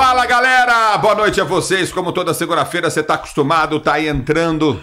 Fala galera, boa noite a vocês. Como toda segunda-feira você tá acostumado, tá aí entrando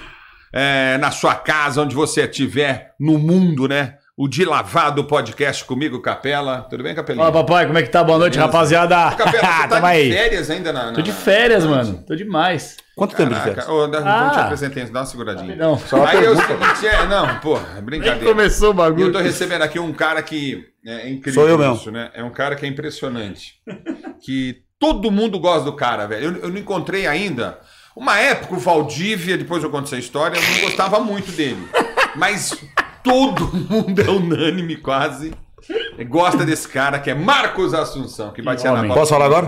é, na sua casa, onde você estiver no mundo, né? O De Lavado Podcast comigo, Capela. Tudo bem, Capelinha? Fala, papai, como é que tá? Boa noite, Beleza. rapaziada. Capela, você tá de aí. férias ainda na, na- Tô de férias, na- mano. Tô demais. Quanto tempo de Caraca, festa? ô, não, Ah. não te apresentei, dá uma seguradinha. Não, Só uma Aí eu pergunta. seguinte, é, não, pô, é Nem brincadeira. começou o E bagulho. eu tô recebendo aqui um cara que é incrível. Sou eu mesmo. Isso, né? É um cara que é impressionante. que todo mundo gosta do cara, velho. Eu, eu não encontrei ainda. Uma época, o Valdívia, depois eu conto essa história, eu não gostava muito dele. Mas todo mundo é unânime, quase. Gosta desse cara que é Marcos Assunção, que batia na Posso falar agora?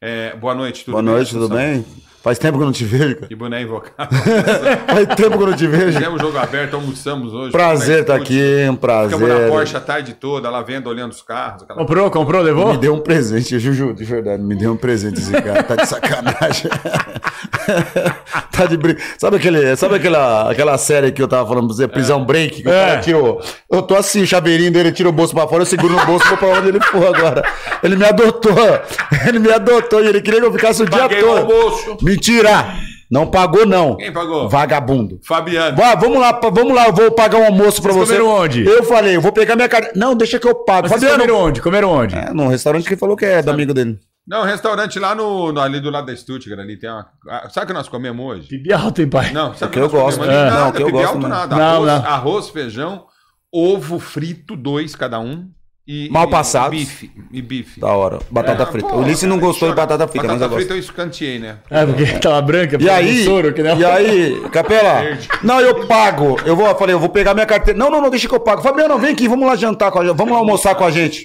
É, boa noite, tudo Boa bem, noite, tudo Assunção? bem? Faz tempo que eu não te vejo, cara. Que boné invocado. Faz tempo que eu não te vejo. Fizemos jogo aberto, almoçamos hoje. Prazer estar é que aqui, um foi? Ficamos na prazer. Porsche a tarde toda, lá vendo, olhando os carros. Aquela... Comprou, comprou, levou? Me deu um presente, Juju, de verdade, me deu um presente esse cara, tá de sacanagem. tá de brinco. Sabe, aquele, sabe aquela, aquela série que eu tava falando pra você, Prisão Break? Que o É. cara tirou. Eu tô assim, o chaveirinho dele tira o bolso pra fora, eu seguro no bolso, vou pra onde ele for agora. Ele me adotou, ele me adotou e ele queria que eu ficasse o Paguei dia o todo. almoço. Mentira! Não pagou, não. Quem pagou? Vagabundo. Fabiano. Vá, vamos lá, vamos lá, eu vou pagar um almoço pra Vocês você. comeram onde? Eu falei, eu vou pegar minha carteira. Não, deixa que eu pago. Vocês Fabiano, comeram onde? Comeram onde? é, num restaurante que ele falou que é do amigo dele. Não, restaurante lá no, no- ali do lado da Stuttgart, ali tem uma... ah, Sabe o que nós comemos hoje? Pibi alto, hein, pai? Não, sabe o que eu gosto, ali? é. Nada, Não, que eu gosto alto mesmo. nada. Não, arroz, não. arroz, feijão, ovo frito, dois cada um. E, Mal e passados. bife. E bife. Da hora. Batata É, frita. pô, o Ulisses não cara, gostou de batata frita, mas eu Batata gosto. frita eu escanteei, né? É, porque tava branca, E aí, soro, que nem e aí, Capela, Verde. não, eu pago. Eu vou, eu falei, eu vou pegar minha carteira. Não, não, não, deixa que eu pago. Fabiano, vem aqui, vamos lá jantar com a gente, vamos lá almoçar com a gente.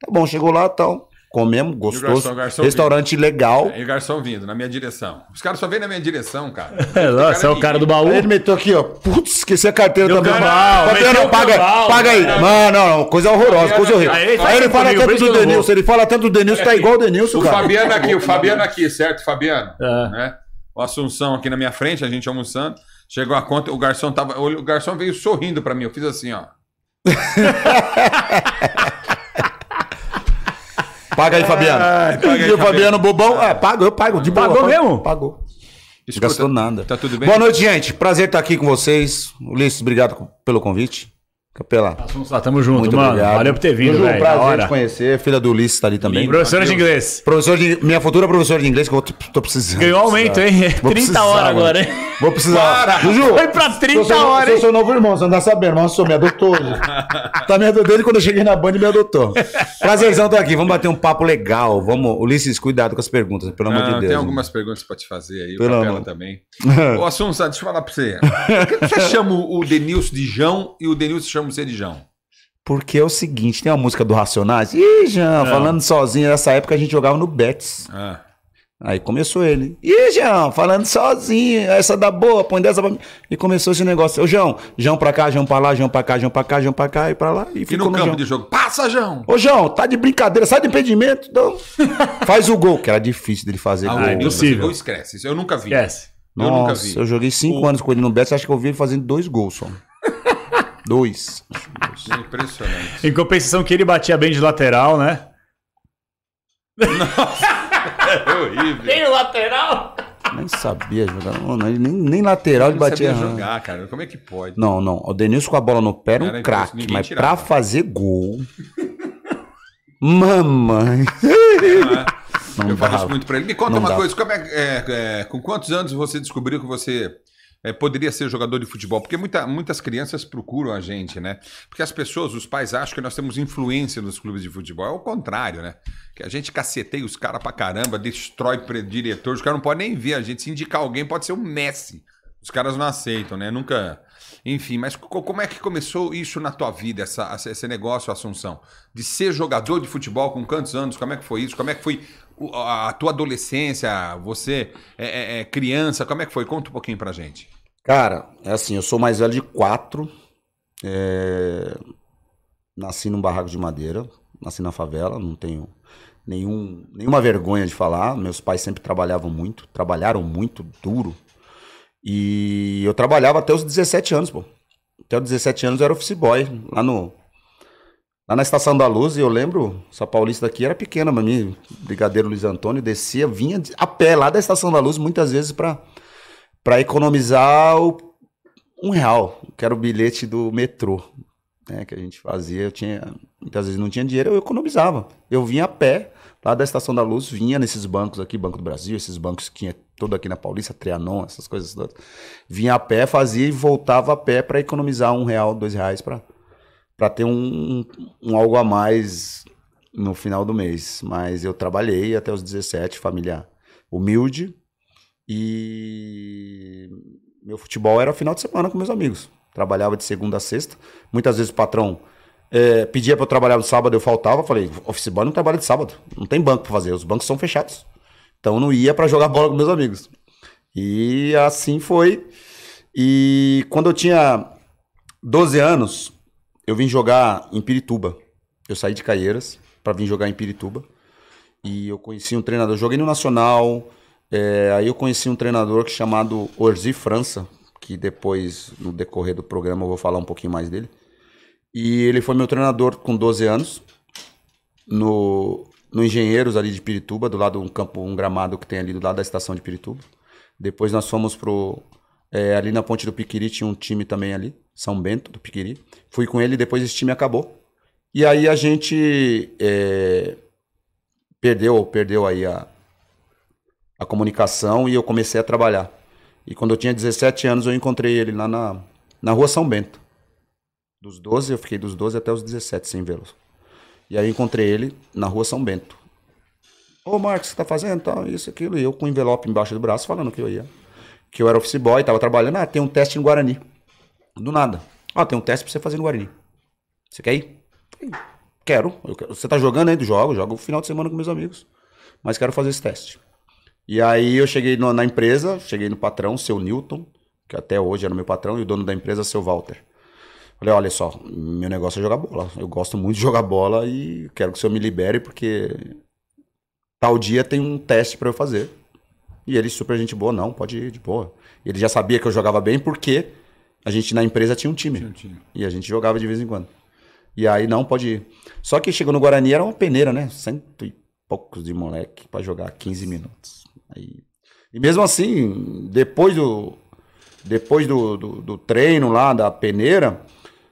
Tá bom, chegou lá, tal. Comemos, gostoso. garçom, garçom Restaurante legal. E o garçom vindo, na minha direção. Os caras só vêm na minha direção, cara. É, Nossa, é o cara do baú. Aí ele meteu aqui, ó. Putz, esqueci a carteira Deu também. cambal, Fabiano, meteu paga, paga aí. cara. Mano, não, não, coisa horrorosa, coisa horrível. Aí Aí, ele fala ele fala comigo, por tanto do não Denilson, ele fala tanto do Denilson, tá igual o Denilson, O cara. Fabiano aqui, o Fabiano aqui, certo, Fabiano? É. Né? O Assunção aqui na minha frente, a gente almoçando. Chegou a conta, o garçom tava. O garçom veio sorrindo pra mim. Eu fiz assim, ó. Paga aí, Fabiano. Ai, paga aí, e o Fabiano bobão, é, pago, eu pago. De boa, Pagou pago. mesmo? Pagou. Escuta, Gastou nada. Tá tudo bem? Boa noite, gente. Prazer estar aqui com vocês. Ulisses, obrigado pelo convite. Capela. Ah, tamo junto, Muito mano. obrigado. Valeu por ter vindo, velho. Da prazer hora. te conhecer. Filha do Ulisses tá ali também. Lindo. Professora de inglês. Professor de, minha futura professora de inglês que eu tô, tô precisando. Ganhou aumento, hein? Vou 30 precisar, horas agora, hein? Vou precisar. Para! Juju, Foi pra 30 sou seu, horas, sou hein? seu novo irmão, você não tá sabendo, mas eu sou me adotou tá me adotou dele quando eu cheguei na Band me adotou. Prazerzão estar aqui, vamos bater um papo legal. Vamos, Ulisses, cuidado com as perguntas, pelo amor Ah, de Deus. tem algumas perguntas pra te fazer aí, o Pelo Capela amor. também. Ô, Assunção, deixa eu falar pra você. Por que você chama o Denilson de Jão e o Denilson chama você de Jão? Porque é o seguinte, tem uma música do Racionais. Ih, Jean, falando sozinho, nessa época a gente jogava no Betis. Ah. Aí começou ele. Ih, João, falando sozinho, essa da boa, põe dessa pra mim. E começou esse negócio. Ô, João, João pra cá, João pra lá, João pra cá, João pra cá, João pra cá e pra lá. E, E ficou no no campo João. de jogo? Passa, Jão! Ô, João, tá de brincadeira, sai do impedimento. Então, faz o gol, que era difícil dele fazer Ah, gol. impossível. gol esquece. Isso eu nunca vi. Esquece. Eu nunca Nossa, vi. eu joguei cinco O- anos com ele no Betis, acho que eu vi ele fazendo dois gols só. Dois. Impressionante. Em compensação que ele batia bem de lateral, né? É horrível. o lateral? Nem sabia jogar. Mano, ele nem, nem lateral ele Não batia. sabia errado. jogar, cara. Como é que pode? Não, não. O Denilson com a bola no pé era um craque, mas tirava. pra fazer gol. Mamãe. Não eu falo dava. isso muito pra ele. Me conta Não uma dá. coisa, como é, é, é, com quantos anos você descobriu que você é, poderia ser jogador de futebol? Porque muita- muitas crianças procuram a gente, né? Porque as pessoas, os pais acham que nós temos influência nos clubes de futebol. É o contrário, né? Que a gente caceteia os caras pra caramba, destrói pre- diretor, os caras não podem nem ver a gente. Se indicar alguém, pode ser o Messi. Os caras não aceitam, né? Nunca. Enfim, mas co- como é que começou isso na tua vida, essa, esse negócio, Assunção? De ser jogador de futebol com quantos anos? Como é que foi isso? Como é que foi a tua adolescência? Você é, é- é criança? Como é que foi? Conta um pouquinho pra gente. Cara, é assim, eu sou mais velho de quatro. É, Nasci num barraco de madeira, nasci na favela, não tenho nenhum, nenhuma vergonha de falar. Meus pais sempre trabalhavam muito, trabalharam muito duro. E eu trabalhava até os 17 anos, pô. Até os 17 anos eu era office boy, lá no, Lá na Estação da Luz, eu lembro, essa paulista aqui era pequena pra mim, Brigadeiro Luiz Antônio, descia, vinha a pé lá da Estação da Luz, muitas vezes pra, pra economizar o, um real, que era o bilhete do metrô, né, que a gente fazia, eu tinha, muitas vezes não tinha dinheiro, eu economizava. Eu vinha a pé, lá da Estação da Luz, vinha nesses bancos aqui, Banco do Brasil, esses bancos que tinha todo aqui na Paulista, Trianon, essas coisas todas. Vinha a pé, fazia e voltava a pé para economizar um real, dois reais para para ter um, um algo a mais no final do mês. Mas eu trabalhei até os 17, família humilde e meu futebol era final de semana com meus amigos. Trabalhava de segunda a sexta. Muitas vezes o patrão eh, pedia para eu trabalhar no sábado, eu faltava. Falei, office boy não trabalha de sábado, não tem banco para fazer, os bancos são fechados. Então não ia para jogar bola com meus amigos. E assim foi. E quando eu tinha 12 anos, eu vim jogar em Pirituba. Eu saí de Caieiras para vir jogar em Pirituba. E eu conheci um treinador. Joguei no Nacional. É, aí eu conheci um treinador que chamado Orzi França, que depois, no decorrer do programa, eu vou falar um pouquinho mais dele. E ele foi meu treinador com 12 anos, no, no Engenheiros ali de Pirituba, do lado um campo, um gramado que tem ali do lado da estação de Pirituba. Depois nós fomos pro. é, ali na Ponte do Piquiri tinha um time também ali, São Bento do Piquiri. Fui com ele, depois esse time acabou. E aí a gente é, perdeu, perdeu aí a, a comunicação e eu comecei a trabalhar. E quando eu tinha 17 anos eu encontrei ele lá na, na rua São Bento. Dos 12, eu fiquei dos 12 até os 17 sem vê-lo. E aí eu encontrei ele na rua São Bento. Ô Marcos, o que você tá fazendo? Tal, isso, aquilo. E eu com envelope embaixo do braço falando que eu ia. Que eu era office boy, tava trabalhando. Ah, tem um teste em Guarani. Do nada. Ah, tem um teste pra você fazer no Guarani. Você quer ir? Quero. Quero. Você tá jogando ainda? Jogo, jogo o final de semana com meus amigos. Mas quero fazer esse teste. E aí eu cheguei no- na empresa, cheguei no patrão, seu Newton, que até hoje era meu patrão, e o dono da empresa, seu Walter. Falei, olha só, meu negócio é jogar bola. Eu gosto muito de jogar bola e quero que o senhor me libere, porque tal dia tem um teste pra eu fazer. E ele, super gente boa, não, pode ir, de boa. Ele já sabia que eu jogava bem, porque a gente na empresa tinha um time. Tinha um time. E a gente jogava de vez em quando. E aí, não, pode ir. Só que chegou no Guarani, era uma peneira, né? Cento e poucos de moleque pra jogar 15 minutos. Aí... E mesmo assim, depois do, depois do, do, do treino lá, da peneira,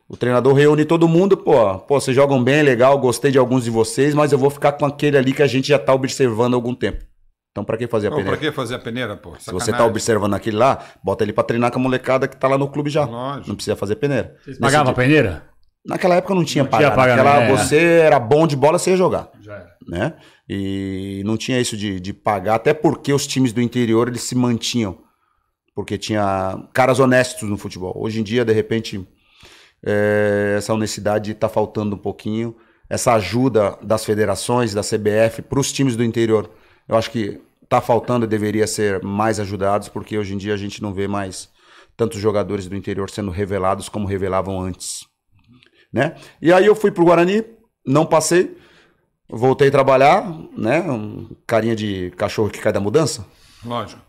o treinador reúne todo mundo, pô, pô, vocês jogam bem, legal, gostei de alguns de vocês, mas eu vou ficar com aquele ali que a gente já tá observando há algum tempo. Então, pra que fazer a Pô, peneira? pra que fazer a peneira, pô? Se você tá observando aquele lá, bota ele pra treinar com a molecada que tá lá no clube já. Lógico. Não precisa fazer peneira. Vocês pagavam a dia- peneira? Naquela época não tinha Não tinha pagar. Naquela, é. você era bom de bola, você ia jogar, Já era. Né? E não tinha isso de, de pagar, até porque os times do interior eles se mantinham, porque tinha caras honestos no futebol. Hoje em dia, de repente, é, essa honestidade está faltando um pouquinho. Essa ajuda das federações, da CBF, para os times do interior, eu acho que está faltando e deveria ser mais ajudados, porque hoje em dia a gente não vê mais tantos jogadores do interior sendo revelados como revelavam antes. Né? E aí eu fui pro Guarani, não passei, voltei a trabalhar, né? Um carinha de cachorro que cai da mudança. Lógico.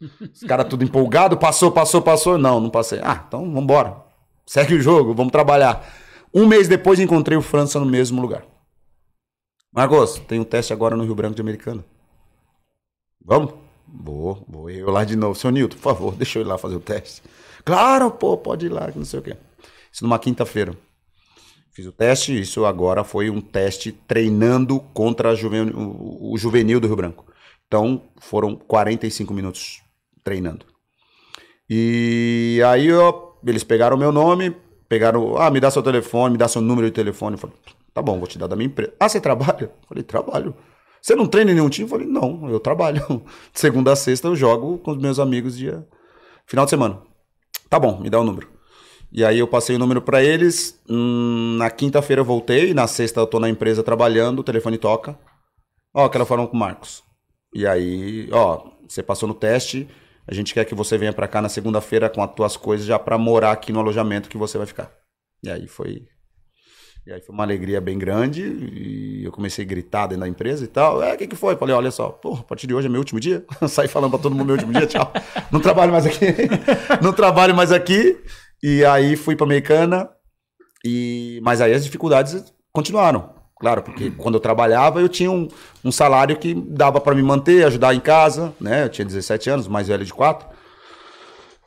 Os caras tudo empolgado, passou, passou, passou. Não, não passei. Ah, então vambora. Segue o jogo, vamos trabalhar. Um mês depois encontrei o França no mesmo lugar. Marcos, tem um teste agora no Rio Branco de Americana. Vamos? Vou, vou eu lá de novo. Seu Nilton, por favor, deixa eu ir lá fazer o teste. Claro, pô, pode ir lá, que não sei o quê. Isso numa quinta-feira. Fiz o teste, isso agora foi um teste treinando contra a juven- o, juvenil do Rio Branco. Então, foram 45 minutos treinando. E aí eles pegaram o meu nome, pegaram, ah, me dá seu telefone, me dá seu número de telefone. Eu falei, tá bom, vou te dar da minha empresa. Ah, você trabalha? Eu falei, trabalho. Você não treina em nenhum time? Eu falei, não, eu trabalho. De segunda a sexta eu jogo com os meus amigos dia final de semana. Tá bom, me dá o número. E aí eu passei o número pra eles. hum, na quinta-feira eu voltei, na sexta eu tô na empresa trabalhando, o telefone toca. Ó, quero falar com o Marcos. E aí, ó, você passou no teste, a gente quer que você venha pra cá na segunda-feira com as tuas coisas já pra morar aqui no alojamento que você vai ficar. E aí foi e aí foi uma alegria bem grande e eu comecei a gritar dentro da empresa e tal. É, o que que foi? Falei, olha só, pô, a partir de hoje é meu último dia. Saí falando pra todo mundo meu último dia, tchau. Não trabalho mais aqui. Não trabalho mais aqui. E aí fui pra Americana. E mas aí as dificuldades continuaram. Claro, porque quando eu trabalhava eu tinha um, um salário que dava para me manter, ajudar em casa, né? Eu tinha 17 anos, mais velho de 4.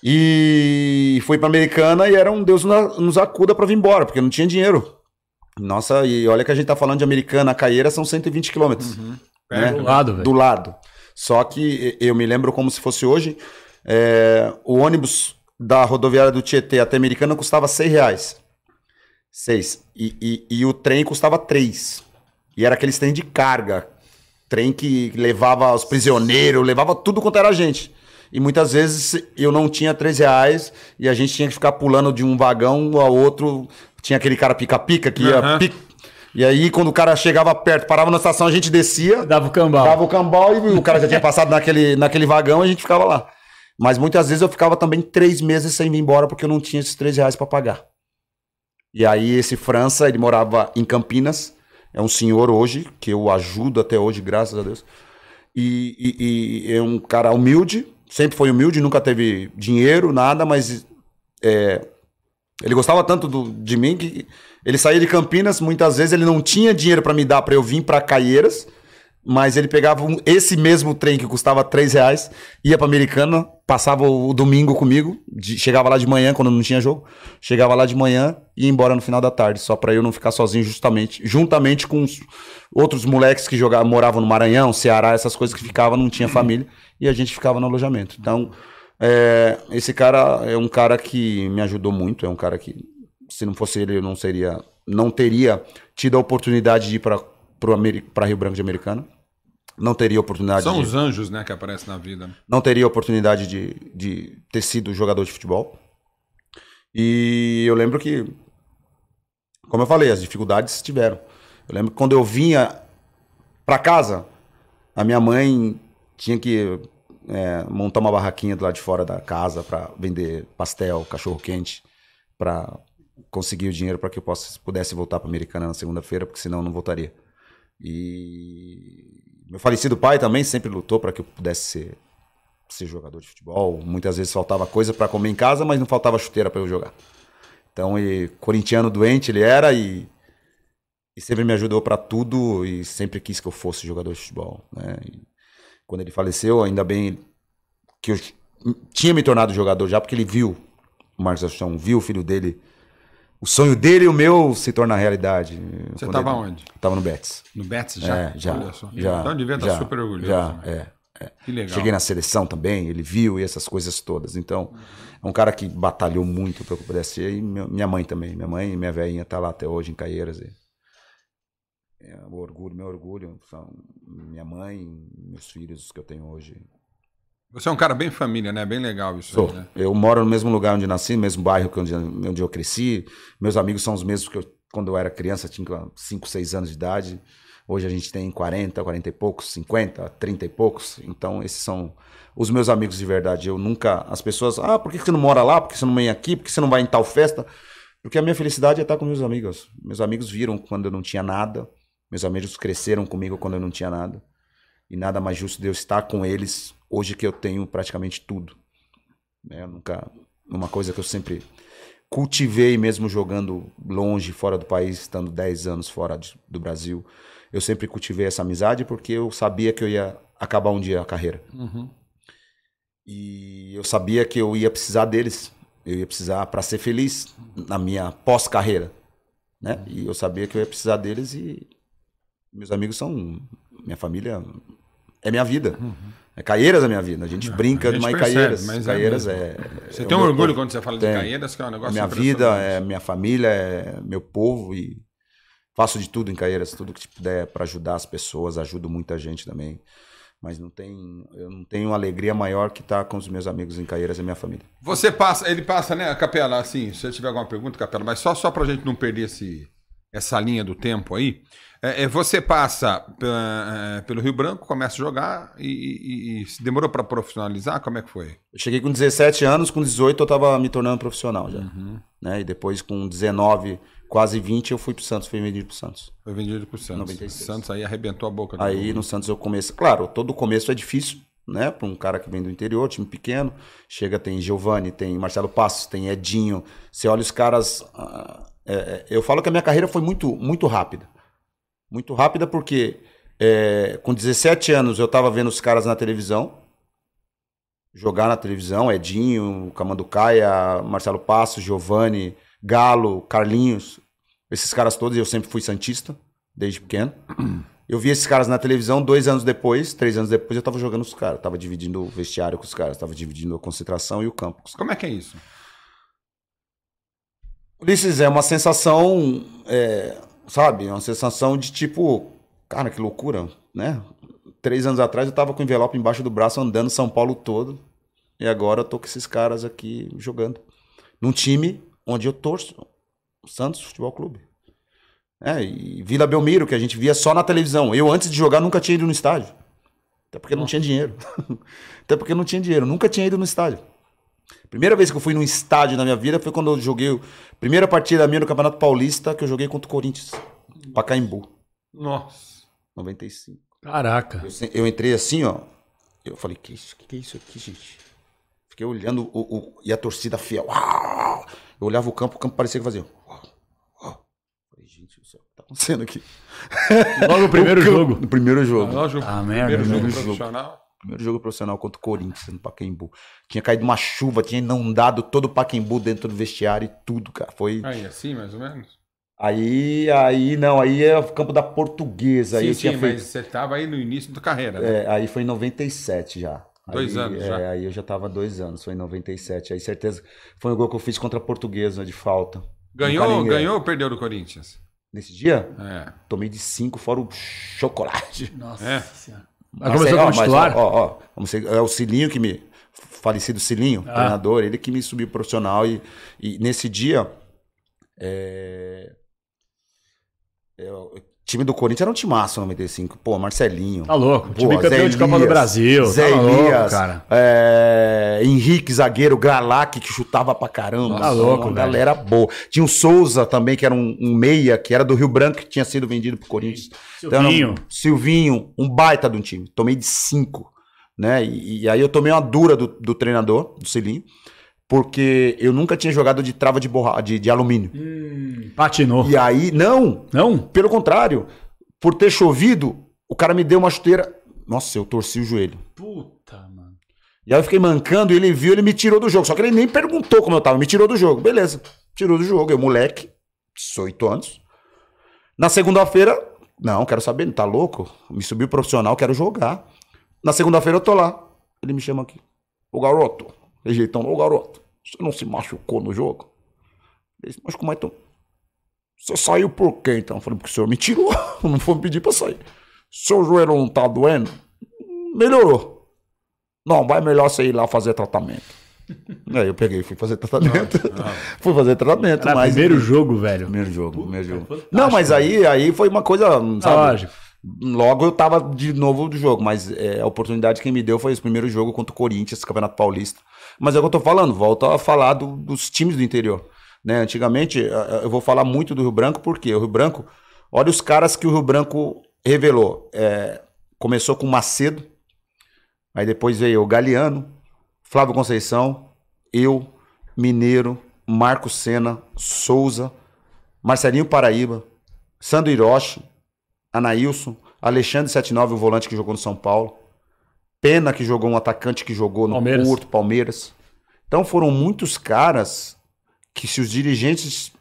E fui pra Americana e era um Deus nos acuda pra vir embora, porque não tinha dinheiro. Nossa, e olha que a gente tá falando de Americana a Caieira, são 120 quilômetros. né? Do lado, velho. Do lado. Só que eu me lembro como se fosse hoje, é, o ônibus da rodoviária do Tietê até Americana custava 6 reais. 6. E, e, e o trem custava 3. E era aqueles trem de carga. Trem que levava os prisioneiros, levava tudo quanto era gente. E muitas vezes eu não tinha 3 reais e a gente tinha que ficar pulando de um vagão ao outro. Tinha aquele cara pica-pica que ia. Pic- E aí, quando o cara chegava perto, parava na estação, a gente descia. Dava o cambal. Dava o cambal e o cara já tinha passado naquele, naquele vagão e a gente ficava lá. Mas muitas vezes eu ficava também três meses sem ir embora porque eu não tinha esses três reais para pagar. E aí esse França, ele morava em Campinas, é um senhor hoje, que eu ajudo até hoje, graças a Deus. E, e- e é um cara humilde, sempre foi humilde, nunca teve dinheiro, nada, mas é, ele gostava tanto do- de mim que ele saía de Campinas, muitas vezes ele não tinha dinheiro para me dar para eu vir para Caieiras, mas ele pegava um- esse mesmo trem que custava 3 reais, ia para Americana, passava o, domingo comigo, de- chegava lá de manhã quando não tinha jogo, chegava lá de manhã e ia embora no final da tarde, só para eu não ficar sozinho justamente, juntamente com os outros moleques que jogavam, moravam no Maranhão, Ceará, essas coisas que ficavam, não tinha família, e a gente ficava no alojamento. Então, é, esse cara é um cara que me ajudou muito, é um cara que se não fosse ele eu não seria, não teria tido a oportunidade de ir para para Rio Branco de Americana, não teria oportunidade São de, os anjos, né, que aparecem na vida. né? não teria oportunidade de, de ter sido jogador de futebol. E eu lembro que, como eu falei, as dificuldades tiveram. Eu lembro que quando eu vinha para casa, a minha mãe tinha que é, montar uma barraquinha do lado de fora da casa para vender pastel, cachorro quente, para conseguir o dinheiro para que eu possa, pudesse voltar para Americana na segunda-feira, porque senão eu não voltaria. E meu falecido pai também sempre lutou para que eu pudesse ser, ser jogador de futebol. Muitas vezes faltava coisa para comer em casa, mas não faltava chuteira para eu jogar. Então, e, corintiano doente ele era e, e sempre me ajudou para tudo e sempre quis que eu fosse jogador de futebol. Né? Quando ele faleceu, ainda bem que eu tinha me tornado jogador já, porque ele viu o Marcos Assunção, viu o filho dele. O sonho dele e o meu se torna realidade. Você estava onde? Tava no Betis. No Betis já? É, já. Olha só. já então devia estar já, super orgulhoso. Já, né? é. Que legal. Cheguei na seleção também, ele viu e essas coisas todas. Então, é um cara que batalhou muito para que eu pudesse ser. E minha mãe também. Minha mãe e minha velhinha tá lá até hoje em Caieiras. E é o orgulho, meu orgulho são minha mãe, meus filhos que eu tenho hoje. Você é um cara bem família, né? Bem legal isso Sou. aí, né? Eu moro no mesmo lugar onde nasci, no mesmo bairro que onde, onde eu cresci. Meus amigos são os mesmos que eu, quando eu era criança, tinha 5, 6 anos de idade. Hoje a gente tem 40, 40 e poucos, 50, 30 e poucos. Então, esses são os meus amigos de verdade. Eu nunca. As pessoas. Ah, por que você não mora lá? Por que você não vem aqui? Por que você não vai em tal festa? Porque a minha felicidade é estar com meus amigos. Meus amigos viram quando eu não tinha nada. Meus amigos cresceram comigo quando eu não tinha nada. E nada mais justo de eu estar com eles hoje que eu tenho praticamente tudo. né? Eu nunca. Uma coisa que eu sempre cultivei, mesmo jogando longe, fora do país, estando 10 anos fora de- do Brasil. Eu sempre cultivei essa amizade porque eu sabia que eu ia acabar um dia a carreira. Uhum. E eu sabia que eu ia precisar deles. Eu ia precisar para ser feliz na minha pós-carreira. Né? E eu sabia que eu ia precisar deles e meus amigos são minha família, é minha vida. É Caieiras é minha vida. A gente brinca a mas percebe, Caieiras. mas é Caieiras mesmo. é. Você é tem um orgulho povo. quando você fala de Tenho. Caeiras, que é um É negócio minha vida, é minha família, é meu povo e faço de tudo em Caieiras, tudo que puder para ajudar as pessoas, ajudo muita gente também. Mas não tem, eu não tenho alegria maior que estar com os meus amigos em Caieiras e minha família. Você passa, ele passa, né, Capela, assim, se você tiver alguma pergunta, Capela, mas só, só pra gente não perder esse, essa linha do tempo aí, é, é, você passa é, pelo Rio Branco, começa a jogar e, e- e se demorou pra profissionalizar, como é que foi? Eu cheguei com 17 anos, com 18 eu estava me tornando profissional já. Né? E depois com 19, quase 20, eu fui pro Santos, fui vendido pro Santos. Foi vendido pro Santos. 96. Santos aí arrebentou a boca Aí mundo. no Santos eu comecei. Claro, todo começo é difícil, né? Para um cara que vem do interior, time pequeno. Chega, tem Giovanni, tem Marcelo Passos, tem Edinho. Você olha os caras. é, é, eu falo que a minha carreira foi muito, muito rápida. Muito rápida porque é, com 17 anos eu tava vendo os caras na televisão, jogar na televisão, Edinho, Camanducaia, Marcelo Passo, Giovanni, Galo, Carlinhos, esses caras todos, eu sempre fui santista, desde pequeno. Eu vi esses caras na televisão, dois anos depois, três anos depois, eu tava jogando os caras, tava dividindo o vestiário com os caras, tava dividindo a concentração e o campo. Como é que é isso? Ulisses, é uma sensação, é, sabe, uma sensação de tipo, cara, que loucura, né? Três anos atrás eu tava com o envelope embaixo do braço andando São Paulo todo, e agora eu tô com esses caras aqui jogando. Num time onde eu torço, Santos Futebol Clube. É, e Vila Belmiro, que a gente via só na televisão. Eu, antes de jogar, nunca tinha ido no estádio. Até porque não tinha dinheiro. Até porque não tinha dinheiro. Nunca tinha ido no estádio. Primeira vez que eu fui num estádio na minha vida foi quando eu joguei. a Primeira partida minha no Campeonato Paulista que eu joguei contra o Corinthians. Pacaembu, Nossa. 95. Caraca. Eu, eu entrei assim, ó. Eu falei, que isso? Que, que é isso aqui, gente? Fiquei olhando o, o- e a torcida fiel. Uau! Eu olhava o campo, o campo parecia que fazia. Falei, gente, do céu, o que tá acontecendo aqui? Logo o primeiro jogo. No primeiro jogo. Lógico, Ah, merda, primeiro jogo primeiro jogo. profissional. Primeiro jogo profissional contra o Corinthians no Pacaembu. Tinha caído uma chuva, tinha inundado todo o Pacaembu dentro do vestiário e tudo, cara. Foi. Aí, assim, mais ou menos. Aí, aí, não, aí é o campo da portuguesa. Aí sim, eu sim, tinha mas feito. você tava aí no início da carreira, né? É, aí foi em 97 já. Dois Aí, anos é, já. Aí eu já tava dois anos, foi em 97. Aí certeza foi um gol que eu fiz contra a portuguesa de falta. Ganhou, ganhou ou perdeu do Corinthians? Nesse dia, É. tomei de cinco fora o chocolate. Nossa É. senhora. Mas Mas começou é, ó, como titular? Ó, ó, ser- é o Cilinho que me. Falecido Cilinho, Ah. treinador, ele que me subiu profissional. E, e nesse dia. é, é, o time do Corinthians era um timaço 95. Pô, Marcelinho. Tá louco. Time Pô, campeão Zé de Copa do Brasil. Zé tá louco, Elias, cara. é, Henrique, zagueiro, Gralac, que chutava pra caramba. Tá louco, uma velho. galera boa. Tinha o Souza também, que era um, um meia, que era do Rio Branco, que tinha sido vendido pro Corinthians. Então, era um- Silvinho. Silvinho, um baita de um time. Tomei de cinco. Né? E, e aí eu tomei uma dura do, do treinador, do Cilinho, porque eu nunca tinha jogado de trava de, borra, de, de alumínio. Hum, patinou. E aí, não, Não? pelo contrário, por ter chovido, o cara me deu uma chuteira. Nossa, eu torci o joelho. Puta, mano. E aí eu fiquei mancando, e ele viu, ele me tirou do jogo. Só que ele nem perguntou como eu tava, me tirou do jogo. Beleza, tirou do jogo. Eu, moleque, 18 anos. Na segunda-feira, não, quero saber, não tá louco? Me subiu profissional, quero jogar. Na segunda-feira eu tô lá. Ele me chama aqui. Ô garoto, rejeitão, ô garoto, você não se machucou no jogo? Ele disse, mas como é que tu... Você saiu por quê então? Eu falei, porque o senhor me tirou, não foi me pedir pra sair. Seu joelho não tá doendo? Melhorou. Não, vai melhor você ir lá fazer tratamento. Aí eu peguei e fui fazer tratamento. fui fazer tratamento, Cara, mas. primeiro jogo, velho. Primeiro jogo, primeiro jogo. fantástico, Não, mas aí, aí foi uma coisa, sabe? Lógico. Logo eu tava de novo do jogo, mas é, a oportunidade que me deu foi esse primeiro jogo contra o Corinthians, Campeonato Paulista. Mas é o que eu tô falando, volto a falar do- dos times do interior. Né? Antigamente, eh, eh, eu vou falar muito do Rio Branco, porque o Rio Branco, olha os caras que o Rio Branco revelou. É, começou com Macedo, aí depois veio o Galeano, Flávio Conceição, eu, Mineiro, Marco Senna, Souza, Marcelinho Paraíba, Sandro Hiroshi, Anailson, Alexandre 79, o volante que jogou no São Paulo, Pena, que jogou um atacante que jogou no Palmeiras. Porto, Palmeiras. Então foram muitos caras que se os dirigentes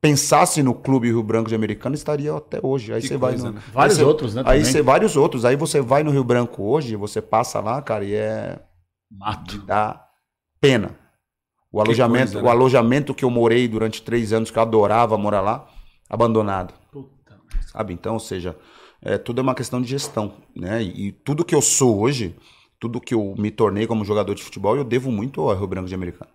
pensassem no clube Rio Branco de Americana, estariam até hoje. Aí Que você vai no, né? Vários você- outros, né? Aí também. você vários outros. Aí você vai no Rio Branco hoje, você passa lá, cara, e é Mato. dá pena. O alojamento, coisa, né? o alojamento que eu morei durante três anos, que eu adorava morar lá, abandonado Puta. sabe? Então, ou seja, é, tudo é uma questão de gestão, né? E, e tudo que eu sou hoje, tudo que eu me tornei como jogador de futebol, eu devo muito ao Rio Branco de Americano.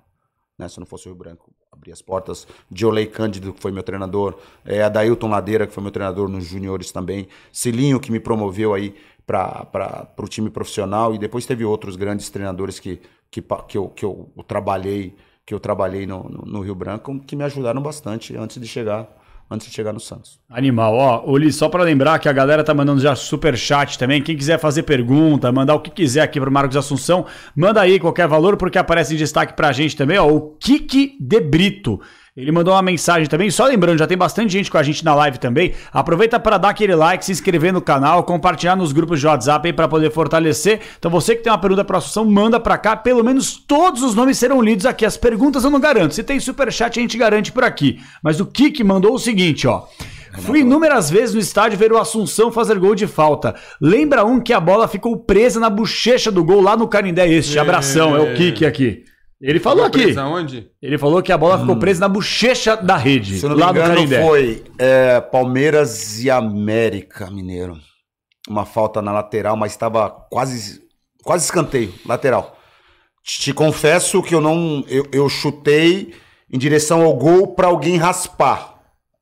Né? Se não fosse o Rio Branco, abrir as portas. De Olei Cândido, que foi meu treinador, é, Adailton Ladeira, que foi meu treinador nos juniores também, Cilinho, que me promoveu aí para o time profissional, e depois teve outros grandes treinadores que, que, que, eu, que eu trabalhei que eu trabalhei no, no, no Rio Branco, que me ajudaram bastante antes de chegar antes de chegar no Santos. Animal. Ó, Ulisses, só pra lembrar que a galera tá mandando já super chat também. Quem quiser fazer pergunta, mandar o que quiser aqui pro Marcos Assunção, manda aí qualquer valor, porque aparece em destaque pra gente também, ó. O Kiki de Brito. Ele mandou uma mensagem também, só lembrando, já tem bastante gente com a gente na live também. Aproveita para dar aquele like, se inscrever no canal, compartilhar nos grupos de WhatsApp aí para poder fortalecer. Então você que tem uma pergunta para Assunção, manda para cá. Pelo menos todos os nomes serão lidos aqui. As perguntas eu não garanto. Se tem super chat a gente garante por aqui. Mas o Kik mandou o seguinte, ó. Fui inúmeras vezes no estádio ver o Assunção fazer gol de falta. Lembra um que a bola ficou presa na bochecha do gol lá no Canindé? Este abração, é o Kik aqui. Ele falou aqui. Ele falou que a bola ficou presa na bochecha da rede, Se eu não me lá do engano, Canindé. foi é, Palmeiras e América Mineiro. Uma falta na lateral, mas estava quase, quase escanteio, lateral. Te, te confesso que eu não. Eu, eu chutei em direção ao gol para alguém raspar.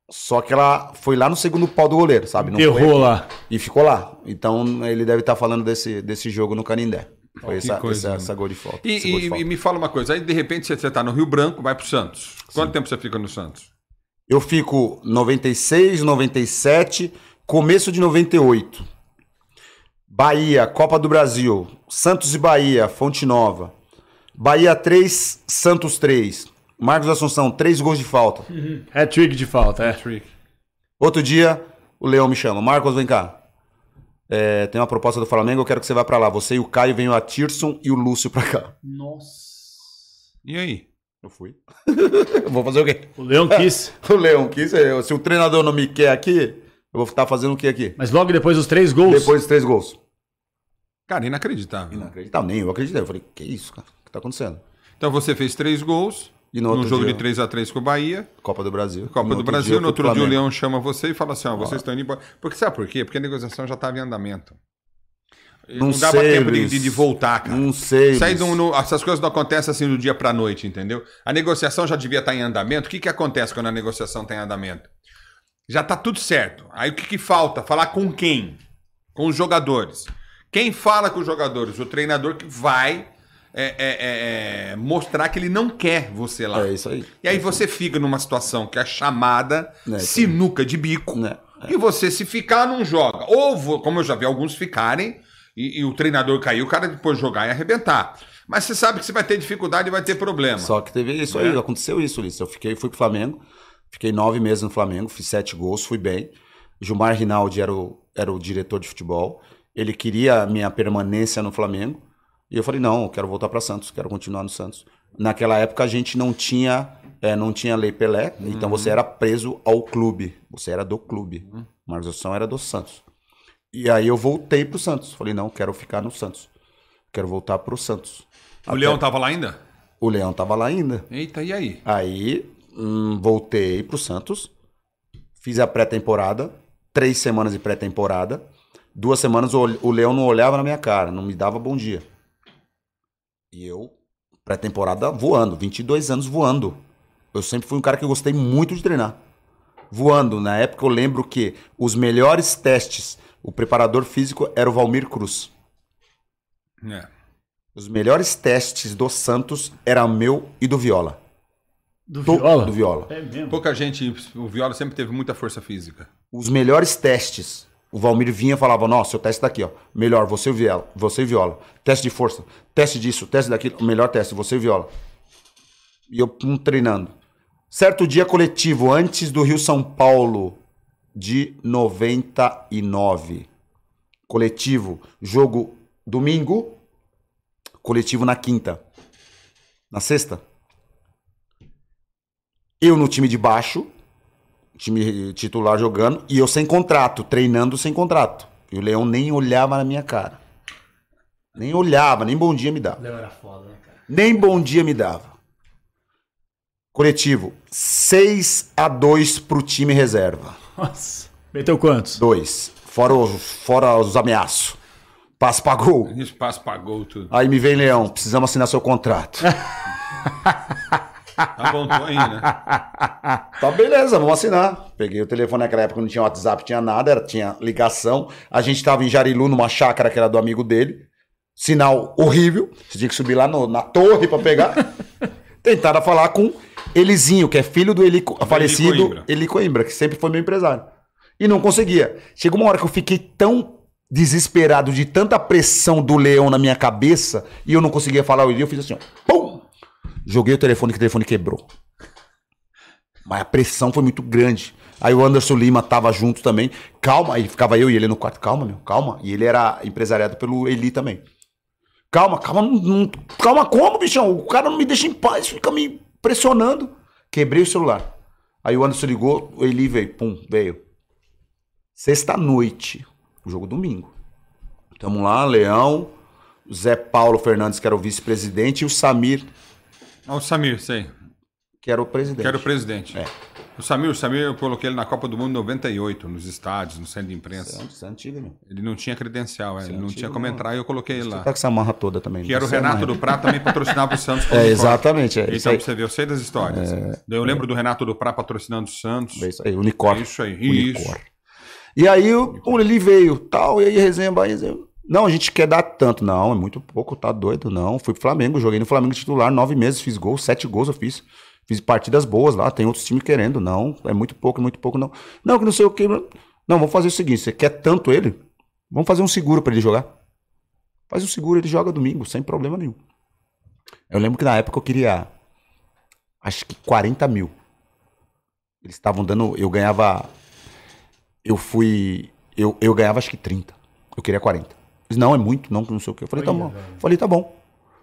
Só que ela foi lá no segundo pau do goleiro, sabe? Não foi Errou aqui. lá. E ficou lá. Então ele deve estar falando desse, desse jogo no Canindé. Foi essa, coisa, essa, essa gol de falta. E, de e- falta. e me fala uma coisa, aí de repente você está no Rio Branco, vai pro Santos. Quanto tempo você fica no Santos? Eu fico 96, 97, começo de 98. Bahia, Copa do Brasil, Santos e Bahia, Fonte Nova. Bahia 3, Santos 3. Marcos Assunção, 3 gols de falta. Hat-trick de falta, é. Trick. Outro dia, o Leão me chama. Marcos, vem cá. É, tem uma proposta do Flamengo, eu quero que você vá pra lá. Você e o Caio venham a Tirson e o Lúcio pra cá. Nossa. E aí? Eu fui. vou fazer o quê? O Leão quis. O Leão quis. é, Se o treinador não me quer aqui, eu vou estar fazendo o quê aqui? Mas logo depois dos três gols. Depois dos três gols. Cara, inacreditável. Inacreditável, nem eu acreditei. Eu falei, que isso, cara? O que tá acontecendo? Então você fez três gols E no num outro jogo dia- de 3 a 3 com o Bahia. Copa do Brasil. Copa No do Brasil, no outro dia o. Leão chama você e fala assim: ó, vocês estão indo embora. Porque sabe por quê? Porque a negociação já estava em andamento. Não, Não dava sei, tempo de, de- de voltar, cara. Não sei. Luiz. não- não- essas coisas não acontecem assim do dia pra noite, entendeu? A negociação já devia estar em andamento. O que, que acontece quando a negociação está em andamento? Já tá tudo certo. Aí o que, que falta? Falar com quem? Com os jogadores. Quem fala com os jogadores? O treinador que vai é, é, é, é, mostrar que ele não quer você lá. É isso aí. E aí você fica numa situação que é chamada É, sinuca de bico. Né? E você, se ficar, não joga. Ou, como eu já vi alguns ficarem, e, e o treinador cair, o cara depois jogar e arrebentar. Mas você sabe que você vai ter dificuldade e vai ter problema. Só que teve isso É. aí, aconteceu isso, Ulisses. Eu fiquei, fui pro Flamengo, fiquei nove meses no Flamengo, fiz sete gols, fui bem. Gilmar Rinaldi era o, era o diretor de futebol. Ele queria a minha permanência no Flamengo. E eu falei, não, eu quero voltar para Santos, quero continuar no Santos. Naquela época a gente não tinha, é, não tinha lei Pelé, então você era preso ao clube. Você era do clube. Marcos Assunção era do Santos. E aí eu voltei pro Santos. Falei, não, quero ficar no Santos. Quero voltar pro Santos. O Leão tava lá ainda? O Leão tava lá ainda. Eita, e aí? Aí hum, voltei pro Santos, fiz a pré-temporada, três semanas de pré-temporada. Duas semanas o, o Leão não olhava na minha cara, não me dava bom dia. E eu, pré-temporada voando, 22 anos voando. Eu sempre fui um cara que gostei muito de treinar. Voando. Na época eu lembro que os melhores testes, o preparador físico era o Valmir Cruz. É. Os melhores testes do Santos era meu e do Viola. Do Do- Viola? do Viola. É mesmo. Pouca gente, o Viola sempre teve muita força física. os melhores testes. O Valmir vinha e falava: Nossa, seu teste tá aqui, ó. Melhor, você viola. Você viola. Teste de força. Teste disso, teste daquilo. O melhor teste, você viola. E eu hum, treinando. Certo dia coletivo, antes do Rio São Paulo, de 99. Coletivo, jogo domingo, coletivo na quinta. Na sexta. Eu no time de baixo, time titular jogando, e eu sem contrato, treinando sem contrato. E o Leão nem olhava na minha cara. Nem olhava, nem bom dia me dava. Leão era foda, né, cara? Nem bom dia me dava. Coletivo, 6 a 2 pro time reserva. Nossa. Meteu quantos? 2. Fora os, fora os ameaços. Passo pra gol. O espaço pagou tudo. Aí me vem Leão, precisamos assinar seu contrato. Tá bom, tô aí, né? Tá beleza, vamos assinar. Peguei o telefone naquela época, não tinha WhatsApp, tinha nada, era, tinha ligação. A gente tava em Jarilu, numa chácara que era do amigo dele. Sinal horrível. Você tinha que subir lá no- na torre pra pegar. Tentaram falar com Elizinho, que é filho do Eli, falecido Coimbra. Eli Coimbra, que sempre foi meu empresário. E não conseguia. Chegou uma hora que eu fiquei tão desesperado de tanta pressão do leão na minha cabeça e eu não conseguia falar o Eli, eu fiz assim, ó. Pum! Joguei o telefone que o telefone quebrou. Mas a pressão foi muito grande. Aí o Anderson Lima tava junto também. Calma, aí ficava eu e ele no quarto. Calma, meu, calma. E ele era empresariado pelo Eli também. Calma, calma, não, calma como, bichão? O cara não me deixa em paz, fica me pressionando. Quebrei o celular. Aí o Anderson ligou, o Eli veio, pum, veio. Sexta-noite, o jogo domingo. Tamo lá, Leão, Zé Paulo Fernandes, que era o vice-presidente, e o Samir, O Samir, sei. que era o presidente. Que era o presidente. É. O Samir, o Samir, eu coloquei ele na Copa do Mundo em 98, nos estádios, no centro de imprensa. Isso é antigo, meu. Ele não tinha credencial, é, ele não antigo, tinha como não. entrar e eu coloquei ele lá. tá com essa marra toda também. Que era o é Renato do Prá, também patrocinava o Santos. É, exatamente. É, Então, aí. você ver, eu sei das histórias. Daí eu lembro do Renato do Prá patrocinando o Santos. É isso aí, unicórnio. Isso aí, Unicórnio. isso. E aí o, Eli veio, tal, e aí resenha, resenha. Não, a gente quer dar tanto. Não, é muito pouco, tá doido, não. Fui pro Flamengo, joguei no Flamengo titular, nove meses, fiz gols, sete gols eu fiz. Fiz partidas boas lá, tem outros times querendo. Não, é muito pouco, é muito pouco, não. Não, que não sei o que. Não, vamos fazer o seguinte, você quer tanto ele? Vamos fazer um seguro pra ele jogar. Faz um seguro, ele joga domingo, sem problema nenhum. Eu lembro que na época eu queria, acho que 40 mil. Eles estavam dando, eu ganhava eu fui. Eu, eu ganhava acho que 30. Eu queria 40. Não, é muito, não, que não sei o quê. Eu falei, tá bom. Falei, tá bom.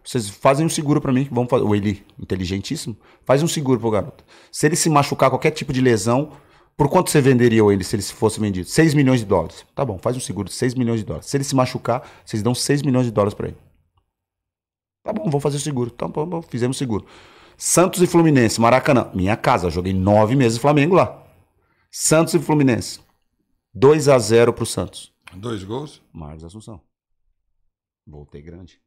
Vocês fazem um seguro pra mim, vamos fazer. O Eli, inteligentíssimo, faz um seguro pro garoto. Se ele se machucar, qualquer tipo de lesão, por quanto você venderia ele se ele fosse vendido? 6 milhões de dólares. Tá bom, faz um seguro de 6 milhões de dólares. Se ele se machucar, vocês dão 6 milhões de dólares pra ele. Tá bom, vou fazer o seguro. Tá bom, bom, fizemos o seguro. Santos e Fluminense, Maracanã, minha casa. Joguei nove meses Flamengo lá. Santos e Fluminense. 2 a 0 pro Santos. Dois gols. Marcos Assunção. Voltei grande.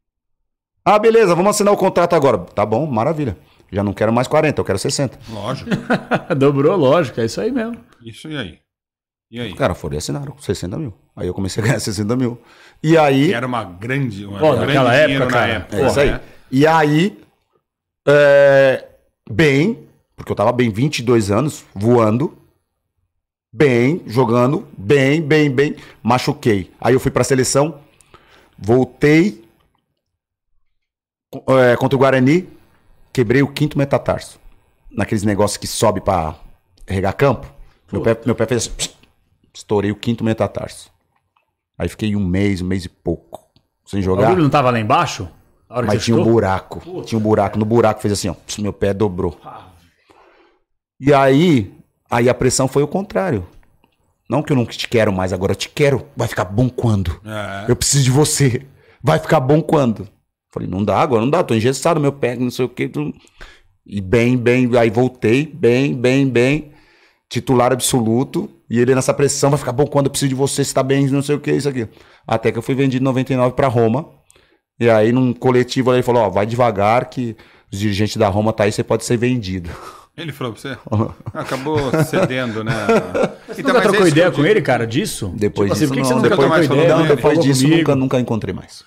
Ah, beleza, vamos assinar o contrato agora. Tá bom, maravilha. Já não quero mais 40, eu quero 60. Lógico. Dobrou, lógico, é isso aí mesmo. Isso e aí? E aí? Cara, foram e assinaram 60 mil. Aí eu comecei a ganhar 60 mil. E aí. Que era uma grande. Uma Pô, grande naquela época, na cara. época. É isso aí. né? E aí, é, bem, porque eu tava bem 22 anos, voando, bem, jogando, bem, bem, bem, machuquei. Aí eu fui pra seleção, voltei é, contra o Guarani, quebrei o quinto metatarso. Naqueles negócios que sobe pra regar campo. Meu pé, meu pé fez assim, estourei o quinto metatarso. Aí fiquei um mês, um mês e pouco, sem O jogar. bagulho não tava lá embaixo? Mas tinha um buraco. Tinha um buraco. No buraco fez assim, ó. Meu pé dobrou. E aí, aí a pressão foi o contrário. Não que eu não te quero mais, agora eu te quero. Vai ficar bom quando? É. Eu preciso de você. Vai ficar bom quando? Falei, não dá agora, não dá. Tô engessado, meu pé, não sei o que. E bem, bem. Aí voltei, bem, bem, bem. Titular absoluto. E ele nessa pressão, vai ficar bom quando eu preciso de você, você tá bem, não sei o que, isso aqui. Até que eu fui vendido em 99 pra Roma. E aí, num coletivo, ele falou: Ó, vai devagar que os dirigentes da Roma tá aí, você pode ser vendido. Ele falou pra você? Acabou cedendo, né? Você nunca trocou ideia com ele, cara, disso? Depois Tipo assim, disso, você não, nunca depois mais ideia? Não, depois disso, nunca, nunca encontrei mais.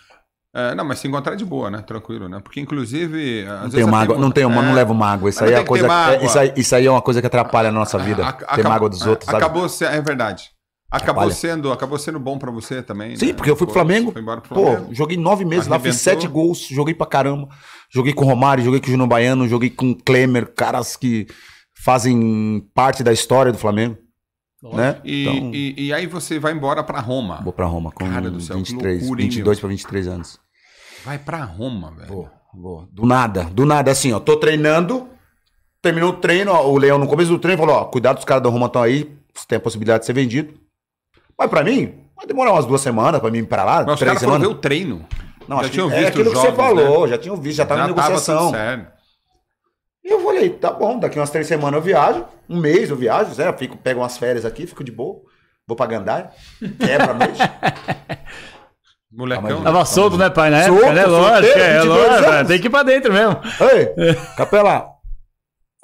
É, não, mas se encontrar é de boa, né? Tranquilo, né? Porque, inclusive. às Não vezes tenho até mágoa, não tenho, é, não levo mágoa. Isso mas aí é tem coisa. é- isso, aí, isso aí é uma coisa que atrapalha a nossa vida. a- ter acabou- mágoa dos outros, sabe? Acabou se- é verdade. Acabou Atrapalha. sendo, acabou sendo bom pra você também. Sim, né? porque eu fui pro Flamengo. Foi embora pro Pô, joguei nove meses lá, fiz sete gols, joguei pra caramba. Joguei com o Romário, joguei com o Júnior Baiano, joguei com o Klemer, caras que fazem parte da história do Flamengo. Né? E, então, e, e aí você vai embora pra Roma. vou pra Roma com Cara do céu, que 23, loucura, hein, 22 meu? pra 23 anos. Vai pra Roma, velho. Vou, vou. Do nada, do nada, assim, ó. Tô treinando, terminou o treino, ó, o Leão no começo do treino falou, ó, cuidado, os caras da Roma estão aí, você tem a possibilidade de ser vendido. Mas pra mim, vai demorar umas duas semanas pra mim ir pra lá, Mas os três caras ver semanas. o treino. Não, já acho que tinham é visto aquilo os que você jogos, falou, né? já tinham visto, já já na negociação. Tudo certo. E eu falei, tá bom, daqui umas três semanas eu viajo, um mês eu viajo, Zé, eu fico, pego umas férias aqui, fico de boa, vou pra Gandaia, quebra a noite. Molecão. Calma aí. Tava solto, né, pai? Na época, Solto, né? Lógico, é, 22 lógico. anos. Tem que ir pra dentro mesmo. Ei, capela.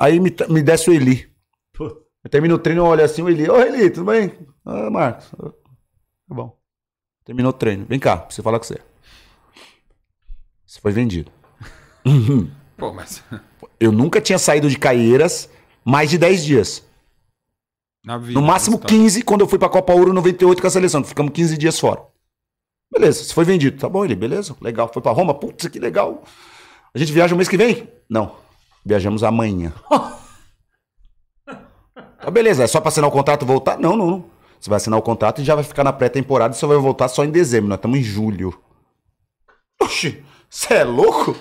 Aí me, me desce o Eli. Pô. Eu termino o treino, eu olho assim, o Eli. Ô, Eli, tudo bem? Ah, Marcos. ah, Tá bom. Terminou o treino. Vem cá, preciso falar com você. Foi vendido. Pô, mas. Eu nunca tinha saído de Caieiras mais de 10 dias. Na vida, No máximo tá. 15 quando eu fui pra Copa Ouro 98 com a seleção. Ficamos 15 dias fora. Beleza, você foi vendido. Tá bom, ele, beleza, legal. Foi pra Roma, putz, que legal. A gente viaja o mês que vem? Não. Viajamos amanhã. Tá beleza, é só pra assinar o contrato e voltar? Não, não, não. Você vai assinar o contrato e já vai ficar na pré-temporada e você vai voltar só em dezembro. Nós estamos em julho. Oxi, você é louco?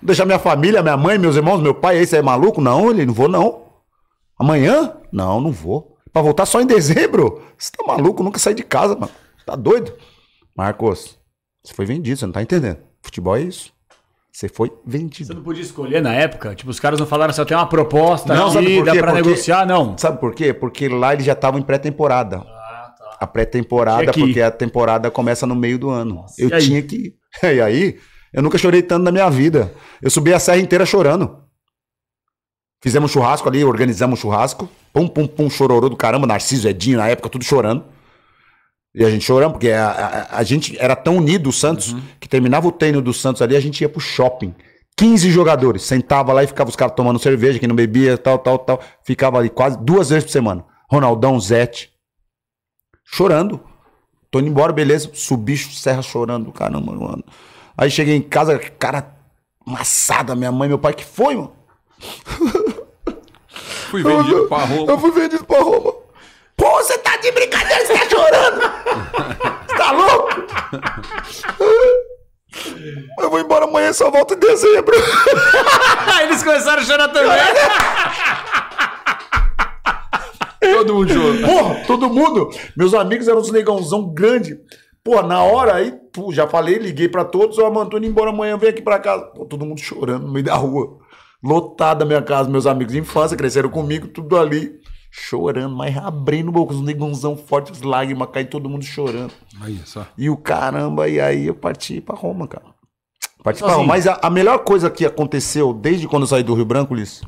Deixar minha família, minha mãe, meus irmãos, meu pai, aí você é maluco? Não, ele não vou não. Amanhã? Não, não vou. Pra voltar só em dezembro? Você tá maluco? Nunca saí de casa, mano. Tá doido? Marcos, você foi vendido, você não tá entendendo. Futebol é isso. Você foi Você vendido. não podia escolher na época? Tipo, os caras não falaram assim, eu tenho uma proposta Não, aqui, dá pra Porque- negociar? Não. Sabe por quê? Porque lá eles já estavam em pré-temporada. Ah, tá. A pré-temporada, porque a temporada começa no meio do ano. eu e aí? tinha que ir. E aí, eu nunca chorei tanto na minha vida. Eu subi a serra inteira chorando. Fizemos churrasco ali, organizamos churrasco. Pum, pum, pum, chororô do caramba. Narciso, Edinho, na época, tudo chorando. E a gente chorando, porque a, a- a gente era tão unido, o Santos, que terminava o treino do Santos ali, a gente ia pro shopping. 15 jogadores. Sentava lá e ficava os caras tomando cerveja, que não bebia, tal, tal, tal. Ficava ali quase duas vezes por semana. Ronaldão, Zete. Chorando. Tô indo embora, beleza. Subi serra chorando, caramba, mano. Aí cheguei em casa, cara, amassada, minha mãe, meu pai, que foi, mano? Fui vendido pra Eu Roma. fui vendido pra Roma. Pô, você tá de brincadeira, você tá chorando? Você tá louco? Eu vou embora amanhã, só volto em dezembro. Eles começaram a chorar também. Todo mundo chorou. Porra, todo mundo. Meus amigos eram uns negãozão grande. Pô, na hora aí, pô, já falei, liguei pra todos, ó, mano, tô indo embora amanhã, vem aqui pra casa. Pô, todo mundo chorando no meio da rua. Lotada a minha casa, meus amigos de infância, cresceram comigo, tudo ali. Chorando, mas abrindo boca, os negãozão fortes, lágrimas caindo, todo mundo chorando. Aí, só. E o caramba, e aí eu parti pra Roma, cara. Parti pra. Roma. Mas a, a melhor coisa que aconteceu desde quando eu saí do Rio Branco, Ulisses,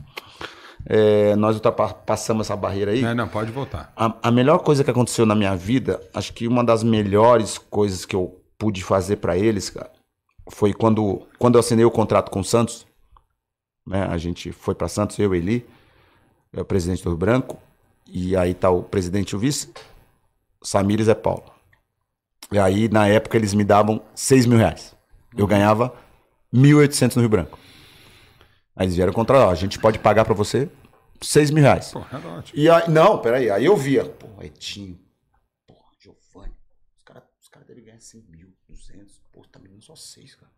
é, nós ultrapassamos essa barreira aí. Não, não, pode voltar. A, a melhor coisa que aconteceu na minha vida, acho que uma das melhores coisas que eu pude fazer pra eles, cara, foi quando, quando eu assinei o contrato com o Santos. Né, a gente foi pra Santos, eu e Eli, é o presidente do Rio Branco, e aí tá o presidente e o vice, Samir e Zé Paulo. E aí, na época, eles me davam 6 mil reais. Eu ganhava 1.800 no Rio Branco. Aí eles vieram contra, ó, a gente pode pagar pra você 6 mil reais. Pô, é ótimo. E aí, não, peraí, aí eu via, pô, Edinho, porra, Giovanni, os caras os cara devem ganhar 100 mil, 200, pô, tá me dando só 6, cara.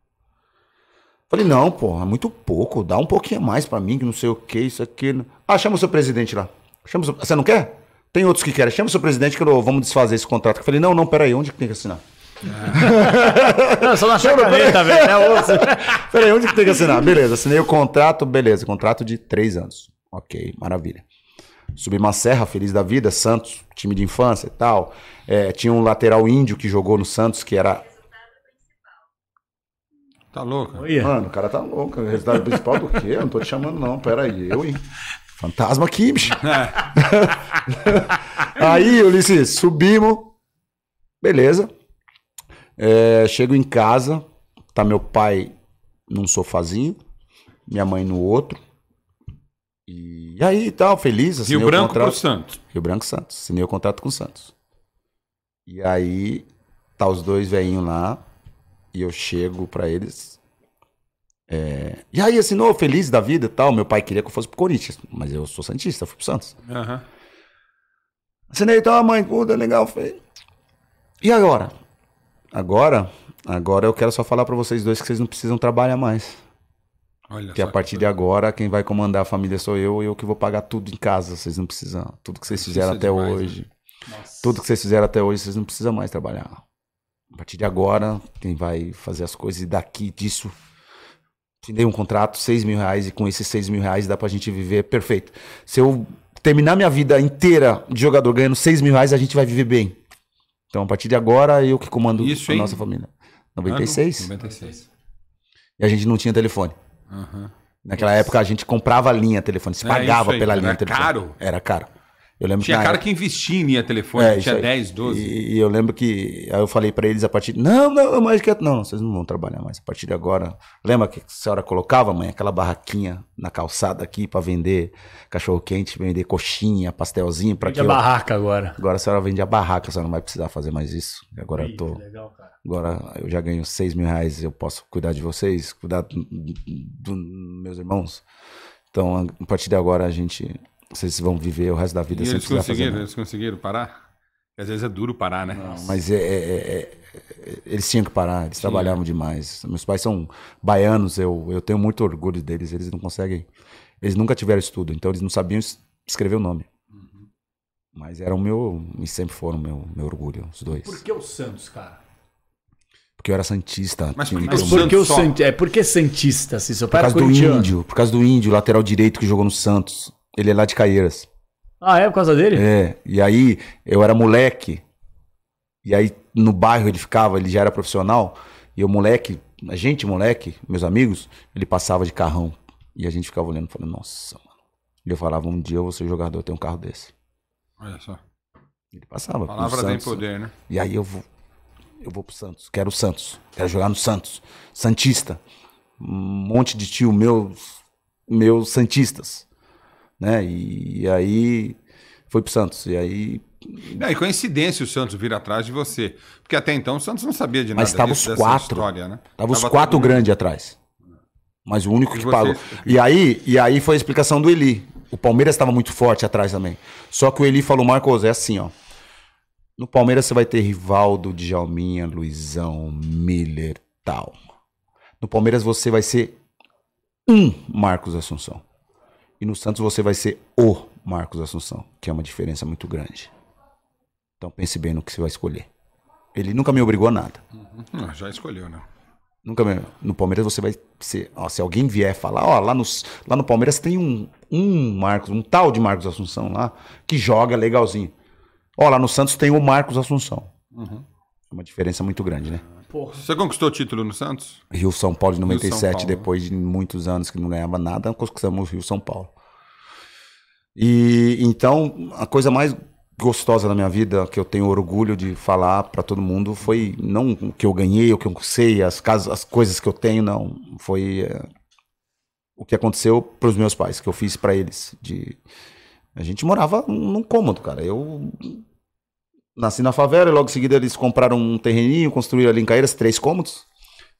Falei, não, pô, é muito pouco, dá um pouquinho a mais pra mim, que não sei o que, isso aqui. Ah, chama o seu presidente lá. Chama o seu... Você não quer? Tem outros que querem. Chama o seu presidente que eu- vamos desfazer esse contrato. Eu falei, não, não, peraí, onde que tem que assinar? Não, só na chacaneta, velho. É osso. Peraí, onde que tem que assinar? Beleza, assinei o contrato, beleza, contrato de três anos. Ok, maravilha. Subi uma serra, feliz da vida, Santos, time de infância e tal. É, tinha um lateral índio que jogou no Santos, que era. Tá louco? Olha. Mano, o cara tá louco. O resultado principal do quê? Eu não tô te chamando, não. Pera aí, eu, hein? Fantasma aqui, bicho. aí, Ulisses, subimos. Beleza. É, chego em casa, tá meu pai num sofazinho, minha mãe no outro. E aí, tal, feliz. assinei Rio Branco contrato. pro Santos. Rio Branco e Santos. Assinei o contrato com o Santos. E aí, tá os dois velhinhos lá. E eu chego pra eles. é, E aí, assinou feliz da vida e tal. Meu pai queria que eu fosse pro Corinthians. Mas eu sou Santista, fui pro Santos. Aham. Assinei, então, a mãe, puta, legal. Falei, e agora? Agora, agora eu quero só falar pra vocês dois que vocês não precisam trabalhar mais. Olha Que a partir de agora, quem vai comandar a família sou eu e eu que vou pagar tudo em casa. Vocês não precisam. Tudo que vocês fizeram até demais, hoje. Tudo que vocês fizeram até hoje, vocês não precisam mais trabalhar. A partir de agora, quem vai fazer as coisas e daqui disso. Assinei um contrato, 6 mil reais, e com esses 6 mil reais dá pra gente viver perfeito. Se eu terminar minha vida inteira de jogador ganhando 6 mil reais, a gente vai viver bem. Então, a partir de agora, eu que comando Isso, a hein? nossa família. Ano 96? 96. E a gente não tinha telefone. Aham. Naquela época a gente comprava linha telefone, se É, pagava isso aí, pela era linha telefone. caro. Era caro. Eu lembro Tinha na cara época- que investia em linha telefone, É, tinha aí. 10, 12. E, e eu lembro que aí eu falei pra eles a partir. Não, não, mais quieto. Não, vocês não vão trabalhar mais. A partir de agora. Lembra que a senhora colocava, mãe, aquela barraquinha na calçada aqui pra vender cachorro quente, vender coxinha, pastelzinho para Vende que a eu... barraca agora. Agora a senhora vende a barraca, a senhora não vai precisar fazer mais isso. E Agora eu tô. Legal, cara. Agora eu já ganho 6 mil reais, eu posso cuidar de vocês, cuidar dos meus irmãos. Então, a partir de agora, a gente vocês vão viver o resto da vida E sem eles precisar fazer conseguiram, nada. eles conseguiram parar? Às vezes é duro parar, né? Mas é, é- é- é- eles tinham que parar, eles trabalhavam demais. Meus pais são baianos, eu, eu tenho muito orgulho deles. Eles não conseguem. Eles nunca tiveram estudo, então eles não sabiam es- escrever o nome. Mas eram meu. E sempre foram meu, meu orgulho, os dois. Por que o Santos, cara? Porque eu era Santista. Mas por que Mas o por? Sant... É, por que Santista? Se seu Por pai era causa do índio, por causa do índio, lateral direito que jogou no Santos. Ele é lá de Caieiras. Ah, é por causa dele? É, e aí eu era moleque. E aí no bairro ele ficava, ele já era profissional. E o moleque, a gente moleque, meus amigos, ele passava de carrão. E a gente ficava olhando e falando, nossa, mano. E eu falava, um dia eu vou ser jogador, eu tenho um carro desse. Olha só. Ele passava. Palavra tem Santos. poder, né? E aí eu vou, eu vou pro Santos. Quero o Santos. Quero jogar no Santos. Santista. Um monte de tio meus, meus santistas. Né? E, e aí foi pro Santos. E aí e coincidência o Santos vir atrás de você. Porque até então o Santos não sabia de nada Mas tava disso, os quatro. história, né? Tava os quatro grandes atrás. Mas o único que vocês? pagou. E aí, e aí foi a explicação do Eli. O Palmeiras estava muito forte atrás também. Só que o Eli falou, Marcos, é assim, ó. No Palmeiras você vai ter Rivaldo, Djalminha, Luizão, Miller, tal. No Palmeiras você vai ser um Marcos Assunção. E no Santos você vai ser o Marcos Assunção, que é uma diferença muito grande. Então pense bem no que você vai escolher. Ele nunca me obrigou a nada. Hum, já escolheu, né? Nunca me- no Palmeiras você vai ser. ó, se alguém vier falar, ó, lá, nos, lá no Palmeiras tem um, um Marcos, um tal de Marcos Assunção lá, que joga legalzinho. Ó, lá no Santos tem o Marcos Assunção. É uma diferença muito grande, né? Porra. Você conquistou o título no Santos? Rio São Paulo de Rio, 97, São Paulo. depois de muitos anos que não ganhava nada, conquistamos o Rio São Paulo. E então, a coisa mais gostosa da minha vida, que eu tenho orgulho de falar pra todo mundo, foi não o que eu ganhei, o que eu sei, as, casas, as coisas que eu tenho, não. Foi é, o que aconteceu pros meus pais, que eu fiz pra eles. De... A gente morava num cômodo, cara. Eu nasci na favela e logo em seguida eles compraram um terreninho, construíram ali em Caeiras, três cômodos.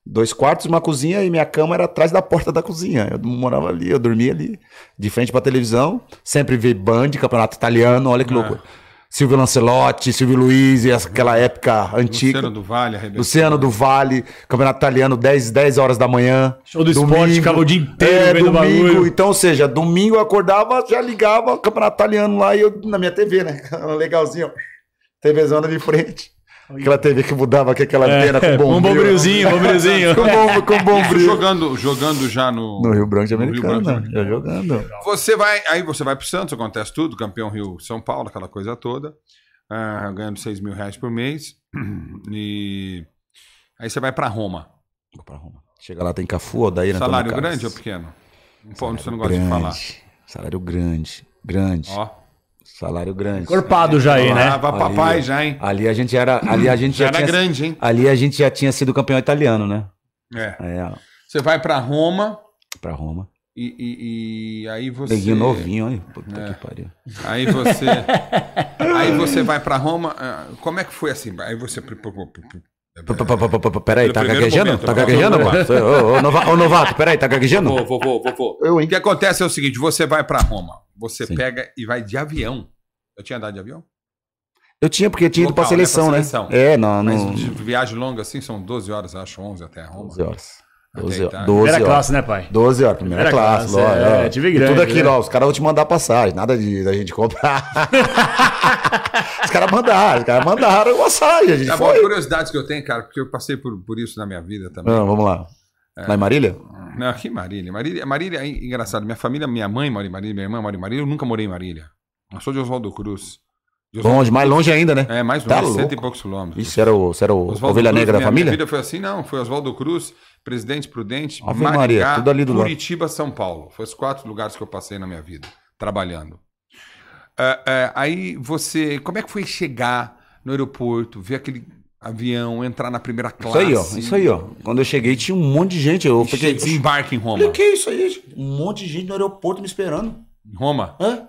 Dois quartos, uma cozinha e minha cama era atrás da porta da cozinha. Eu morava ali, eu dormia ali, de frente pra televisão. Sempre vi Band, campeonato italiano, olha que Ah. louco. Silvio Lancelotti, Silvio Luiz, e aquela época antiga. Luciano do Vale, arrebentou. Luciano do Vale, campeonato italiano, 10, 10 horas da manhã. Show do esporte, ficava o dia inteiro é, vendo domingo. Então, ou seja, domingo eu acordava, já ligava o campeonato italiano lá e eu na minha TV, né? Legalzinho, ó. TVzona de frente. Aquela TV que mudava com aquela antena com Um bombril. bombrilzinho, bombrilzinho. com, bom, com bombril. jogando, jogando já no. No Rio Branco de no Rio Branco de Americana, já jogando. Você vai, aí você vai pro Santos, acontece tudo, campeão Rio São Paulo, aquela coisa toda, ah, ganhando 6 mil reais por mês. E aí você vai pra Roma. Vou pra Roma. Chega lá, tem Cafu, Odair, Salário grande ou pequeno? Um ponto você não Salário gosta de grande. falar. Salário grande, grande. Ó, Salário grande. Corpado já aí, né? ah, vai papai já, hein? Ali a gente era, ali a gente Já já, era tinha, grande, hein? ali a gente já tinha sido campeão italiano, né? É. É, Você vai pra Roma pra Roma. e, e- e aí você. Neguinho novinho, olha. Puta É. que pariu. Aí você. aí você vai pra Roma. ah, Como é que foi assim? Aí você. P- Peraí, tá gaguejando? momento, Tá gaguejando, mano? Ô, ô, nova- ô, novato, peraí, tá gaguejando? Vou, vou, vou, vou. Eu, O que acontece é o seguinte: você vai pra Roma, você Sim. pega e vai de avião. Eu tinha andado de avião? Eu tinha, porque eu tinha ido né? seleção, Pra né? seleção. É, não, Mas não. de viagem longa assim são 12 horas, acho, 11 até Roma. 12 horas. Até 12 Itália. horas. 12 Primeira horas. classe, né, pai? 12 horas, primeira, Primeira classe, classe, lógico, é, é. tive E grande, tudo aqui, né? ó, os caras vão te mandar passagem, nada de da gente comprar. os caras mandaram, os caras mandaram passagem, a gente Tá bom, foi. curiosidades que eu tenho, cara, porque eu passei por, por isso na minha vida também. Ah, vamos lá. É. Lá em Marília? Não, aqui em Marília. Marília, Marília é engraçado. Minha família, minha mãe mora em Marília, minha irmã mora em Marília. Eu nunca morei em Marília. Eu sou de Oswaldo Cruz. De Oswaldo- Longe, mais longe ainda, né? É, mais Tá longe, cento louco. e poucos quilômetros. Isso era o, isso era o Oswaldo Ovelha Cruz, Negra da minha, família? Minha vida foi assim, não. Foi Oswaldo Cruz, Presidente Prudente, Ave Maria, tudo ali do lado. Curitiba, São Paulo. Foi os quatro lugares que eu passei na minha vida, trabalhando. É, é, aí você, como é que foi chegar no aeroporto, ver aquele avião, entrar na primeira Isso classe? aí, ó. Isso aí, ó. Quando eu cheguei, tinha um monte de gente. Eu fiquei. desembarque em Roma. Falei, que isso aí? gente? Um monte de gente no aeroporto me esperando. Em Roma? Hã?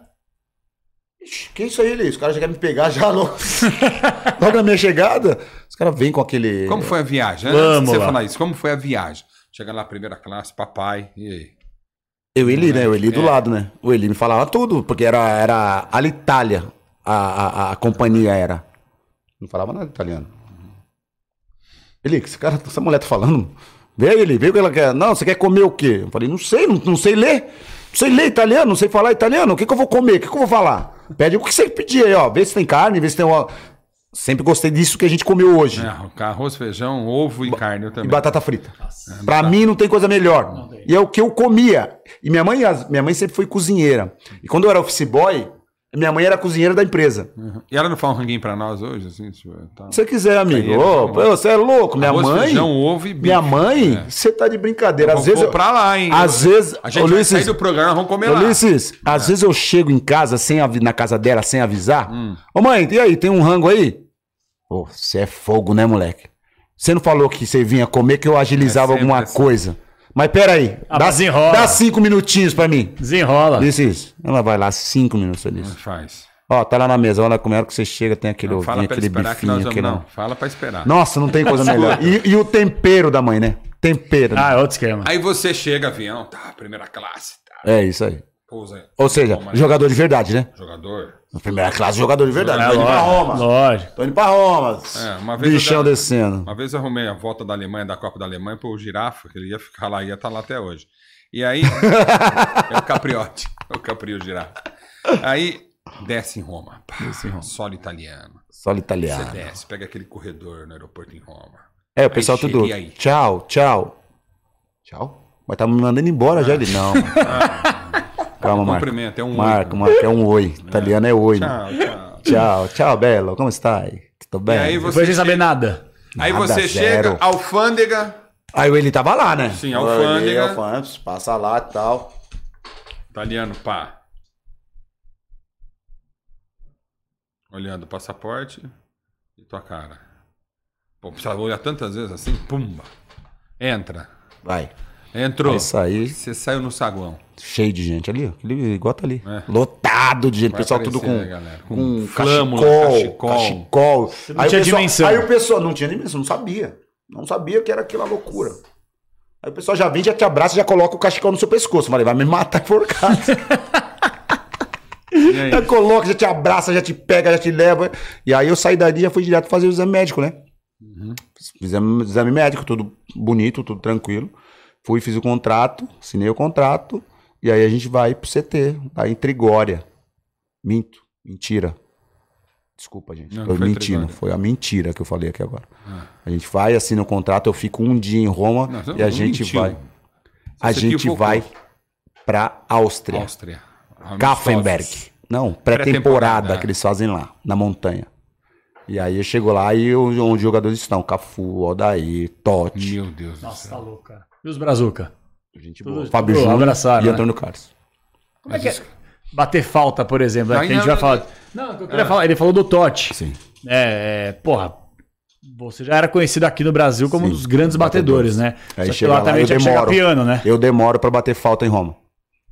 Ixi, que isso aí, Eli? Os caras já querem me pegar já logo. logo na minha chegada. Os caras vêm com aquele. Como foi a viagem? Antes Vamos de você lá. falar isso, como foi a viagem? Chega lá, primeira classe, papai, e aí? Eu e Eli, né? O Eli do É. lado, né? O Eli me falava tudo, porque era, era Alitalia, a, a, a companhia era. Não falava nada italiano. Eli, que esse cara, essa mulher tá falando. Vê Eli, vê o que ela quer. Não, você quer comer o quê? Eu falei, não sei, não, não sei ler. Não sei ler italiano, não sei falar italiano. O que, que eu vou comer? O que, que eu vou falar? Pede o que você pedir aí, ó. Vê se tem carne, vê se tem. Ó. Sempre gostei disso que a gente comeu hoje. É, arroz, feijão, ovo e carne eu E também. batata frita. Pra mim não tem coisa melhor. E é o que eu comia. E minha mãe, minha mãe sempre foi cozinheira. E quando eu era office boy, minha mãe era cozinheira da empresa. Uhum. E ela não faz um ranguinho pra nós hoje, assim? Tipo, tá. Se você quiser, amigo. Ô, vamos. pô, você é louco. Minha Arroz, mãe. feijão, ovo e bife. minha mãe, É. você tá de brincadeira. Às vezes. vou pra lá, hein? Às vezes. A gente Ô, vai Ulisses, sair do programa, vamos comer lá. Ulisses, às vezes eu chego em casa sem na casa dela sem avisar. Ô mãe, e aí, tem um rango aí? Pô, você é fogo, né, moleque? Você não falou que você vinha comer que eu agilizava É alguma assim. coisa. Mas peraí, Ah, dá, mas enrola. dá cinco minutinhos pra mim. Desenrola. Ulisses, ela vai lá, cinco minutos, Ulisses. Faz. Ó, tá lá na mesa, olha como é que você chega, tem aquele Não, ovinho, aquele esperar que nós bifinho, vamos. aquele... Não, fala pra esperar. Nossa, não tem coisa melhor. E, e o tempero da mãe, né? Tempero. Ah, é outro esquema. Aí você chega, avião, tá, primeira classe, tá. É isso aí. Pousa aí. Ou seja, jogador de verdade, né? Jogador. Primeira classe, jogador de verdade. É, Tô indo pra Roma. lógico. lógico. Tô indo pra Roma. É, uma vez Bichão descendo. Uma vez eu arrumei a volta da Alemanha, da Copa da Alemanha, pro Girafa, que ele ia ficar lá, ia estar lá até hoje. E aí. é o Capriote. É o Caprio Girafa. Aí desce em Roma. Pá, Solo italiano. Solo Você italiano. desce, pega aquele corredor no aeroporto em Roma. É, o pessoal Aí tudo. e aí? Tchau, tchau. Tchau? Mas tá me mandando embora já ele. Não. Calma, Marco. Cumprimento, é um oi. Marco, Marco, é um oi. Italiano é oi. né? Tchau, tchau. Tchau, tchau, Belo. Como está? Tudo bem? E aí aí, você Depois sem saber nada. Aí Nada, você zero. chega, alfândega. ele tava lá, né? Sim, alfândega. olhei, alfândega, passa lá e tal. Italiano, pá. Olhando o passaporte e tua cara. Pô, precisa olhar tantas vezes assim, pumba. Entra. Vai. Entrou. Vai sair Você saiu no saguão. Cheio de gente ali. ó. Aquele igual tá ali. É. Lotado de gente. Vai pessoal tudo com, né, galera? Com com flâmula, cachecol. cachecol. não Aí, o tinha pessoal, dimensão. aí o pessoal não tinha dimensão, não sabia. Não sabia que era aquela loucura. Aí o pessoal já vem, já te abraça, já coloca o cachecol no seu pescoço. Falei, vai me matar enforcado. Já coloca, já te abraça, já te pega, já te leva. E aí eu saí dali e já fui direto fazer o exame médico, né? Uhum. Fizemos exame médico, tudo bonito, tudo tranquilo. Fui, fiz o contrato, assinei o contrato. E aí a gente vai pro CT, lá em Trigória. Minto, mentira. Desculpa, gente. Não, foi mentindo. Trigória. Foi a mentira que eu falei aqui agora. Ah. A gente vai, assina o contrato, eu fico um dia em Roma Não, e a gente mentiu. vai. A gente vai pra Áustria. Áustria. Kaffenberg. Não, Pré-temporada. pré-temporada que eles fazem lá, na montanha. E aí eu chego lá e onde os jogadores estão, Cafu, Aldair, Totti, Meu Deus do Nossa, tá céu. louco, cara. E os Brazuca? Gente Tudo- boa, Fábio Júnior abraçaram, e né? Antônio Carlos. Como é que é? Bater falta, por exemplo. é que a gente não- vai falar. Não, o que eu queria falar. Ele falou do Totti. Sim. É, é, porra. Você já era conhecido aqui no Brasil como um Sim, dos grandes batedores, né? Aí Só que chega lá também eu demoro. piano, né? Eu demoro pra bater falta em Roma.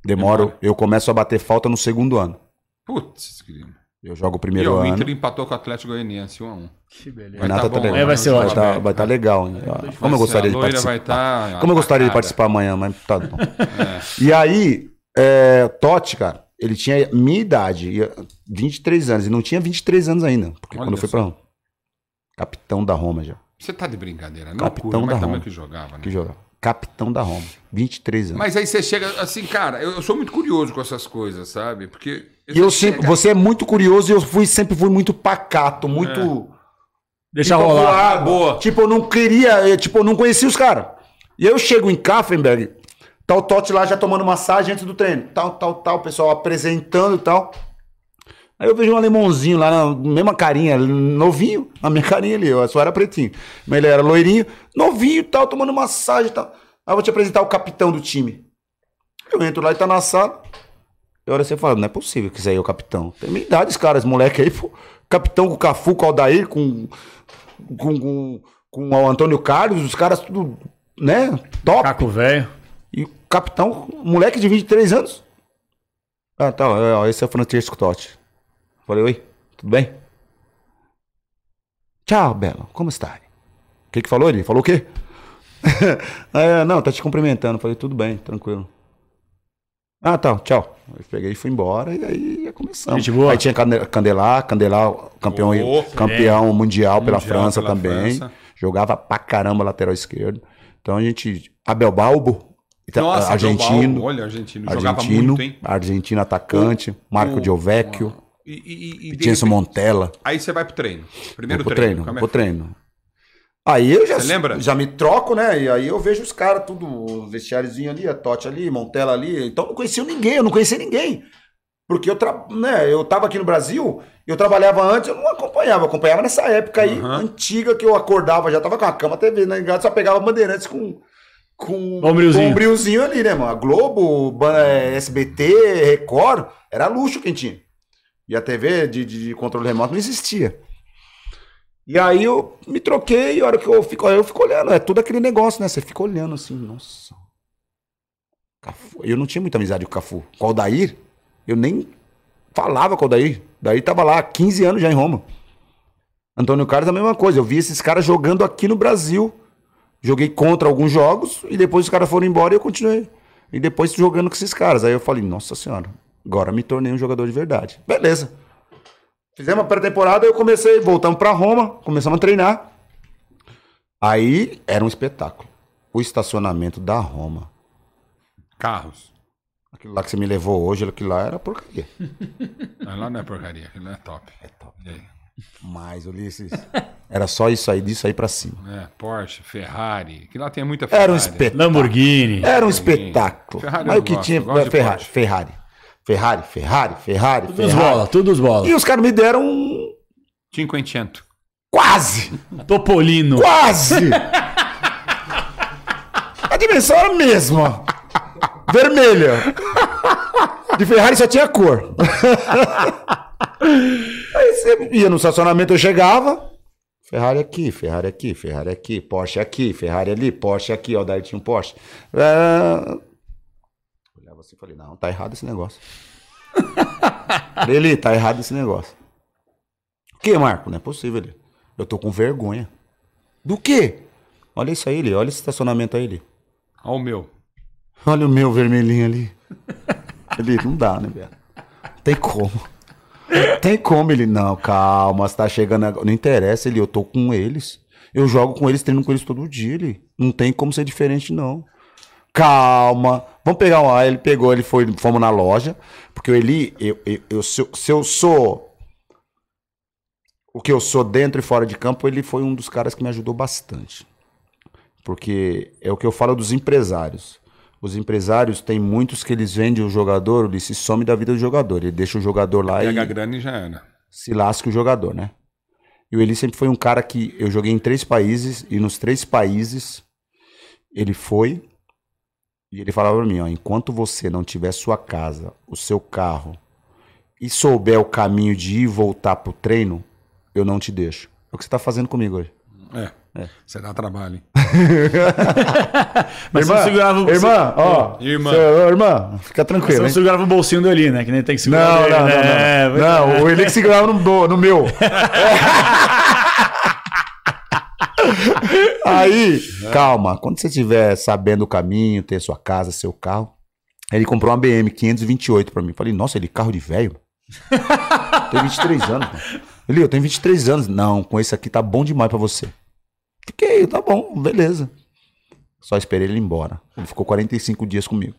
Demoro, Demora. eu começo a bater falta no segundo ano. Putz, querido. Eu jogo o E primeiro ó, o ano. Inter empatou com o Atlético Goianiense 1 a 1 Que beleza. Vai Renata tá tá bom, legal. É, vai ser ótimo. Vai tá, vai tá legal. hein? Como eu gostaria de participar. vai tá Como eu gostaria de participar amanhã, mas tá bom. E aí, é, Totti, cara, ele tinha minha idade, ia- 23 anos, e não tinha 23 anos ainda, porque Olha quando eu fui só. pra Roma. Capitão da Roma já, Você tá de brincadeira, não? Capitão mas da também Roma. que jogava, né? que jogava. Capitão da Roma, 23 anos. Mas aí você chega assim, cara, eu, eu sou muito curioso com essas coisas, sabe? Porque. E eu você sempre, você é muito curioso e eu fui, sempre fui muito pacato, muito... Deixa Tipo, rolar. Boa. Tipo, eu não queria, eu, tipo, eu não conhecia os caras. E eu chego em Kaffenberg, tá o Totti lá já tomando massagem antes do treino. Tal, tal, tal, o pessoal apresentando e tal. Aí eu vejo um alemãozinho lá, na mesma carinha, novinho, a minha carinha ali, eu só era pretinho. Mas ele era loirinho, novinho e tal, tomando massagem e tal. Aí eu vou te apresentar o capitão do time. Eu entro lá e tá na sala. E olha você fala, não é possível que isso aí é o capitão. Tem minha idade, os caras, moleque aí, pô. Capitão com o Cafu, com o Aldair, com, com, com, com o Antônio Carlos, os caras tudo, né? Top. Caco velho. E o capitão, moleque de 23 anos. Ah, tá, é, ó, esse é o Francisco Totti. Falei, oi, tudo bem? Tchau, Belo, como está? O que que falou ele? Falou o quê? Ah, é, não, tá te cumprimentando. Falei, tudo bem, tranquilo. Ah, tá, tchau. Eu peguei e fui embora e aí ia começando. Gente boa. Aí tinha Cande- Candelar, Candelar, campeão, Oh, campeão mundial pela Mundial França pela também. França. Jogava pra caramba lateral esquerdo. Então a gente. Abel Balbo, Nossa, argentino. Bilbao, olha, argentino. Jogava argentino, muito, hein? argentino atacante, Marco O- Giovecchio, E, e, e, Montella. Aí você vai pro treino. Primeiro vou pro treino. treino, é vou que- treino. Aí eu já, Você lembra? já me troco, né? E aí eu vejo os caras, tudo, vestiáriozinho ali, a Totti ali, Montella ali. Então eu não conhecia ninguém, eu não conhecia ninguém. Porque eu, tra... né, eu tava aqui no Brasil, eu trabalhava antes, eu não acompanhava, eu acompanhava nessa época aí, Aham. antiga, que eu acordava, já tava com a cama TV, né? Só pegava bandeirantes com. Com Bombrilzinho. bombrilzinho ali, né, mano? A Globo, eh, SBT, Record, era luxo quem tinha. E a TV de, de- de controle remoto não existia. E aí eu me troquei, e a hora que eu fico, eu fico olhando, é tudo aquele negócio, né? Você fica olhando assim, nossa. Cafu. Eu não tinha muita amizade com o Cafu. Com o Aldair, eu nem falava com o Aldair. Daí tava lá há 15 anos já em Roma. Antônio Carlos a mesma coisa. Eu vi esses caras jogando aqui no Brasil. Joguei contra alguns jogos e depois os caras foram embora e eu continuei. E depois jogando com esses caras. Aí eu falei, nossa senhora, agora me tornei um jogador de verdade. Beleza. Fizemos a pré-temporada, eu comecei, voltamos pra Roma, começamos a treinar. Aí era um espetáculo. O estacionamento da Roma. Carros. Aquilo lá que você me levou hoje, aquilo lá era porcaria. Mas lá não é porcaria, aquilo lá é top. É top. Mas, Ulisses, era só isso aí, disso aí pra cima. É, Porsche, Ferrari. Que lá tem muita Ferrari. Era um espetáculo. Lamborghini. Era um espetáculo. Ferrari Mas o que gosto, tinha Ferrari, Porsche. Ferrari. Ferrari, Ferrari, Ferrari, Tudo os Ferrari. bola, tudo os bola. E os caras me deram um... Cinquecento. quase, Topolino. quase. A dimensão era a mesma. Vermelha. De Ferrari só tinha cor. Aí você ia no estacionamento, eu chegava. Ferrari aqui, Ferrari aqui, Ferrari aqui, Porsche aqui, Ferrari ali, Porsche aqui, ó, daí tinha um Porsche. É... Falei, não, tá errado esse negócio. Ele, tá errado esse negócio. O que, Marco? Não é possível, ele. Eu tô com vergonha. Do quê? Olha isso aí, ele. Olha esse estacionamento aí, ele. Olha o meu. Olha o meu vermelhinho ali. Ele, não dá, né, velho? Tem como. Tem como ele, não, calma, você tá chegando agora. Não interessa, ele, eu tô com eles. Eu jogo com eles, treino com eles todo dia, ele. Não tem como ser diferente, não. Calma. Vamos pegar um. Aí ele pegou, ele foi, fomos na loja. Porque o Eli, eu, eu, eu- se, eu- se eu sou o que eu sou dentro e fora de campo, ele foi um dos caras que me ajudou bastante. Porque é o que eu falo dos empresários. Os empresários têm muitos que eles vendem o jogador, ele se some da vida do jogador. Ele deixa o jogador lá Pega a e grana e já era. se lasca o jogador, né? E o Eli sempre foi um cara que eu joguei em três países e nos três países ele foi e ele falava pra mim, ó, enquanto você não tiver sua casa, o seu carro e souber o caminho de ir e voltar pro treino, eu não te deixo. É o que você tá fazendo comigo hoje. É. Você dá trabalho, hein? Mas você segurava o irmã, ó, Irmã. seu- irmã, fica Você tranquilo, não hein? segurava o bolsinho do Eli, né? Que nem tem que segurar Não, dele, não, não, né? não. Não, o Eli que segurava no, do- no meu. Aí, calma, quando você estiver sabendo o caminho, ter sua casa, seu carro. Ele comprou uma BM 528 pra mim. Falei, nossa, ele carro de velho? Tem 23 anos, mano. Ele, eu tenho 23 anos. Não, com esse aqui tá bom demais pra você. Fiquei, tá bom, beleza. Só esperei ele ir embora. Ele ficou 45 dias comigo.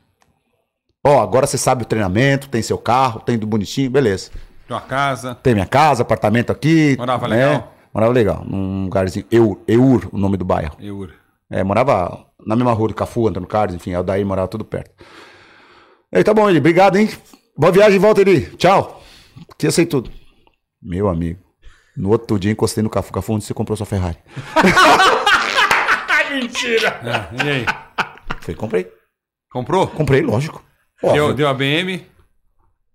Ó, agora você sabe o treinamento, tem seu carro, tem do bonitinho, beleza. Tua casa. Tem minha casa, apartamento aqui. Morava né? legal? Morava legal, num lugarzinho. Eur, Eur, o nome do bairro. Eur. É, morava na mesma rua do Cafu, Antônio Carlos, enfim, Aldair morava tudo perto. Aí, tá bom, ele, obrigado, hein? Boa viagem, volta ele. Tchau. Que eu sei tudo. Meu amigo, no outro dia encostei no Cafu. Cafu, onde você comprou sua Ferrari? É, e aí? Falei, comprei. Comprou? Comprei, lógico. Deu, Óbvio. deu a BM?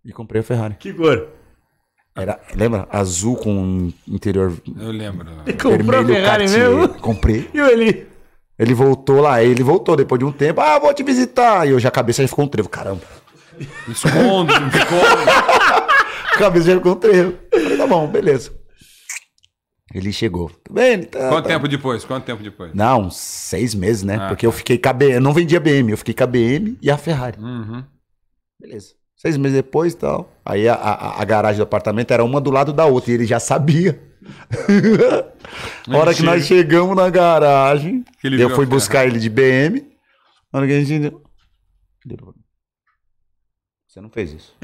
E comprei a Ferrari. Que cor? Era, lembra? Azul com interior Eu lembro. Comprou a vermelho Ferrari Cartier. mesmo? Comprei. E o Eli? Ele voltou lá, ele voltou depois de um tempo. Ah, vou te visitar. E eu já a cabeça já ficou um trevo. Caramba. Escondo, não escondo. A cabeça já ficou um trevo. Falei, tá bom, beleza. Ele chegou. Tudo bem? Tá, Quanto tá. tempo depois? Quanto tempo depois? Não, uns seis meses, né? Ah, Porque eu fiquei com a BM. Eu não vendia BM, eu fiquei com a BM e a Ferrari. Uhum. Beleza. Seis meses depois e tal. Aí a, a, a garagem do apartamento era uma do lado da outra e ele já sabia. a hora que nós chegamos na garagem, eu fui buscar ele de BM. A hora que a gente. Você não fez isso.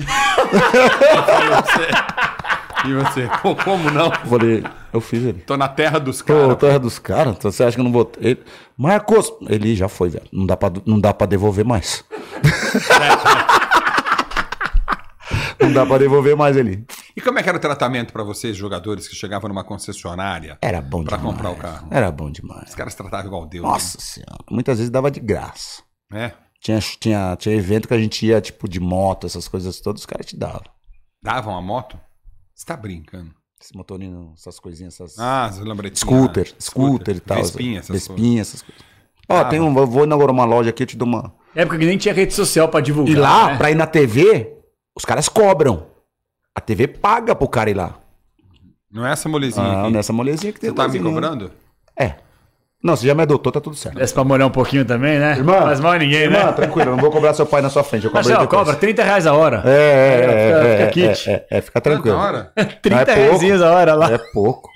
E você? Como não? Eu falei, eu fiz ele. Tô na terra dos caras. terra dos caras, então você acha que eu não vou. Ele, Marcos! Ele já foi, velho. Não dá pra, não dá pra devolver mais. não dá pra devolver mais ele. E como é que era o tratamento pra vocês, jogadores que chegavam numa concessionária? Era bom Pra demais. comprar o carro. Era bom demais. Os caras tratavam igual Deus. Nossa senhora. Muitas vezes dava de graça. Né? Tinha, tinha, tinha evento que a gente ia, tipo, de moto, essas coisas todas, os caras te davam. Davam a moto? Você tá brincando. Esse motorino, essas coisinhas, essas. Ah, lembra de scooter, scooter e tal. Vespinha, essas coisas. Vespinha, essas coisas. Ó, Ah, tem um, eu vou inaugurar uma loja aqui, eu te dou uma. Época que nem tinha rede social pra divulgar. E lá, né? pra ir na TV, os caras cobram. A TV paga pro cara ir lá. Não é essa molezinha Ah, aqui. nessa molezinha que tem Você tá me cobrando? É. Não, você já me adotou, tá tudo certo. Desce pra molhar um pouquinho também, né? Irmã, Faz mal a ninguém, Irmã, né? tranquilo, eu não vou cobrar seu pai na sua frente. Eu cobro depois. cobra 30 reais a hora. É, é, é, Fica- é, fica é, é, é, fica tranquilo. Na hora? 30 é reais a hora lá. É pouco.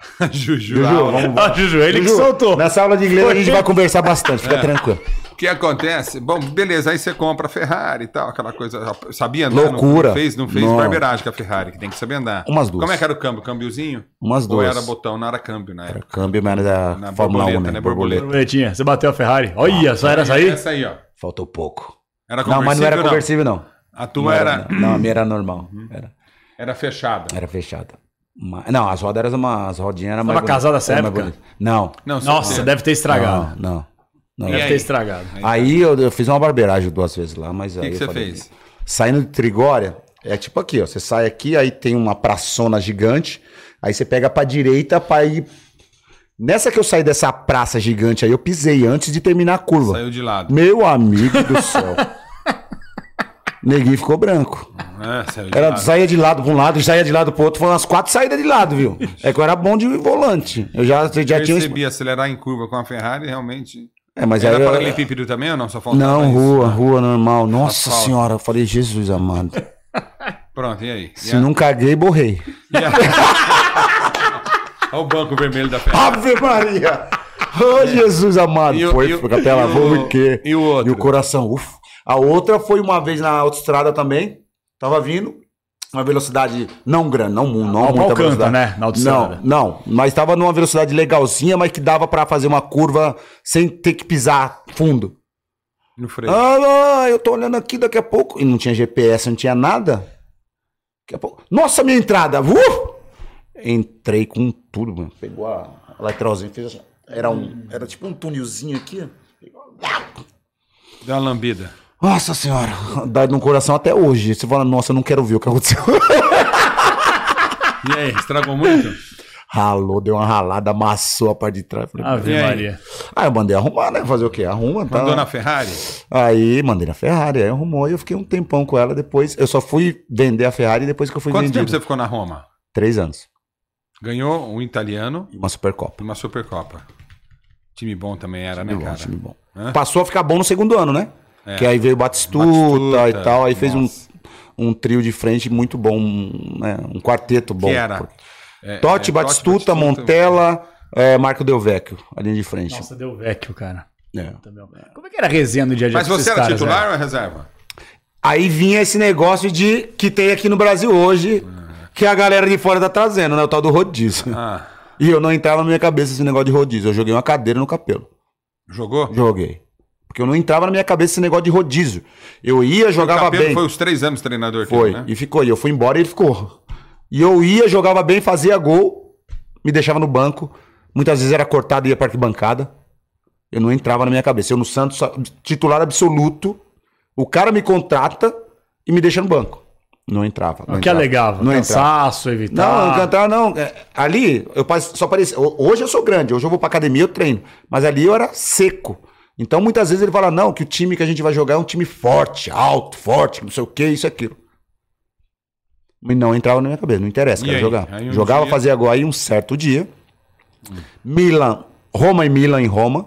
Juju. Juju, vamos Juju, ele que Juju, soltou. Nessa aula de inglês a gente vai conversar bastante, fica tranquilo. O que acontece? Bom, beleza, aí você compra a Ferrari e tal, aquela coisa. Sabia andar? Loucura. Não fez, não fez Não. barbeiragem com a Ferrari, que tem que saber andar. Umas duas. Como é que era o câmbio? Câmbiozinho? Umas Ou duas. era botão? Não era câmbio, na Era câmbio, mas era Na Fórmula 1, borboleta, né? né? Borboleta. Borboletinha, você bateu a Ferrari. Olha, só era essa aí? Essa aí, ó. Faltou pouco. Era Não, mas não era conversível, conversível, não. A tua Não era, Não, a minha era normal. Era, era fechada. era fechada. Não, as rodas eram uma, as rodinhas eram mais Tava época? bonita. Não. Não, Nossa, solteiro. deve ter estragado. Não, não. não. Deve aí? ter estragado. Aí eu, eu fiz uma barbeiragem duas vezes lá, mas O aí que, que eu você falei, fez? Saindo de Trigória, é tipo aqui, ó. Você sai aqui, aí tem uma praçona gigante, aí você pega pra direita pra ir. Nessa que eu saí dessa praça gigante aí, eu pisei antes de terminar a curva. Saiu de lado. Meu amigo do céu. Neguinho ficou branco. É, Era, saía de lado pra um lado, saía de lado pro outro, foram umas quatro saídas de lado, viu? É que eu era bom de volante. Eu já, já tinha. Percebi acelerar em curva com a Ferrari, realmente. É, mas Era eu- paralelepípedo também ou não? Só faltava Não, isso? rua, rua normal. Nossa Asfalto. senhora, eu falei, Jesus amado. Pronto, e aí? E Se a- não caguei, borrei. e a- Olha o banco vermelho da Ferrari. Ave Maria! Oh, Jesus amado. E o- foi, e o- a tela e o- boa e quê? e o outro? E o coração, ufa. A outra foi uma vez na autoestrada também. Tava vindo. Uma velocidade não grande, não, não Al- muita Alcântara, velocidade. né? Na autoestrada. Não, não. Mas tava numa velocidade legalzinha, mas que dava pra fazer uma curva sem ter que pisar fundo. No freio. Ah, não, eu tô olhando aqui daqui a pouco. E não tinha GPS, não tinha nada. Daqui a pouco. Nossa, minha entrada! Uh! Entrei com tudo, mano. Pegou a a lateralzinha, fez assim. Era, um, era tipo um túnelzinho aqui. Deu uma lambida. Nossa senhora, dá no coração até hoje. Você fala, nossa, eu não quero ver o que aconteceu. E aí, estragou muito? Ralou, deu uma ralada, amassou a parte de trás. Falei, Ave aí? Maria. Ah, eu mandei arrumar, né? Fazer o quê? Arruma, tá? Mandou na Ferrari? Aí mandei na Ferrari, aí arrumou e eu fiquei um tempão com ela. Depois, eu só fui vender a Ferrari depois que eu fui Quanto vendido. tempo você ficou na Roma? Três anos. Ganhou um italiano E uma Supercopa. e uma Supercopa. Time bom também era, né, Time bom, cara? time bom. Hã? Passou a ficar bom no segundo ano, né? É. Que aí veio o Batistuta, Batistuta, e tal. Aí fez um, nossa. um trio de frente muito bom, né? um quarteto bom. Que era? É, Totti, é, Batistuta, Montella, é, Marco Del Vecchio, a linha de frente. Nossa, deu vecchio, cara. É. Como é que era a resenha no dia a dia Mas você era caras, titular ou é reserva? Aí vinha esse negócio de que tem aqui no Brasil hoje, que a galera de fora tá trazendo, né? O tal do rodízio. Ah, E eu não entrava na minha cabeça esse negócio de rodízio. Eu joguei uma cadeira no capelo. jogou? Joguei. Porque eu não entrava na minha cabeça esse negócio de rodízio. Eu ia, jogava bem. foi os três anos treinador Foi. né? E ficou. E eu fui embora e ele ficou. E eu ia, jogava bem, fazia gol, me deixava no banco. Muitas vezes era cortado e ia pra arquibancada. Eu não entrava na minha cabeça. Eu no Santos, titular absoluto. O cara me contrata e me deixa no banco. Não entrava. Não O que entrava. alegava? Não entrava. Cansaço, Não, evitar. não cantar não. É, Ali, eu só parecia. ho- Hoje eu sou grande, hoje eu vou pra academia, eu treino. Mas ali eu era seco. Então muitas vezes ele fala: não, que o time que a gente vai jogar é um time forte, alto, forte, não sei o que, isso e aquilo. E não entrava na minha cabeça, não interessa, quero aí? jogar. Aí um Jogava, dia- fazia gol aí um certo dia. Milan, Roma e Milan em Roma.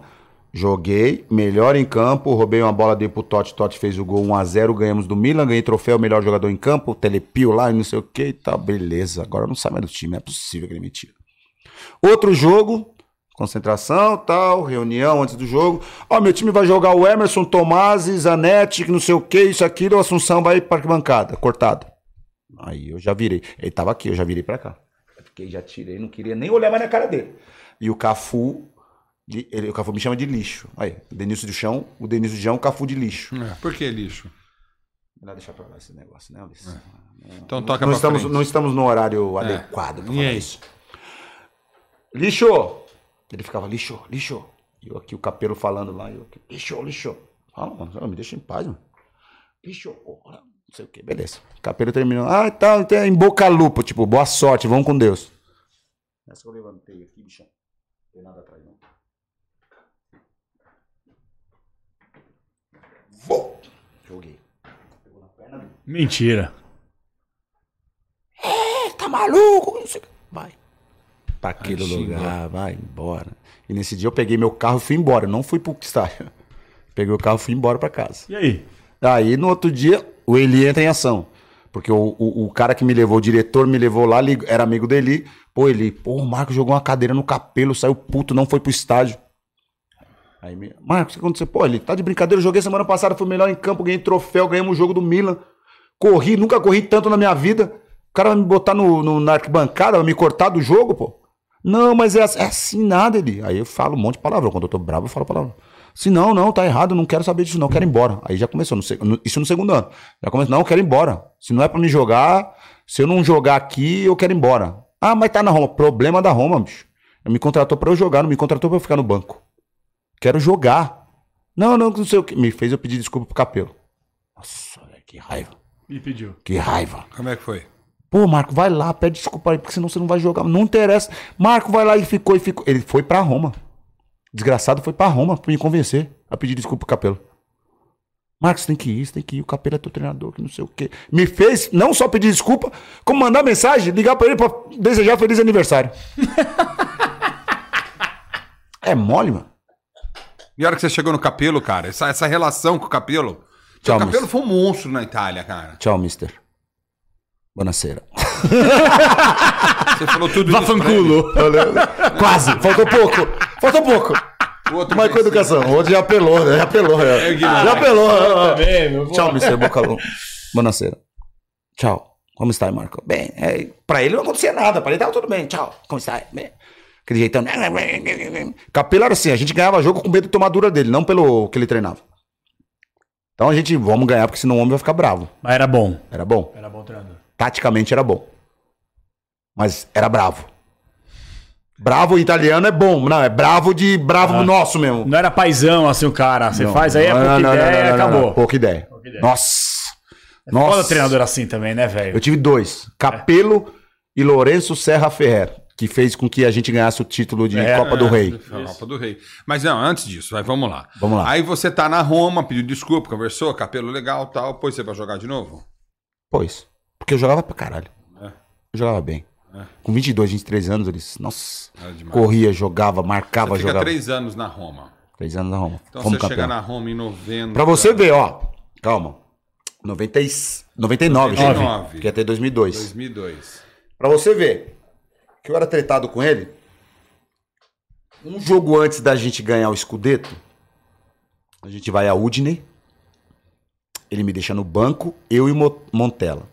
Joguei, melhor em campo, roubei uma bola, dei pro Totti, Totti fez o gol 1x0, ganhamos do Milan, ganhei troféu, melhor jogador em campo, telepio lá e não sei o que e tal, beleza. Agora não sai mais do time, é possível que ele me tire. Outro jogo, concentração, tal, reunião antes do jogo. Ó, meu time vai jogar o Emerson, Tomás, Zanetti, que não sei o que, isso, aquilo, Assunção vai para bancada, cortado. Aí eu já virei. Ele tava aqui, eu já virei pra cá. Fiquei, já tirei, não queria nem olhar mais na cara dele. E o Cafu, ele, o Cafu me chama de lixo. Aí, o Denilson do chão, o Denilson do chão, o Cafu de lixo. É, Por que lixo? Melhor deixar pra lá esse negócio, né, Ulisses? Então toca Não pra estamos, frente. não estamos no horário adequado pra falar isso. Lixo! Ele ficava, lixo, lixo. E eu aqui, o capelo falando lá, eu aqui, lixo, lixo. Fala, mano, me deixa em paz, mano. Lixo. Não sei o que, beleza. O capelo terminou. Ah, tá, é em boca lupa, tipo, boa sorte, vamos com Deus. Essa que eu levantei aqui, bichão. Não tem nada atrás, não. Vou! Joguei. Pegou na perna. Mentira. tá maluco? Não sei o que. Vai. Pra aquele lugar, vai embora. E nesse dia eu peguei meu carro e fui embora. Não fui pro estádio. Peguei o carro e fui embora pra casa. E aí? Aí no outro dia o Eli entra em ação. Porque o, o, o cara que me levou, o diretor me levou lá, era amigo dele. Pô, ele, pô, o Marco jogou uma cadeira no capelo, saiu puto, não foi pro estádio. Aí, me, Marcos, o que aconteceu? Pô, ele tá de brincadeira, eu joguei semana passada, fui melhor em campo, ganhei troféu, ganhamos o jogo do Milan. Corri, nunca corri tanto na minha vida. O cara vai me botar no, no, na arquibancada, vai me cortar do jogo, pô. Não, mas é, assim- é assim nada, ele. Aí eu falo um monte de palavrão. Quando eu tô bravo, eu falo palavrão. Se não, não, tá errado, não quero saber disso, não, quero ir embora. Aí já começou, no, isso no segundo ano. Já começou, não, eu quero ir embora. Se não é pra me jogar, se eu não jogar aqui, eu quero ir embora. Ah, mas tá na Roma. Problema da Roma, bicho. Me contratou pra eu jogar, não me contratou pra eu ficar no banco. Quero jogar. Não, não, não sei o que. Me fez eu pedir desculpa pro Capelo. Nossa, velho, que raiva. Me pediu. Que raiva. Como é que foi? Pô, Marco, vai lá, pede desculpa aí, porque senão você não vai jogar. Não interessa. Marco vai lá e ficou e ficou. Ele foi pra Roma. Desgraçado foi pra Roma pra me convencer a pedir desculpa pro Capelo. Marcos, tem que ir, você tem que ir. O Capelo é teu treinador, que não sei o quê. Me fez não só pedir desculpa, como mandar mensagem, ligar pra ele pra desejar feliz aniversário. é mole, mano. E a hora que você chegou no Capelo, cara, essa, essa relação com o Capelo. Tchau, o Capelo moço. foi um monstro na Itália, cara. Tchau, mister. Buonasera. Você falou tudo. Vafanculo. Quase, faltou pouco. Faltou pouco. Mas com educação. O outro já apelou, né? Já apelou. Já, É, já apelou. Também, meu Tchau, Mr. Bocalão. Buonasera. Tchau. Como está, Marco? Bem, é, pra ele não acontecia nada. Pra ele tava tudo bem. Tchau. Como está? Bem. Aquele jeitão. Capelo era assim, a gente ganhava jogo com medo de tomar dura dele, não pelo que ele treinava. Então a gente, vamos ganhar, porque senão o homem vai ficar bravo. Mas era bom. Era bom. Era bom treinador. Taticamente era bom. Mas era bravo. Bravo italiano é bom. Não, é bravo de bravo nosso mesmo. Não era paizão assim o cara. Você Não, faz aí, é pouca não, ideia não, e não, não, acabou. não. Pouca ideia. Pouca ideia. Nossa. Foda Nossa. treinador assim também, né, velho? Eu tive dois. Capelo e Lourenço Serra Ferrer. Que fez com que a gente ganhasse o título de É, Copa do É, Rei. Copa do Rei. Mas não, antes disso, vai, vamos lá. Vamos lá. Aí você tá na Roma, pediu desculpa, conversou, Capelo legal tal, pôs você pra jogar de novo? Pois. Porque eu jogava pra caralho. É. Eu jogava bem. É. Com 22, 23 anos, eles. Nossa. É. Corria, jogava, marcava, Você fica jogava. três anos na Roma. Três anos na Roma. Então Fomos você campeão. chega na Roma em 90. Pra você ver, ó. Calma. 90 e... 99, gente. 99. Que ter 2002. 2002. Pra você ver que eu era tretado com ele. Um jogo antes da gente ganhar o Scudetto, a gente vai a Udine. Ele me deixa no banco, eu e Mo- Montella.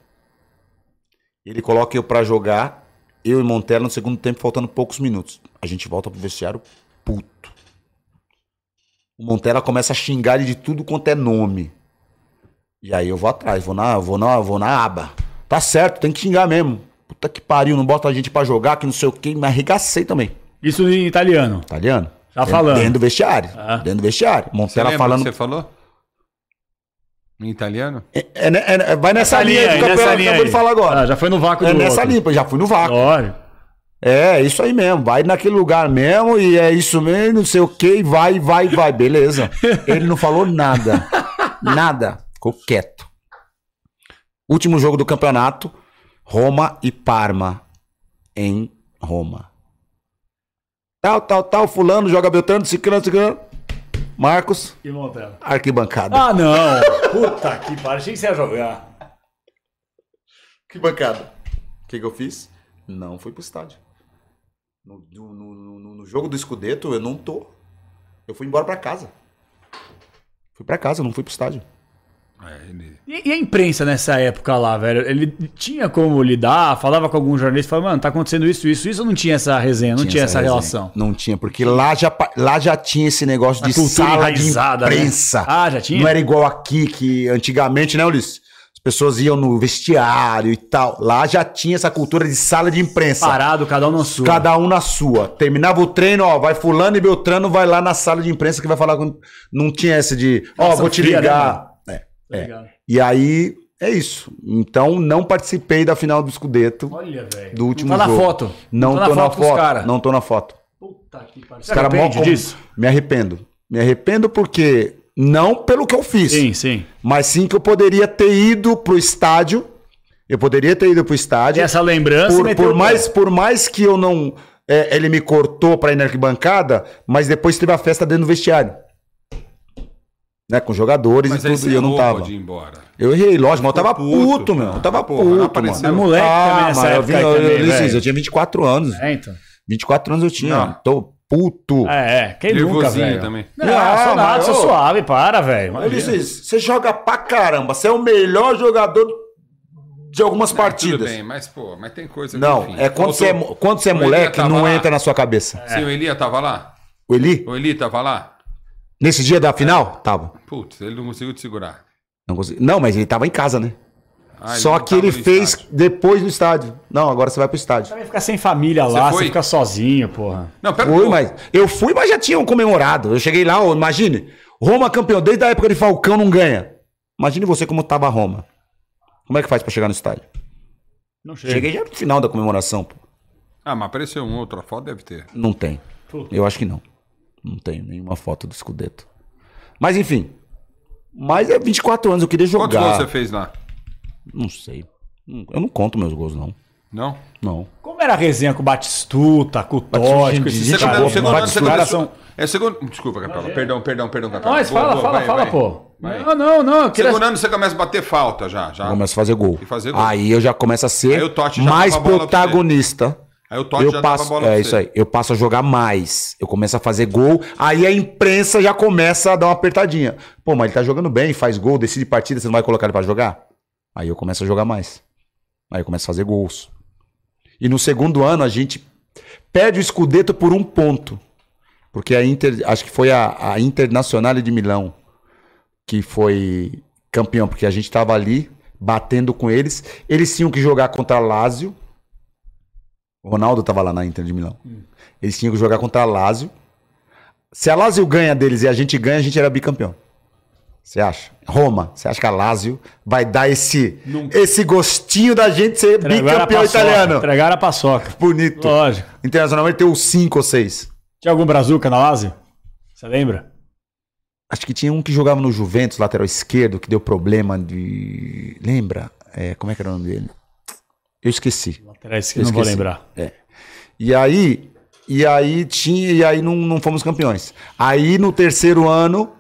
Ele coloca eu pra jogar, eu e Montella no segundo tempo, faltando poucos minutos. A gente volta pro vestiário puto. O Montella começa a xingar ele de tudo quanto é nome. E aí eu vou atrás, vou na, vou na, vou na aba. Tá certo, tem que xingar mesmo. Puta que pariu, não bota a gente pra jogar, que não sei o que, me arregacei também. Isso em italiano. Italiano? Tá falando. Dentro do vestiário. Ah. Dentro do vestiário. Montella falando. o que você falou? Em italiano? É, é, é, vai nessa, linha, aí que o nessa Capela linha acabou aí. de falar agora. Ah, já foi no vácuo é do nessa outro. linha, já fui no vácuo. Glória. É, isso aí mesmo. Vai naquele lugar mesmo e é isso mesmo, não sei o que, e vai, vai, vai. Beleza. Ele não falou nada. Nada. Ficou quieto. Último jogo do campeonato: Roma e Parma. Em Roma. Tal, tal, tal. Fulano joga Beltrano, Ciclano, Ciclano. Marcos, E Montella. arquibancada. Ah, não! Puta que pariu. Achei que você ia jogar. Arquibancada. O que, que eu fiz? Não fui pro estádio. No, no- no- no- jogo do Scudetto, eu não tô. Eu fui embora pra casa. Fui pra casa, não fui pro estádio. É, ele- E, e a imprensa nessa época lá, velho? Ele tinha como lidar? Falava com algum jornalista? Falava, mano, tá acontecendo isso, isso, isso? Ou não tinha essa resenha? Não tinha, essa, resenha. relação? Não tinha, porque lá já, lá já tinha esse negócio de cultura sala de né? imprensa. Ah, já tinha? Não era igual aqui, que antigamente, né, Ulisses? As pessoas iam no vestiário e tal. Lá já tinha essa cultura de sala de imprensa. Parado, cada um na sua. Cada um na sua. Terminava o treino, ó, vai fulano e Beltrano, vai lá na sala de imprensa que vai falar com... Não tinha essa de, ó, Relação vou te fria, né, ligar. É. Tá ligado? E aí, é isso. Então, não participei da final do Scudetto, Olha, velho. do último não tá jogo. na foto. Não, tá tô na com os foto. cara. Não tô na foto. Puta que pariu. Os Você cara mó arrepende com- disso? Me arrependo. Me arrependo porque... Não pelo que eu fiz. Sim, sim. Mas sim que eu poderia ter ido pro estádio. Eu poderia ter ido pro estádio. E essa lembrança por, por mais, por mais que eu não. é, ele me cortou pra ir na arquibancada, mas depois teve a festa dentro do vestiário. Né, com jogadores Mas e tudo, e eu não tava. pode ir embora. Eu errei, lógico, mas eu tava puto, puto, meu. não. Eu tava Porra, puto, não mano. Mas moleque também nessa mas eu, época vim, aí eu, também, eu, eu tinha 24 anos. É, então. 24 anos eu tinha. Não. Tô puto. É, é. Quem nunca, velho? também. Não, Ah, sou nada, sou suave, para, velho. Você joga pra caramba. Você é o melhor jogador de algumas Tudo partidas. bem, mas, pô, mas tem coisa que, Não, enfim, é quando você é, quando você é moleque, não lá. entra na sua cabeça. Sim, o Elia tava lá? O Eli, O Eli tava lá? Nesse dia da final, tava. Putz, ele não conseguiu te segurar. Não, consegui- não, mas ele tava em casa, né? Ah, Só que ele no fez estádio. depois do estádio. Não, agora você vai pro estádio. Também ficar sem família lá, Você você, foi? fica sozinho, porra. Não, pera pô. mas eu fui, mas já tinham comemorado. Eu cheguei lá, ó, imagine, Roma campeão desde a época de Falcão não ganha. Imagine você como tava Roma. Como é que faz pra chegar no estádio? Não chega. Cheguei já no final da comemoração, pô. Ah, mas apareceu um outra foto, deve ter. Não tem. Puta. Eu acho que não. Não tenho nenhuma foto do Scudetto. Mas enfim. Mas é 24 anos, eu queria Quantos jogar. gols você fez lá? Não sei. Eu não conto meus gols, não. Não? Não. Como era a resenha com o Batistuta, com o Totti, com esses caras? você disputar, começou... É segundo... Desculpa, Capela. Perdão, perdão, perdão, Capela. Mas Boa, fala, boa, fala, vai, fala, vai. pô. Vai. Não, não, não. Queria... Segundo ano você começa a bater falta já. já. Eu começo a fazer gol. E fazer gol. Aí eu já começo a ser Aí o Totti já mais protagonista. Aí o Totti eu já dava a passo, bola é isso aí. Eu passo a jogar mais. Eu começo a fazer gol. Aí a imprensa já começa a dar uma apertadinha. Pô, mas ele tá jogando bem, faz gol, decide partida, você não vai colocar ele pra jogar? Aí eu começo a jogar mais. Aí eu começo a fazer gols. E no segundo ano a gente perde o Scudetto por um ponto. Porque a Inter, acho que foi a, a Internacional de Milão que foi campeão, porque a gente tava ali batendo com eles. Eles tinham que jogar contra Lazio. O Ronaldo tava lá na Inter de Milão. Eles tinham que jogar contra a Lazio. Se a Lazio ganha deles e a gente ganha, a gente era bicampeão. Você acha? Roma, você acha que a Lazio vai dar esse, esse gostinho da gente ser Entregaram bicampeão paçoca, italiano? Entregaram a paçoca. Bonito. Lógico. Internacionalmente tem uns 5 ou 6. Tinha algum brazuca na Lazio? Você lembra? Acho que tinha um que jogava no Juventus, lateral esquerdo, que deu problema de. Lembra? É, como é que era o nome dele? Eu esqueci. Lateral esquerdo, Eu não vou esqueci. lembrar. E aí, e aí tinha, e aí não, não fomos campeões. Aí no terceiro ano,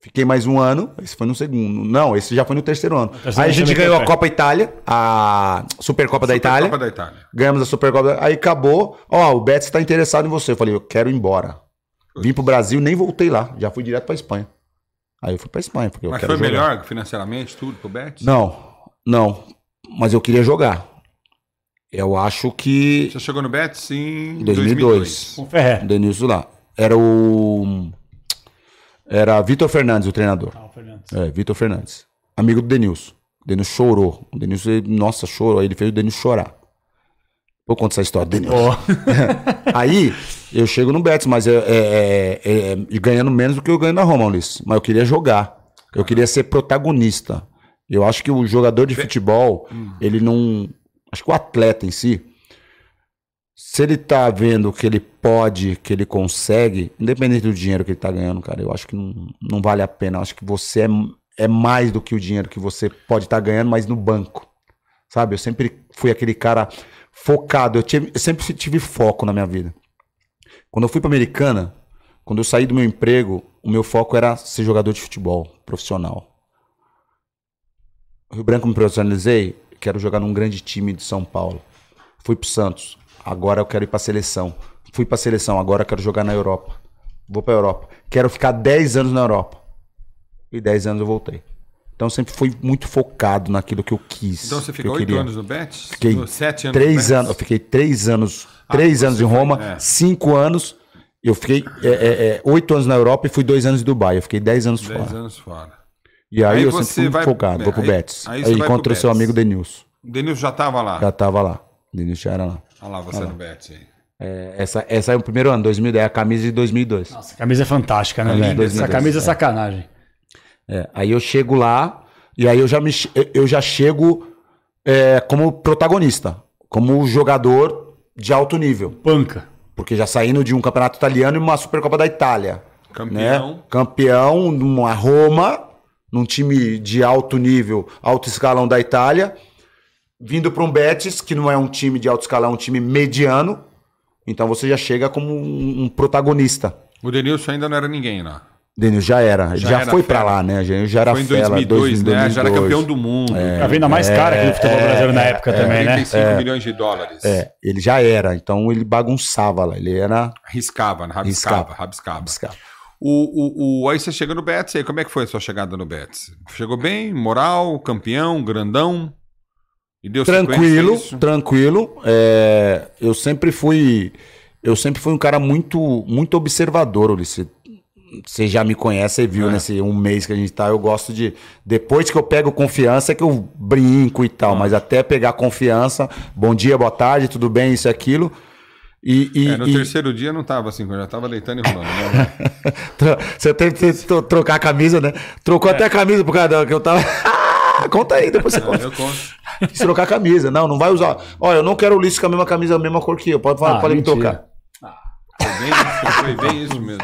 fiquei mais um ano. Esse foi no segundo. Não, esse já foi no terceiro ano. terceiro aí a gente ganhou a. Copa Itália, a Supercopa da Itália. Copa da Itália. Ganhamos a Supercopa. Aí acabou. Ó, o Betis tá interessado em você. Eu falei, eu quero ir embora. Vim pro Brasil, nem voltei lá. Já fui direto pra Espanha. Aí eu fui pra Espanha, porque eu Mas quero foi jogar. melhor financeiramente, tudo pro Betis? Não, não. Mas eu queria jogar. Eu acho que. Você chegou no Betis em 2002. 2002. Com o Ferré. Denilson lá. Era o. Era Vitor Fernandes, o treinador. Ah, o Fernandes. É, Vitor Fernandes. Amigo do Denilson. O Denilson chorou. O Denilson, ele- nossa, chorou. Aí ele fez o Denilson chorar. Vou contar essa história do Denilson. Ó, Aí eu chego no Betis, mas é, é- é- é- ganhando menos do que eu ganho na Roma, Ulisses. Mas eu queria jogar. Eu queria ser protagonista. Eu acho que o jogador de futebol, ele não. Acho que o atleta em si, se ele tá vendo que ele pode, que ele consegue, independente do dinheiro que ele tá ganhando, cara, eu acho que não, não vale a pena. Eu acho que você é, é mais do que o dinheiro que você pode estar ganhando, mas no banco. Sabe? Eu sempre fui aquele cara focado. Eu, tive- eu sempre tive foco na minha vida. Quando eu fui pra Americana, Quando eu saí do meu emprego, o meu foco era ser jogador de futebol profissional. Rio Branco me profissionalizei, quero jogar num grande time de São Paulo. Fui pro Santos, agora eu quero ir pra seleção. Fui pra seleção, agora eu quero jogar na Europa. Vou pra Europa. Quero ficar 10 anos na Europa. E 10 anos eu voltei. Então sempre fui muito focado naquilo que eu quis. Então você ficou eu oito queria. anos no Betis? Fiquei No- Sete anos no três anos. Eu fiquei três anos, Ah, três você anos em foi- Roma, é. cinco anos. Eu fiquei é, é, é, oito anos na Europa e fui dois anos em Dubai. Eu fiquei dez anos Dez fora. anos fora. E aí, Aí eu você sempre fui muito vai- focado. Vou pro aí- Betis. aí Aí, encontrei seu Betis. amigo Denilson. O Denilson já tava lá. Já tava lá. Denilson já era lá. Olha lá você no Betis aí. É, essa, essa é o primeiro ano, 2010, a camisa de 2002. Nossa, a camisa é fantástica, né, Camisa velho? Essa 2002, camisa é é. sacanagem. É, aí eu chego lá e aí eu já, me, eu já chego é, como protagonista, como jogador de alto nível. Panca. Porque já saindo de um campeonato italiano e uma Supercopa da Itália. Campeão. Né? Campeão numa Roma, num time de alto nível, alto escalão da Itália. Vindo para um Betis, que não é um time de alto escalão, é um time mediano. Então você já chega como um, um protagonista. O Denilson ainda não era ninguém lá. Denilson já era. Ele Já já, era foi para lá, né? Já, já era Foi em fera, 2002, né? Já era 2002. campeão do mundo. a venda mais cara aqui do futebol brasileiro na época também, né? 35 milhões de dólares. É, ele já era. Então ele bagunçava lá. Ele era. Riscava, né? rabiscava, Riscava. rabiscava. Rabiscava. O, o, o, aí você chega no Betis, aí como é que foi a sua chegada no Betis? Chegou bem, moral, campeão, grandão? E deu a Tranquilo, tranquilo. É, eu sempre fui. Eu sempre fui um cara muito, muito observador, Ulisses. Você já me conhece, você viu É. nesse um mês que a gente tá. Eu gosto de. Depois que eu pego confiança, é que eu brinco e tal. Mas até pegar confiança, bom dia, boa tarde, tudo bem, isso e aquilo. E, e- É, no e- terceiro dia não tava assim, eu já tava deitando e rolando. Né? Você tem que tro- trocar a camisa, né? Trocou até a camisa por causa da- que eu tava. conta aí, depois você conta. eu conto. Quis trocar a camisa. Não, não vai usar. Olha, eu não quero o Ulisses com a mesma camisa, a mesma cor que eu. Pode, falar, Ah, pode me trocar. Foi bem isso, foi bem isso mesmo.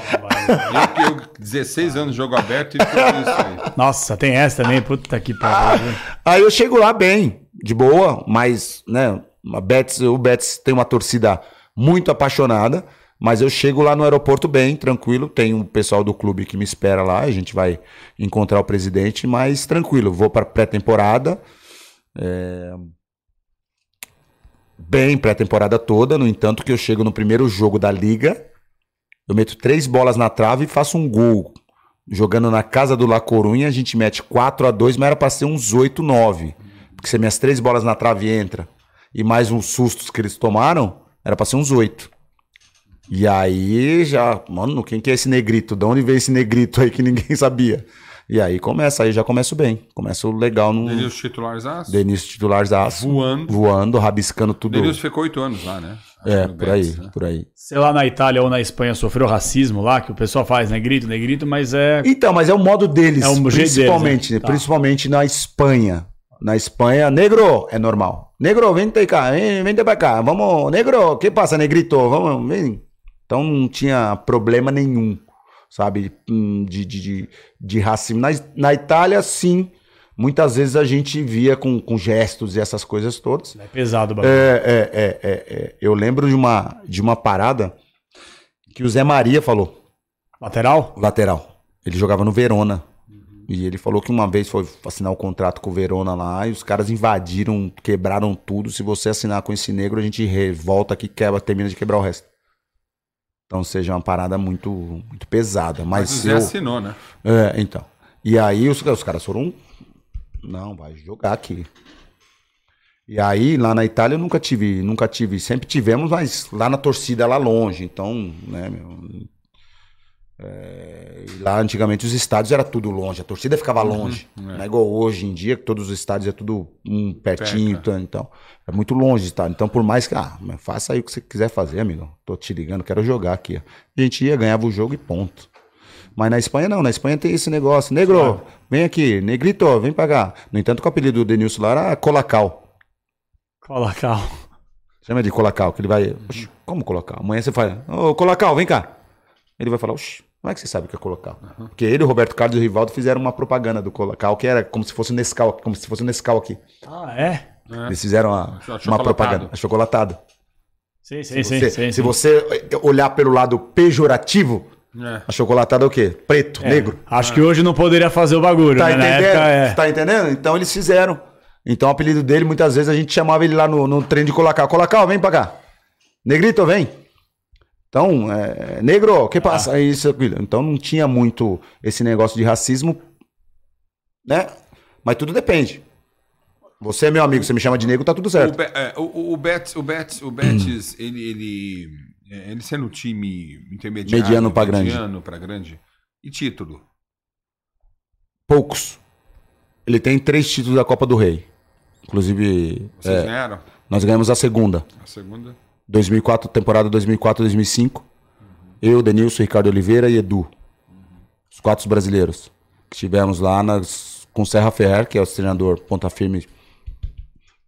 Eu que eu, 16 anos de jogo aberto e tudo isso aí. Nossa, tem essa também, puta que pariu. Aí eu chego lá bem, de boa, mas, né, a Betis, o Betis tem uma torcida muito apaixonada, mas eu chego lá no aeroporto bem, tranquilo, tem um pessoal do clube que me espera lá, a gente vai encontrar o presidente, mas tranquilo, vou para pré-temporada, é, bem pré-temporada toda, no entanto que eu chego no primeiro jogo da liga, eu meto três bolas na trave e faço um gol. Jogando na casa do La Corunha, a gente mete 4 a 2 mas era pra ser uns 8, 9. Porque se minhas três bolas na trave entra e mais uns sustos que eles tomaram, era pra ser uns 8. E aí já, mano, quem que é esse negrito? De onde veio esse negrito aí que ninguém sabia? E aí começa, aí já começo bem. Começo legal no Denilson titulares aço, Denilson titulares voando. voando, rabiscando tudo. Denilson ficou 8 anos lá, né? Acho É, por aí, Betis, né? por aí. Sei lá, na Itália ou na Espanha sofreu racismo lá, que o pessoal faz negrito, negrito, mas é. Então, mas é o modo deles, É o jeito deles, principalmente, né? né? Tá. principalmente na Espanha. Na Espanha, negro é normal. Negro, vem cá, vem, vem pra cá. Vamos, negro, que passa, negrito? Vamos, vem. Então não tinha problema nenhum, sabe, hum, de, de, de, de racismo. Na, na Itália, sim, muitas vezes a gente via com, com gestos e essas coisas todas. É pesado o bagulho. É, é, é, é, é. Eu lembro de uma, de uma parada que o Zé Maria falou Lateral? lateral. Ele jogava no Verona. E ele falou que uma vez foi assinar o contrato com o Verona lá e os caras invadiram, quebraram tudo. Se você assinar com esse negro, a gente revolta aqui, quebra, termina de quebrar o resto. Então seja uma parada muito, muito pesada. Mas, Mas o Zé eu... assinou, né? É, então. E aí os, os caras foram. Não, vai jogar aqui. E aí, lá na Itália, eu nunca tive, nunca tive, sempre tivemos, mas lá na torcida, lá longe. Então, né, meu. É, lá antigamente os estádios era tudo longe, a torcida ficava longe. Não é igual hoje em dia, que todos os estádios é tudo um, pertinho, então. É muito longe o estádio. Então, por mais que. Ah, faça aí o que você quiser fazer, amigo. Tô te ligando, quero jogar aqui. ó. A gente ia, ganhava o jogo e ponto. Mas na Espanha não, na Espanha tem esse negócio. Negro, vem aqui, negrito, vem cá. No entanto, o apelido do Denilson lá era Colacal. Colacal. Chama de Colacal, que ele vai. Como Colacal? Amanhã você fala, ô Colacal, vem cá. Ele vai falar, oxi, como é que você sabe o que é Colacal? Porque ele, o Roberto Carlos e o Rivaldo fizeram uma propaganda do Colacal, que era como se fosse o Nescau, como se fosse o Nescau aqui. Ah, é? Eles fizeram uma, Achocolatado. uma propaganda, achocolatado. Sim, sim, Se sim. você, sim, se sim. você olhar pelo lado pejorativo, É. Achocolatada é o quê? Preto, negro. Acho que hoje não poderia fazer o bagulho, Tá né? Entendendo? época, é. Tá entendendo? Então eles fizeram. Então o apelido dele, muitas vezes a gente chamava ele lá no, no trem de Colacau. Colacau, vem pra cá. Negrito, vem. Então, é, negro, o que passa? É Isso. Então não tinha muito esse negócio de racismo, né? Mas tudo depende. Você é meu amigo, você me chama de negro, tá tudo O, certo. Be- é, o, o Betis, o Betis, o Betis ele, ele, é, ele sendo um time intermediário, Mediano pra grande. mediano pra grande. E título? Poucos. Ele tem três títulos da Copa do Rei. Inclusive, Vocês é, ganharam? nós ganhamos a segunda. A segunda? 2004, temporada 2004, 2005. Eu, Denilson, Ricardo Oliveira e Edu. Os quatro brasileiros. Que estivemos lá nas, com Serra Ferrer, que é o treinador ponta firme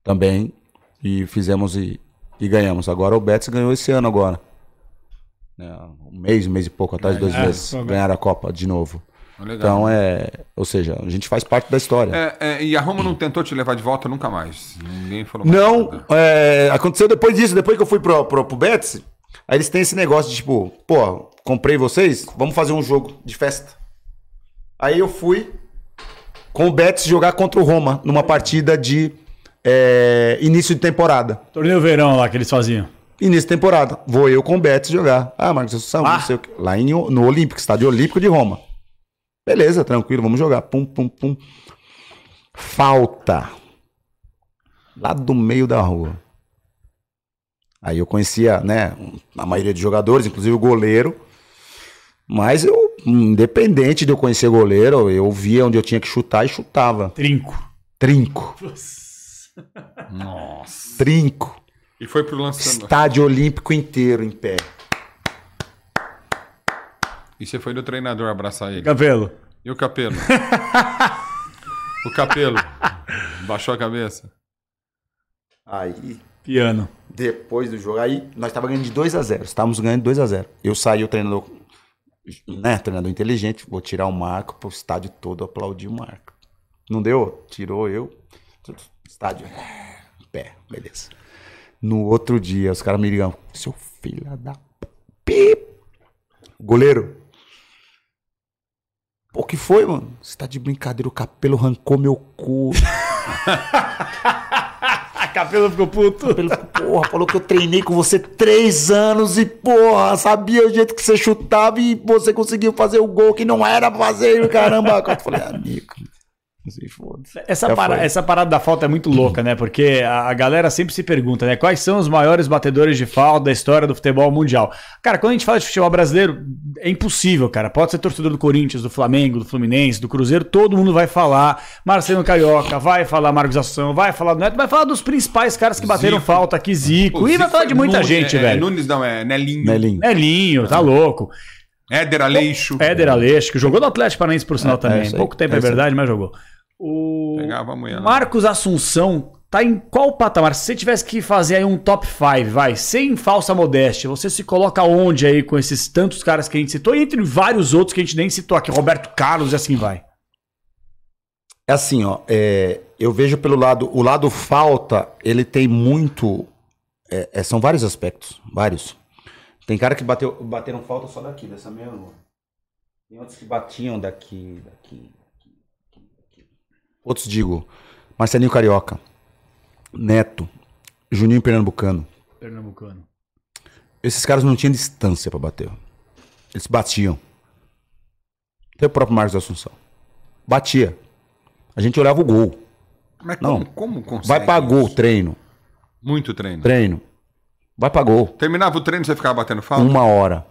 também. E fizemos e, e ganhamos. Agora o Betis ganhou esse ano agora. É, um mês, um mês e pouco atrás, dois É, meses. Ganharam a Copa de novo. Legal. Então é. Ou seja, a gente faz parte da história. É, é, e a Roma não tentou te levar de volta nunca mais. Ninguém falou mais Não, nada. é, aconteceu depois disso, depois que eu fui pro, pro, pro Betis, aí eles têm esse negócio de tipo, pô, comprei vocês, vamos fazer um jogo de festa. Aí eu fui com o Betis jogar contra o Roma, numa partida de é, início de temporada. Torneio verão lá que eles faziam. Início de temporada. Vou eu com o Betis jogar. Ah, Marcos Assunção, Ah. não sei o quê. Lá em, no Olímpico, estádio Olímpico de Roma. Beleza, tranquilo, vamos jogar. Pum, pum, pum. Falta. Lá do meio da rua. Aí eu conhecia, né, a maioria dos jogadores, inclusive o goleiro. Mas eu, independente de eu conhecer goleiro, eu via onde eu tinha que chutar e chutava. Trinco. Trinco. Nossa. Trinco. E foi pro lançamento. Estádio Olímpico inteiro em pé. E você foi no treinador abraçar ele. Cabelo. E o Capelo? o Capelo. Baixou a cabeça. Aí Piano. Depois do jogo, aí nós estávamos ganhando de 2 a 0 Estávamos ganhando de 2 a 0 Eu saí, o treinador, né, treinador inteligente, vou tirar o Marco pro estádio todo aplaudir o Marco. Não deu? Tirou eu. Estádio, é, pé, beleza. No outro dia, os caras me ligam, seu filho da pi. Goleiro. Pô, o que foi, mano? Você tá de brincadeira, o capelo arrancou meu cu. A cabelo ficou puto. Ele, porra, falou que eu treinei com você três anos e, porra, sabia o jeito que você chutava e você conseguiu fazer o gol que não era pra fazer, caramba. Eu falei, amigo, assim. Essa, para- essa parada da falta é muito louca, né? Porque a, galera sempre se pergunta, né? Quais são os maiores batedores de falta da história do futebol mundial? Cara, quando a gente fala de futebol brasileiro, é impossível, cara. Pode ser torcedor do Corinthians, do Flamengo, do Fluminense, do Cruzeiro, todo mundo vai falar. Marcelo Carioca, vai falar Marcos Assunção, vai falar do Neto, vai falar dos principais caras que bateram Zico. falta aqui, Zico. Pô, e vai falar de é muita Nunes, gente, é, velho. É Nunes não, é Nelinho. Nelinho. Nelinho, tá louco. Éder Aleixo. Éder Aleixo, que jogou no Atlético Paranaense, por sinal, também. isso aí, Pouco tempo é, é verdade, mas jogou. O Pegava a mulher lá. Marcos Assunção tá em qual patamar? Se você tivesse que fazer aí um top 5, vai, sem falsa modéstia, você se coloca onde aí com esses tantos caras que a gente citou e entre vários outros que a gente nem citou aqui, Roberto Carlos e assim vai. É assim, ó, é, eu vejo pelo lado, o lado falta, ele tem muito, é, é, são vários aspectos, vários. Tem cara que bateu, bateram falta só daqui, dessa mesma rua. Tem outros que batiam daqui, daqui, daqui, daqui. Outros digo, Marcelinho Carioca, Neto, Juninho Pernambucano. Pernambucano. Esses caras não tinham distância pra bater. Eles batiam. Até o próprio Marcos Assunção. Batia. A gente olhava o gol. Mas Não. como, como consegue? Vai pra gol, isso? treino. Muito treino. Treino. Vai pra gol. Terminava o treino, você ficava batendo falta? Uma hora.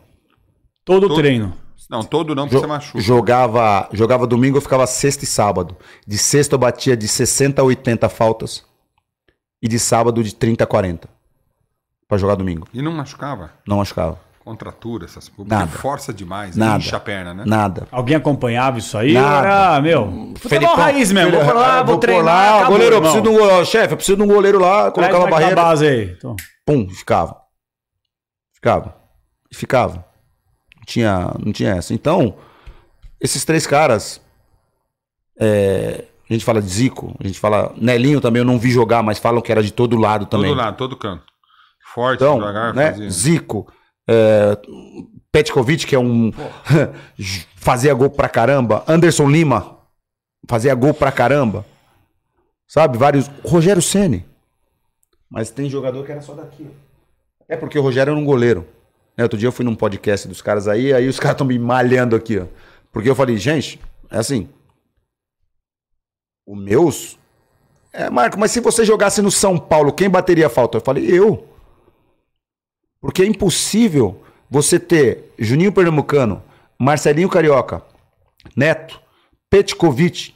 Todo, Todo- treino. Não, todo não, porque Jo- você machuca. jogava, jogava domingo, eu ficava sexta e sábado. De sexta eu batia de 60 a 80 faltas. E de sábado de 30 a 40. Pra jogar domingo. E não machucava? Não machucava. Contratura, essas coisas. Nada. Força demais. Nada. Incha a perna, né? Nada. Alguém acompanhava isso aí? Nada. Era, meu, futebol raiz mesmo. Vou lá, vou, por treinar, lá, acabou, goleiro, eu preciso de um goleiro. Chefe, eu preciso de um goleiro lá, colocava a barreira. base aí. Então, Pum, ficava. Ficava. E ficava. Não tinha, não tinha essa. Então, esses três caras. é, a gente fala de Zico, a gente fala. Nelinho também eu não vi jogar, mas falam que era de todo lado também. Todo lado, todo canto. Forte, Então, devagar, né? fazia. Zico. É, Petkovic, que é um. fazia gol pra caramba. Anderson Lima, fazia gol pra caramba. Sabe? Vários. Rogério Ceni. Mas tem jogador que era só daqui. É porque o Rogério era um goleiro. Né, Outro dia eu fui num podcast dos caras aí, aí os caras estão me malhando aqui, ó. Porque eu falei, gente, é assim. O meus. É, Marco, mas se você jogasse no São Paulo, quem bateria falta? Eu falei, eu. Porque é impossível você ter Juninho Pernambucano, Marcelinho Carioca, Neto, Petkovic,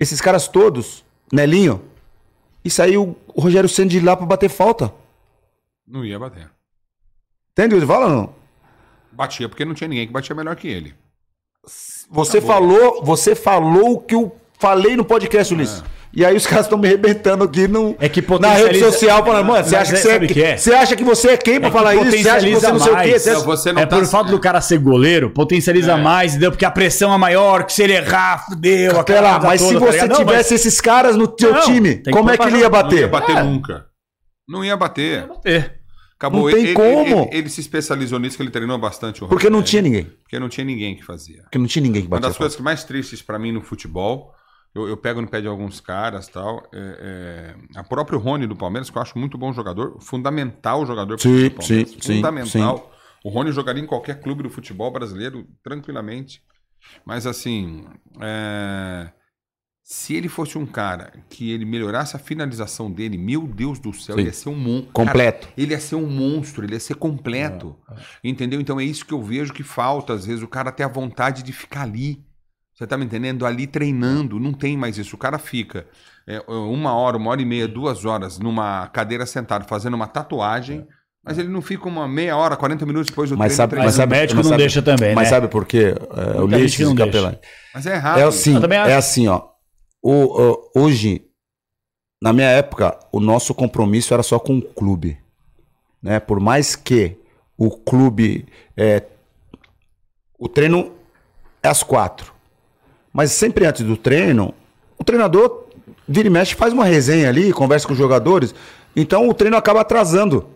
esses caras todos, Nelinho, e saiu o Rogério Senna de lá pra bater falta. Não ia bater. Entende o que fala não? Batia porque não tinha ninguém que batia melhor que ele. Você falou, você falou o que eu falei no podcast, Ulisses. E aí os caras estão me arrebentando aqui no, É que na potencializa- rede social falando, mano, você Mas acha, que é- você, que é? você acha que você é quem pra É que falar isso? Você acha que você não sei o quê? Você acha- Não, você não é tá- por fato do cara ser goleiro, potencializa mais, entendeu? Porque a pressão é maior, que se ele errar, fudeu. aquela Pera lá, mas se toda, tá você? Não, tivesse esses caras no teu Não, time, como é que ele ia preparar. Não ia bater? bater É. nunca. Não ia bater. mas- É. Acabou. Não tem ele, como. Ele, ele- ele se especializou nisso, que ele treinou bastante o Porque não tinha ninguém. Porque não tinha ninguém que fazia. Porque não tinha ninguém que Uma batia das coisas mais tristes pra mim no futebol, eu, eu pego no pé de alguns caras tal, é, é, a próprio Rony do Palmeiras, que eu acho muito bom jogador, fundamental jogador Sim, do Palmeiras, sim, sim, fundamental. O Rony jogaria em qualquer clube do futebol brasileiro tranquilamente. Mas assim, é, se ele fosse um cara que ele melhorasse a finalização dele, meu Deus do céu, Sim. ele ia ser um monstro. Completo. ele ia ser um monstro, ele ia ser completo. Entendeu? Então é isso que eu vejo que falta, às vezes, o cara ter a vontade de ficar ali. Você tá me entendendo? Ali treinando, não tem mais isso. O cara fica é, uma hora, uma hora e meia, duas horas numa cadeira sentado fazendo uma tatuagem, mas ele não fica uma meia hora, 40 minutos depois do Mas treino sabe, mas o médico mas não sabe- deixa também, Mas né? sabe por quê? É, o que não e deixa. Capelani. Mas é errado. É assim, é assim, ó. O, o- hoje, na minha época, o nosso compromisso era só com o clube. Né? Por mais que o clube. é, o treino é às quatro. Mas sempre antes do treino, o treinador vira e mexe, faz uma resenha ali, conversa com os jogadores. Então o treino acaba atrasando.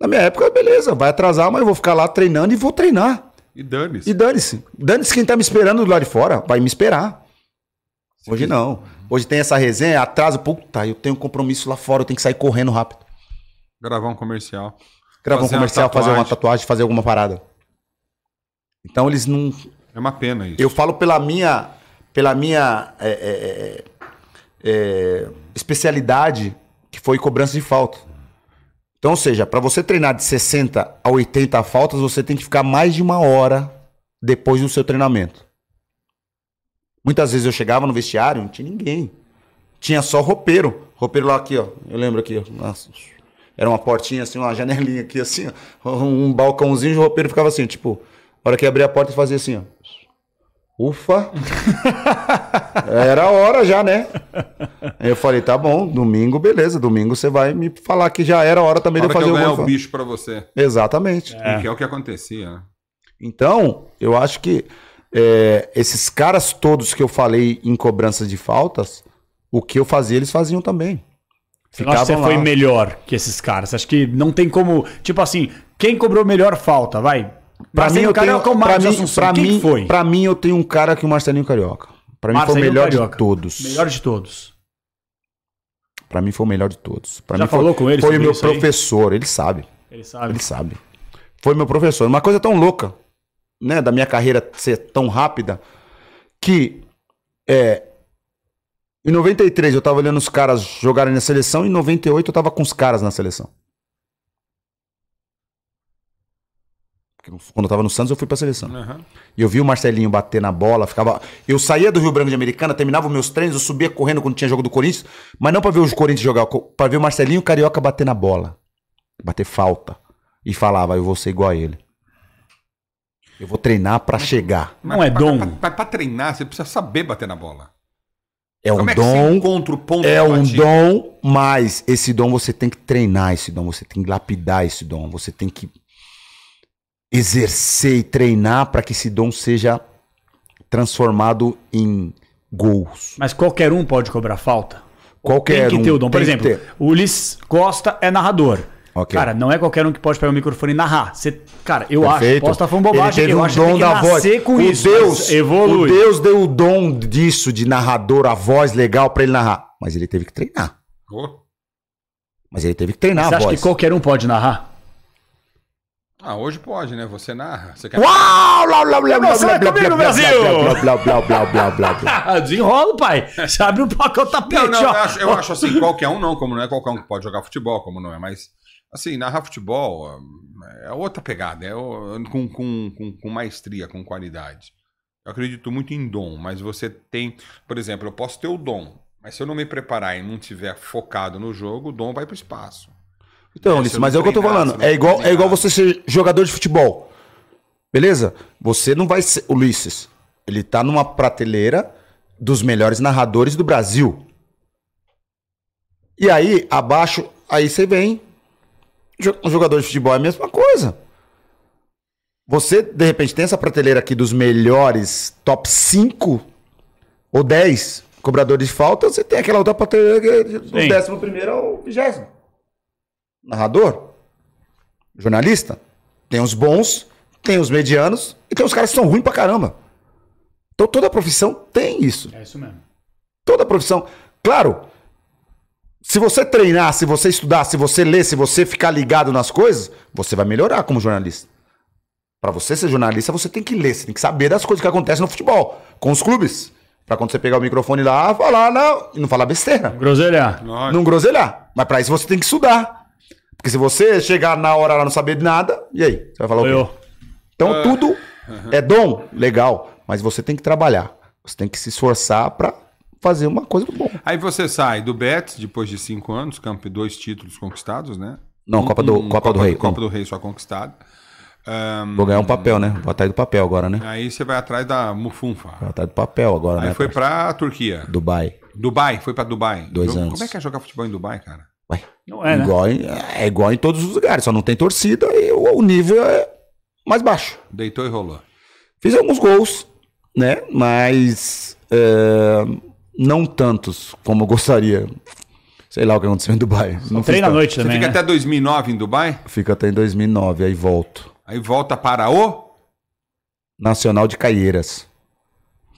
Na minha época, beleza, vai atrasar, mas eu vou ficar lá treinando e vou treinar. E dane-se. E dane-se. Dane-se quem tá me esperando do lado de fora. Vai me esperar. Hoje não. Hoje tem essa resenha, atraso. Puta, eu tenho um compromisso lá fora, eu tenho que sair correndo rápido. Gravar um comercial. Gravar um comercial, fazer uma tatuagem, fazer alguma parada. Então eles não. É uma pena isso. Eu falo pela minha. Pela minha. é, é, é, é, especialidade, que foi cobrança de falta. Então, ou seja, para você treinar de 60 a 80 faltas, você tem que ficar mais de uma hora depois do seu treinamento. Muitas vezes eu chegava no vestiário, não tinha ninguém. Tinha só roupeiro. Roupeiro lá aqui, ó. Eu lembro aqui, ó. Nossa. Era uma portinha assim, uma janelinha aqui assim, ó. Um balcãozinho, o roupeiro ficava assim, tipo, a hora que abria a porta fazia assim, ó. Ufa! Era a hora já, né? Eu falei, tá bom, domingo, beleza. Domingo você vai me falar que já era a hora também A de hora eu que fazer eu ganhar alguma o bicho pra você. Exatamente. Que é o que acontecia, né? Então, eu acho que é, esses caras todos que eu falei em cobranças de faltas, o que eu fazia, eles faziam também. Acha que você Ficavam foi melhor que esses caras? Acho que não tem como. Tipo assim, quem cobrou melhor falta? Vai. Pra mim, Marcelo eu tenho, Carioca ou Marcos mim, Assunção? pra Quem mim, foi? pra mim, eu tenho um cara que o Marcelinho Carioca. Pra mim foi o Marcelinho melhor Carioca. de todos. Melhor de todos. Pra mim foi o melhor de todos. Pra Já mim foi- falou com ele Foi meu isso aí? professor, ele sabe. Ele sabe. Ele sabe. Foi meu professor. Uma coisa tão louca, né, da minha carreira ser tão rápida, que é, em 93 eu tava olhando os caras jogarem na seleção, em 98 eu tava com os caras na seleção. Porque Quando eu tava no Santos, eu fui pra seleção. Aham. E eu vi o Marcelinho bater na bola, ficava. Eu saía do Rio Branco de Americana, terminava os meus treinos, eu subia correndo quando tinha jogo do Corinthians, mas não pra ver os Corinthians jogar, pra ver o Marcelinho Carioca bater na bola, bater falta. E falava, eu vou ser igual a ele. Eu vou treinar pra chegar. Não é pra- dom. Pra- pra treinar, você precisa saber bater na bola. É um Como é que você dom, encontra o ponto é um batida? dom, mas esse dom você tem que treinar esse dom, você tem que lapidar esse dom, você tem que exercer e treinar para que esse dom seja transformado em gols. Mas qualquer um pode cobrar falta? Qualquer tem que ter um o dom. Por exemplo, ter. o Ulisses Costa é narrador. Ok. Cara, não é qualquer um que pode pegar o microfone e narrar. Você, cara, eu acho, Perfeito. posso estar falando bobagem, Ele teve eu um acho que tem dom que da voz. com o isso. Deus, evolui. o Deus deu o dom disso, de narrador, a voz legal pra ele narrar. Mas ele teve que treinar. Ô. Mas ele teve que treinar Você a acha voz. que qualquer um pode narrar? Ah, hoje pode, né? Você narra. Você quer... Uau! Blá, blá, blá, blá, blá, é blá, comigo, blá, Brasil! blá, blá, blá, blá, blá, blá, blá. Desenrola, pai. Você abre um pacote tapete, Não, não, eu ó. acho, eu acho assim, qualquer um não, como não é qualquer um que pode jogar futebol, como não é, mas assim, narrar futebol hum, é outra pegada, é o- com, com, com, com maestria, com qualidade. Eu acredito muito em dom, mas você tem, por exemplo, eu posso ter o dom, mas se eu não me preparar e não tiver focado no jogo, o dom vai para o espaço. Então, É, se Ulisses, mas é o que eu tô falando. É não igual, é igual você ser jogador de futebol. Beleza? Você não vai ser. Ulisses, ele tá numa prateleira dos melhores narradores do Brasil. E aí, abaixo, aí você vem. Um jogador de futebol é a mesma coisa. Você, de repente, tem essa prateleira aqui dos melhores top 5 ou 10 cobradores de falta, você tem aquela outra prateleira que é do Sim. décimo primeiro ao vigésimo narrador, jornalista, tem os bons, tem os medianos e tem os caras que são ruins pra caramba. Então toda profissão tem isso. É isso mesmo. Toda profissão. Claro, se você treinar, se você estudar, se você ler, se você ficar ligado nas coisas, você vai melhorar como jornalista. Pra você ser jornalista, você tem que ler, você tem que saber das coisas que acontecem no futebol, com os clubes. Pra quando você pegar o microfone lá, falar não, e não falar besteira Groselha. Lógico. não groselhar. Mas pra isso você tem que estudar. Porque se você chegar na hora lá não saber de nada, e aí? Você vai falar o quê? Eu. Então tudo é dom, legal. Mas você tem que trabalhar. Você tem que se esforçar pra fazer uma coisa do bom. Aí você sai do Betis depois de cinco anos, campo dois títulos conquistados, né? Não, Copa do, Um- Copa, do Rei. Copa do Rei só conquistado. Ahn, Vou ganhar um papel, né? Vou atrás do papel agora, né? aí você vai atrás da Mufunfa. Vou atrás do papel agora, Aí né? foi parceiro? pra Turquia. Dubai. Dubai, foi pra Dubai. Dois Jogo- anos. Como é que é jogar futebol em Dubai, cara? Ué, Não é, né? igual em- é igual em todos os lugares, só não tem torcida e o, o nível é mais baixo. Deitou e rolou. Fiz alguns gols, né? Mas é, não tantos como eu gostaria. Sei lá o que aconteceu em Dubai. Não Treina à noite Você também, fica né? até 2009 em Dubai. Fica até em 2009, aí volto. aí volta para o... Nacional de Caieiras.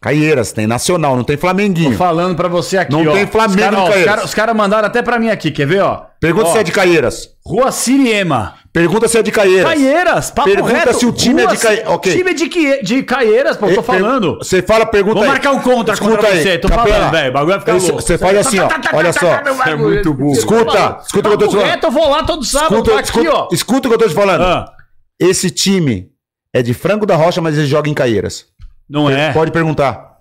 Caieiras, tem Nacional, não tem Tô Flamenguinho. falando pra você aqui, Não ó. tem Flamengo Os caras em ó, os caras- os caras mandaram até pra mim aqui, quer ver, ó? Pergunta Ó, se é de Caieiras. Rua Siriema. Pergunta se é de Caieiras. Caieiras, papo Pergunta reto. se o time é de Rua- Caie- ok. Time de, Quie- de Caieiras, pô, tô Per- falando. Você fala, pergunta Vou aí. marcar um contra Escuta contra aí, você, tô Capela. falando, velho, o bagulho vai ficar louco. Você faz assim, ó, olha só. é muito burro. Escuta, escuta o que eu tô te Papo falando. reto, eu vou lá todo sábado, Escuta, tô aqui, escuta, ó. escuta o que eu tô te falando. Ah, Esse time é de Franco da Rocha, mas ele joga em Caieiras. Não é. Pode perguntar.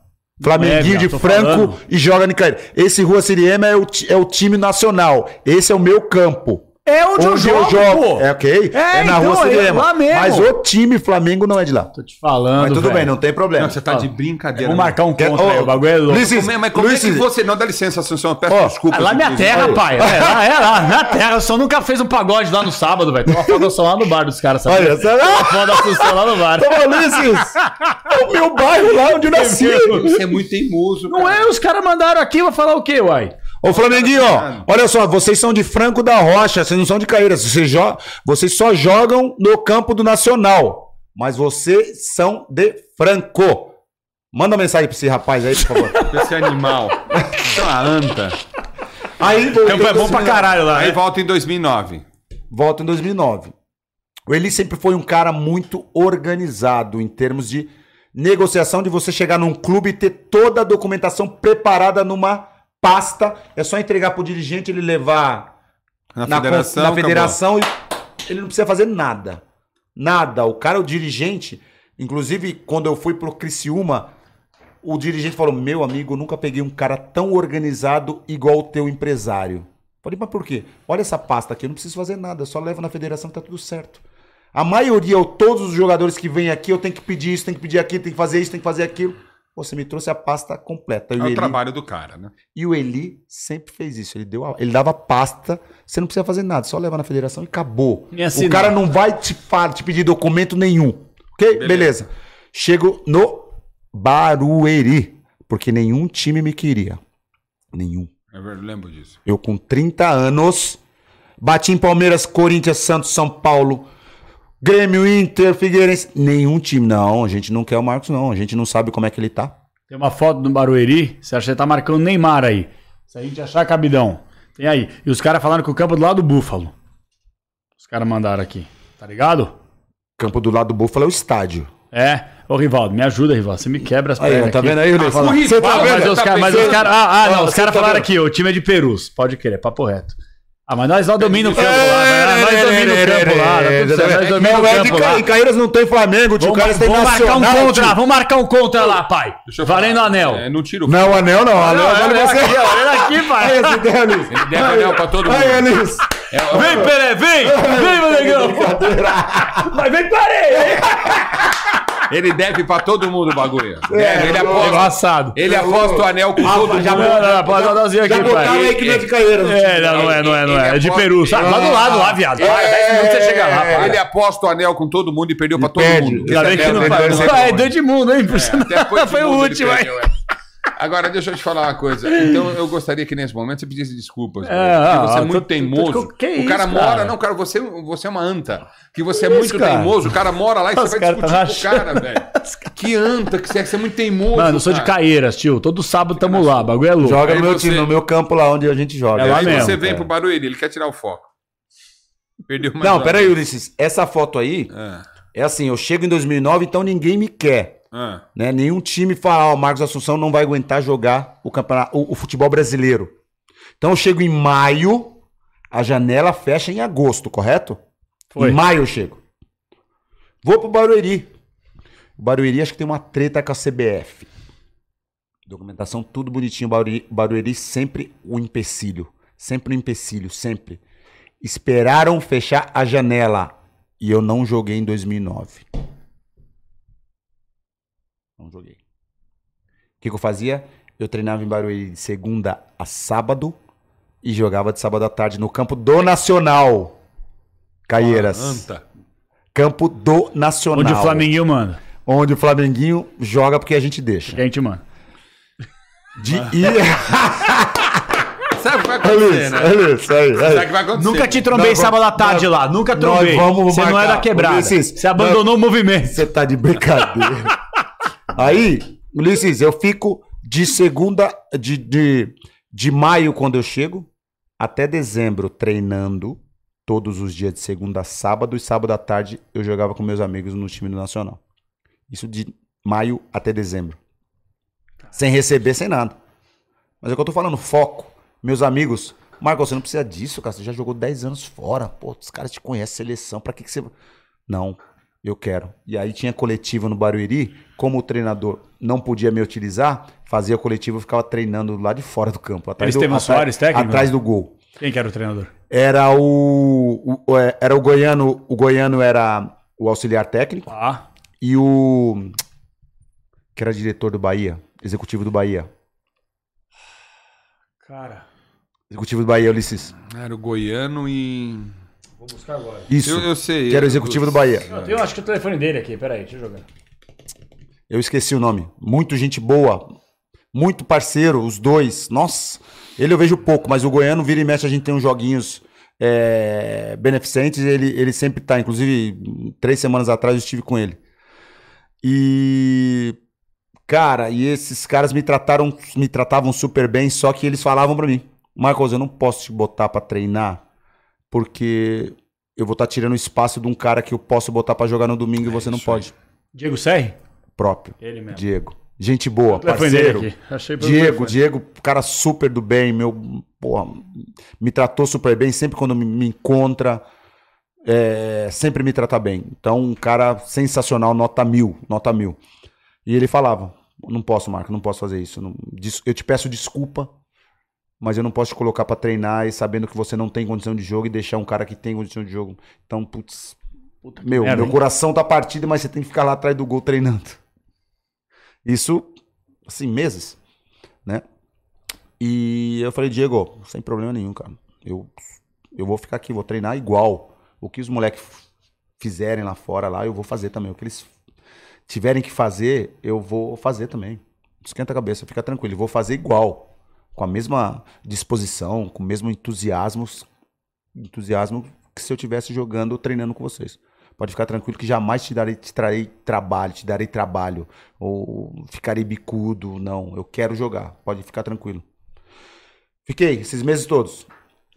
Flamenguinho É, de Franco falando. e joga Caieiras. Esse Rua Siriema é o, é o time nacional. Esse é o meu campo. É onde, eu jogo, pô. É ok? É, É, na então, Rua é lá mesmo. Mas o time Flamengo não é de lá. Tô te falando, Mas tudo velho. bem, não tem problema. Não, você tá de brincadeira. Vou né? marcar um contra aí, Ô, o bagulho é louco. Ulisses, Como é, mas como é que Ulisses, você... Não, dá licença, Assunção, eu peço Ó, desculpas. É lá minha terra, Aí. pai. É lá, é lá, minha terra. Eu só nunca fez um pagode lá no sábado, velho. Tem uma foto lá no bar dos caras, sabe? Olha, sabe? Uma foto Assunção lá no bar. Ô, Ulisses, é o meu bairro lá onde eu nasci. Você é muito teimoso, Não é, os caras mandaram aqui, vou falar o quê, uai? Ô, Flamenguinho, ó, olha só, vocês são de Franco da Rocha, vocês não são de Caeiras. Vocês, jo vocês só jogam no campo do Nacional. Mas vocês são de Franco. Manda uma mensagem pra esse rapaz aí, por favor. Esse animal. Isso é uma anta. Aí, Campo é bom pra caralho lá, Aí né? volta em 2009. Volta em 2009. O Eli sempre foi um cara muito organizado em termos de negociação, de você chegar num clube e ter toda a documentação preparada numa pasta. É só entregar pro dirigente, ele levar Na, na, federação. na federação e ele não precisa fazer nada. Nada. O cara, o dirigente, inclusive quando eu fui pro Criciúma, o dirigente falou: Meu amigo, eu nunca peguei um cara tão organizado igual o teu empresário. Falei, mas por quê? Olha essa pasta aqui, eu não preciso fazer nada, só levo na federação que tá tudo certo. A maioria, ou todos os jogadores que vêm aqui, eu tenho que pedir isso, tenho que pedir aquilo, tenho que fazer isso, tenho que fazer aquilo. Você me trouxe a pasta completa. E É o Eli- trabalho do cara, né? e o Eli sempre fez isso. Ele, deu a- ele dava pasta, você não precisa fazer nada, só leva na federação e acabou. E o cara não vai te, te pedir documento nenhum. Ok? Beleza. Chego no Barueri, porque nenhum time me queria. Nenhum. É verdade, Eu lembro disso. Eu com 30 anos, Bati em Palmeiras, Corinthians, Santos, São Paulo, Grêmio, Inter, Figueirense. Nenhum time. Não, a gente não quer o Marcos, não. A gente não sabe como é que ele tá. Tem uma foto do Barueri, você acha que tá marcando Neymar aí. Se a gente achar cabidão. Tem aí. E os caras falaram que o campo é do lado do Búfalo. Os caras mandaram aqui. Tá ligado? Campo do lado do Búfalo é o estádio. É. Ô, Rivaldo, me ajuda, Rivaldo. Você me quebra as Aí, pernas. tá aqui. vendo aí, Ulisses? fala- Você tá Ah, vendo? mas os Tá caras. Caras. Ah, ah, não. Ah, Os caras tá falaram vendo? aqui, o time é de Perus. Pode querer, papo reto. Ah, mas nós lá dominamos o campo lá. mas Nós dominamos o campo lá. Nós dominamos Não o é de campo lá. Em Caíras não tem Flamengo, tio. Vamos, Caíras tem vamos marcar um Nacional, contra, vamos marcar um contra lá, pai. Deixa eu Valendo o anel. É, não tira o Não, anel não. Anel Não, você. aqui, pai. Esse Denis. Ele deve anel pra todo mundo. Aí, Elis. É, Vem, Pelé, vem! Vem, meu negão! Mas vem com a areia! Ele deve pra todo mundo o bagulho. É, Deve, ele, aposta, Engraçado. ele aposta o anel com todo mundo. Não, não, pode dar aqui, Já botaram aí que não é de Caíras. É, não, é, não é, não é. É de Peru, sabe? Lá do lado, lá, viado. Para, 10 minutos você chega lá, Ele aposta o anel com todo mundo e perdeu pra todo mundo. Ainda bem que não anel faz. Ah, É do Edmundo, hein? Até foi o último, hein? É. Agora, deixa eu te falar uma coisa. Então, eu gostaria que nesse momento você pedisse desculpas. É, ah, porque você é tô- muito tô- teimoso. tô- que o cara isso, mora. cara? Não, cara, você, você é uma anta. Que você é Que muito isso, cara? teimoso. O cara mora lá e Os você vai caras discutir tá com o cara, velho. Que anta que você é. Você é muito teimoso. Mano, eu sou de cara. Caeiras, tio. Todo sábado tamo lá. Bagulho é louco. Joga no meu você- time, no meu campo lá onde a gente joga. É lá Aí mesmo, você vem cara. pro Barueri, ele quer tirar o foco. Perdeu mais Não, peraí. Ulisses. Essa foto aí Ah, é assim, eu chego em 2009, então ninguém me quer. Ah. Né? Nenhum time fala, ó, o Marcos Assunção não vai aguentar jogar o, campeonato, o, o futebol brasileiro. Então eu chego em maio, a janela fecha em agosto, correto? Foi. Em maio eu chego. Vou pro Barueri. O Barueri acho que tem uma treta com a CBF. Documentação tudo bonitinho. Barueri, Barueri sempre o empecilho. Sempre o empecilho, sempre. Esperaram fechar a janela. E eu não joguei em 2009. Não joguei. O que, que eu fazia? Eu treinava em Barueri de segunda a sábado e jogava de sábado à tarde no campo do Nacional. Caieiras. Anta. Campo do Nacional. Onde o Flamenguinho manda. Onde o Flamenguinho joga porque a gente deixa. Que a gente manda. De ir. Sabe o que vai acontecer, né? é isso, aí, Sabe o que vai acontecer? Nunca te trombei Nós sábado à tarde nós- lá. Nunca nós trombei. vamos Você não é da quebrada. Você abandonou o movimento. Você tá de brincadeira. Aí, Ulisses, eu fico de segunda, de, de, de maio, quando eu chego, até dezembro treinando todos os dias de segunda a sábado e sábado à tarde eu jogava com meus amigos no time do Nacional. Isso de maio até dezembro. Sem receber, sem nada. Mas é o que eu tô falando, foco. Meus amigos, Marcos, você não precisa disso, cara. Você já jogou 10 anos fora. Pô, os caras te conhecem, seleção. Pra que, que você. Não, eu quero. E aí tinha coletiva no Barueri. Como o treinador não podia me utilizar, fazia coletivo e ficava treinando lá de fora do campo. Atrás do, atrás- Soares, técnico? Atrás do gol. Quem que era o treinador? Era o, o- é, era o goiano, o goiano era o auxiliar técnico Ah, e o que era diretor do Bahia, executivo do Bahia. cara. Executivo do Bahia, Ulisses. Era o goiano e. Vou buscar agora. Isso. Eu, eu sei. que era o executivo do Bahia. Eu tenho, acho que o telefone dele aqui. Peraí, deixa eu jogar. Eu esqueci o nome. Muito gente boa. Muito parceiro, os dois. Nossa. Ele eu vejo pouco, mas o Goiano vira e mexe, a gente tem uns joguinhos é, beneficentes. Ele, ele sempre tá. Inclusive, três semanas atrás eu estive com ele. E. Cara, e esses caras me trataram, me tratavam super bem, só que eles falavam pra mim, Marcos, eu não posso te botar pra treinar, porque eu vou estar tirando o espaço de um cara que eu posso botar pra jogar no domingo e você não isso aí. pode. Diego Serri? Próprio. Ele mesmo. Diego. Gente boa, parceiro. Diego. Diego, cara super do bem, meu, porra, me tratou super bem, sempre quando me, me encontra, é, sempre me trata bem. Então, um cara sensacional, nota mil, nota mil. E ele falava, não posso, Marco, não posso fazer isso. não- eu te peço desculpa, mas eu não posso te colocar pra treinar e sabendo que você não tem condição de jogo e deixar um cara que tem condição de jogo. Então, putz, meu, merda, meu hein? coração tá partido, mas você tem que ficar lá atrás do gol treinando. Isso, assim, meses, né? E eu falei, Diego, sem problema nenhum, cara. Eu, eu vou ficar aqui, vou treinar igual. O que os moleques fizerem lá fora, lá, eu vou fazer também. O que eles tiverem que fazer, eu vou fazer também. Esquenta a cabeça, fica tranquilo. Eu vou fazer igual. Com a mesma disposição, com o mesmo entusiasmo. entusiasmo que se eu tivesse jogando ou treinando com vocês. Pode ficar tranquilo que jamais te darei, te trarei trabalho, te darei trabalho, ou ficarei bicudo, não. Eu quero jogar, pode ficar tranquilo. Fiquei esses meses todos.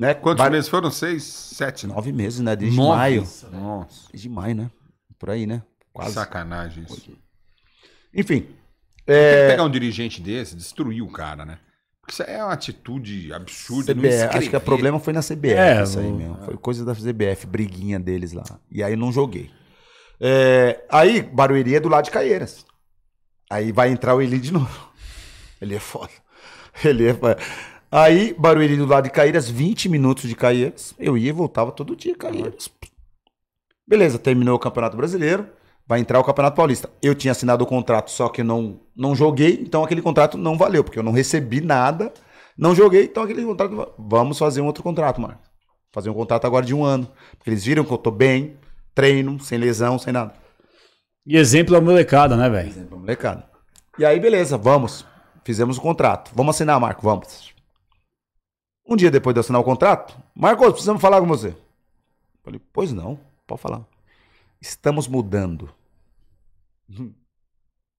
Né? Quantos Vai- meses foram? Seis, sete? Nove meses, né? Desde Nove? maio. Nossa, Desde maio, né? Por aí, né? Quase. sacanagem isso. Enfim. Tem que É, pegar um dirigente desse, destruir o cara, né? Porque isso é uma atitude absurda. CBF, acho que o problema foi na CBF, É, isso aí mesmo. Foi coisa da CBF, briguinha deles lá. E aí não joguei. É, aí, Barueri é do lado de Caieiras. Aí vai entrar o Eli de novo. Ele é foda. Ele é foda. Aí, Barueri do lado de Caieiras, 20 minutos de Caieiras. Eu ia e voltava todo dia, Caieiras. Beleza, terminou o Campeonato Brasileiro. Vai entrar o Campeonato Paulista. Eu tinha assinado o contrato, só que eu não, não joguei, então aquele contrato não valeu, porque eu não recebi nada, não joguei, então aquele contrato. Vamos fazer um outro contrato, Marcos. Fazer um contrato agora de um ano. Porque eles viram que eu tô bem, treino, sem lesão, sem nada. E exemplo é molecada, né, velho? Exemplo, molecada. E aí, beleza, vamos. Fizemos o contrato. Vamos assinar, Marco, vamos. Um dia depois de eu assinar o contrato, Marcos, precisamos falar com você. Falei, pois não, pode falar. Estamos mudando.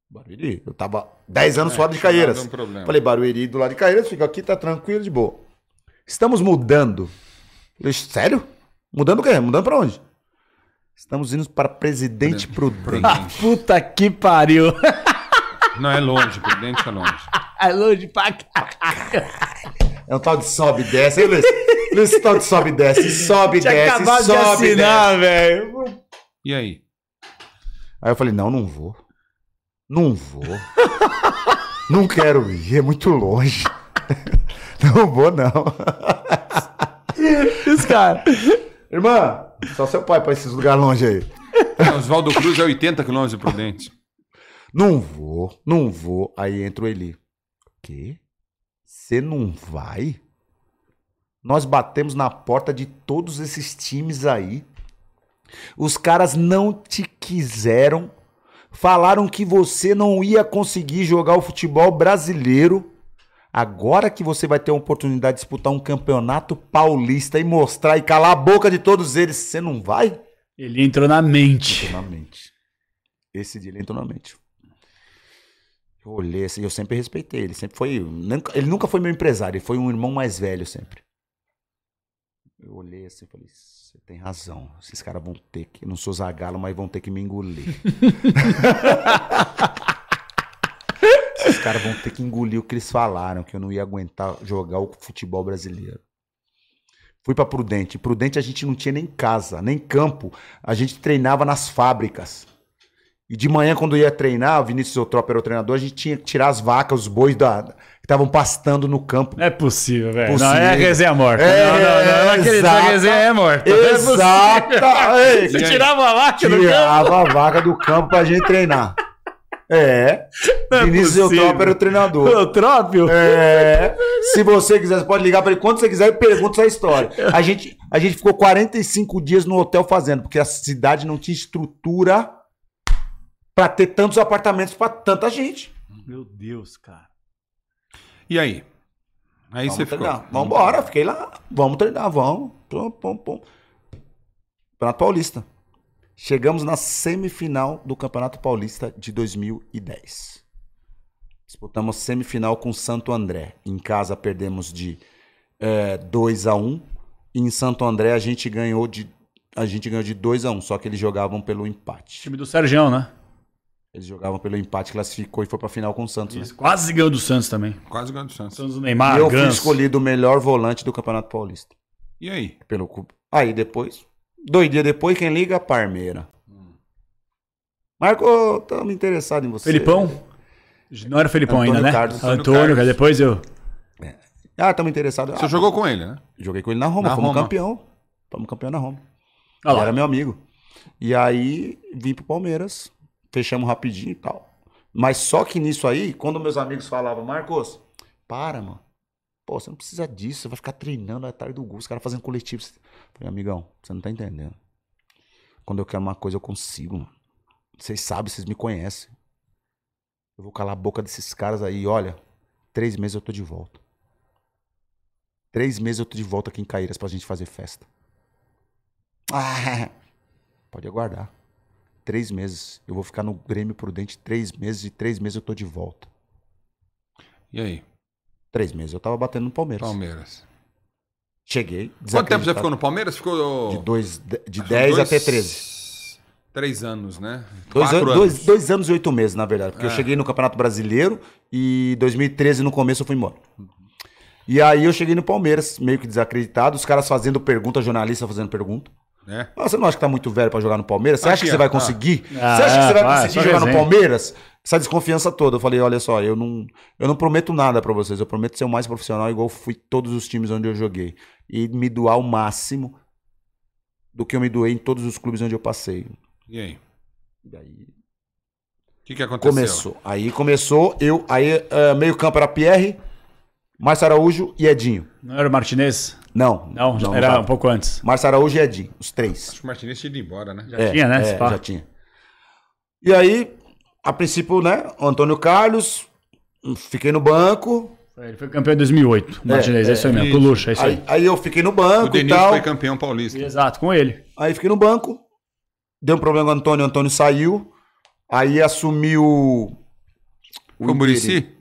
Barueri, eu tava 10 anos É, fora de Caieiras. um problema. Falei, Barueri do lado de Caieiras, fica aqui, tá tranquilo, de boa. Estamos mudando. Falei, sério? Mudando o quê? Mudando pra onde? Estamos indo para Presidente Prudente. Ah, puta que pariu. Não, é longe, Prudente é longe. É longe pra caralho. É um tal de sobe e desce, hein, Luiz? Luiz, esse tal de sobe e desce, sobe e desce, sobe e desce. assinar, velho. E aí? Aí eu falei, não, não vou. Não vou. não quero ir, é muito longe. não vou, não. Esse cara. Irmã, só seu pai pra esses lugares longe aí. Oswaldo Cruz é 80 quilômetros de Prudente. Não vou, não vou. Aí entra o Eli. Quê? Você não vai? Nós batemos na porta de todos esses times aí. Os caras não te quiseram. Falaram que você não ia conseguir jogar o futebol brasileiro. Agora que você vai ter a oportunidade de disputar um campeonato paulista e mostrar e calar a boca de todos eles, você não vai? Ele entrou na mente. Entrou na mente. Esse dia ele entrou na mente. Eu olhei assim, eu sempre respeitei ele. Sempre foi. Ele nunca foi meu empresário, ele foi um irmão mais velho sempre. Eu olhei assim e falei, você tem razão. Esses caras vão ter que. Não sou zagalo, mas vão ter que me engolir. Esses caras vão ter que engolir o que eles falaram, que eu não ia aguentar jogar o futebol brasileiro. Fui pra Prudente. Prudente a gente não tinha nem casa, nem campo. A gente treinava nas fábricas. E de manhã, quando ia treinar, o Vinícius Eutrópio era o treinador, a gente tinha que tirar as vacas, os bois da, estavam pastando no campo. É possível, velho. Não, é resenha morta. É, não, não, não. Não acredito, exata- a resenha é morta. Não é Você tirava a vaca no campo? Tirava a vaca do campo pra gente treinar. É. Não é Vinícius. Eutrópio era o treinador. Eutrópio? É. Se você quiser, você pode ligar pra ele quando você quiser e pergunta essa história. A gente, a gente ficou 45 dias no hotel fazendo, porque a cidade não tinha estrutura pra ter tantos apartamentos pra tanta gente. Meu Deus, cara. E aí? Aí Vamos você ficou. treinar. Vamos embora, fiquei lá. Vamos treinar, vamos. Pum, pum, pum. Campeonato Paulista. Chegamos na semifinal do Campeonato Paulista de 2010. Disputamos semifinal com Santo André. Em casa perdemos de 2 a 1 e em Santo André a gente ganhou de a gente ganhou de 2 a 1, só que eles jogavam pelo empate. Time do Sergião, né? Eles jogavam pelo empate, classificou e foi pra final com o Santos. né? Isso, Quase ganhou do Santos também. Quase ganhando o Santos. Santos do Neymar, e eu fui Ganso. escolhido o melhor volante do Campeonato Paulista. E aí? pelo. Aí depois, dois dias depois, quem liga? Parmeira. Marco, estamos interessados em você. Felipão? Não era Felipão Antônio ainda, né? Carlos. Antônio, Antônio Carlos. depois eu. Ah, estamos interessados. Você Ah, jogou com ele, né? Joguei com ele na Roma, Na fomos Roma. campeão. Fomos campeão na Roma. Olha Ele era meu amigo. E aí vim pro Palmeiras, fechamos rapidinho e tal. Mas só que nisso aí, quando meus amigos falavam, Marcos, para, mano. Pô, você não precisa disso, você vai ficar treinando atrás do gol, os caras fazendo coletivo. Eu Falei, amigão, você não tá entendendo. Quando eu quero uma coisa, eu consigo, mano. Vocês sabem, vocês me conhecem. Eu vou calar a boca desses caras aí, olha. Três meses eu tô de volta. Três meses eu tô de volta aqui em Caíras pra gente fazer festa. Ah, pode aguardar. Três meses. Eu vou ficar no Grêmio Prudente três meses e três meses eu tô de volta. E aí? Três meses eu tava batendo no Palmeiras. Palmeiras. Cheguei. Quanto tempo você ficou no Palmeiras? Ficou. De, dois, de Acho 10 dois- até 13. Três anos, né? Dois, an- anos. dois, dois anos e oito meses, na verdade. Porque É. eu cheguei no Campeonato Brasileiro e 2013, no começo, eu fui embora. E aí eu cheguei no Palmeiras, meio que desacreditado, os caras fazendo pergunta, jornalista fazendo pergunta. Né? Ah, você não acha que tá muito velho pra jogar no Palmeiras? Você acha Aqui, que você vai Ah. conseguir? Ah, você acha que você vai vai, conseguir jogar no. Palmeiras? Essa desconfiança toda. Eu falei, olha só, eu não, eu não prometo nada pra vocês. Eu prometo ser o mais profissional, igual fui todos os times onde eu joguei. E me doar o máximo do que eu me doei em todos os clubes onde eu passei. E aí? E aí O que, que aconteceu? Começou. Aí começou, eu. Aí eh, meio campo era Pierre, Márcio Araújo e Edinho. Não era o Martinez? Não. Não, era tava. um pouco antes. Márcio Araújo e Edinho, os três. Acho que o Martinez tinha ido embora, né? Já tinha, né? É, já tinha. E aí, a princípio, né? o Antônio Carlos, fiquei no banco. Ele foi campeão em 2008. O Martinez, é, isso aí mesmo. Com o. Lucha, é isso aí. Aí, aí eu fiquei no O banco e Denilson tal. foi campeão paulista. Exato, com ele. Aí fiquei no banco. Deu um problema com o Antônio, o Antônio saiu. Aí assumiu. o o Murici?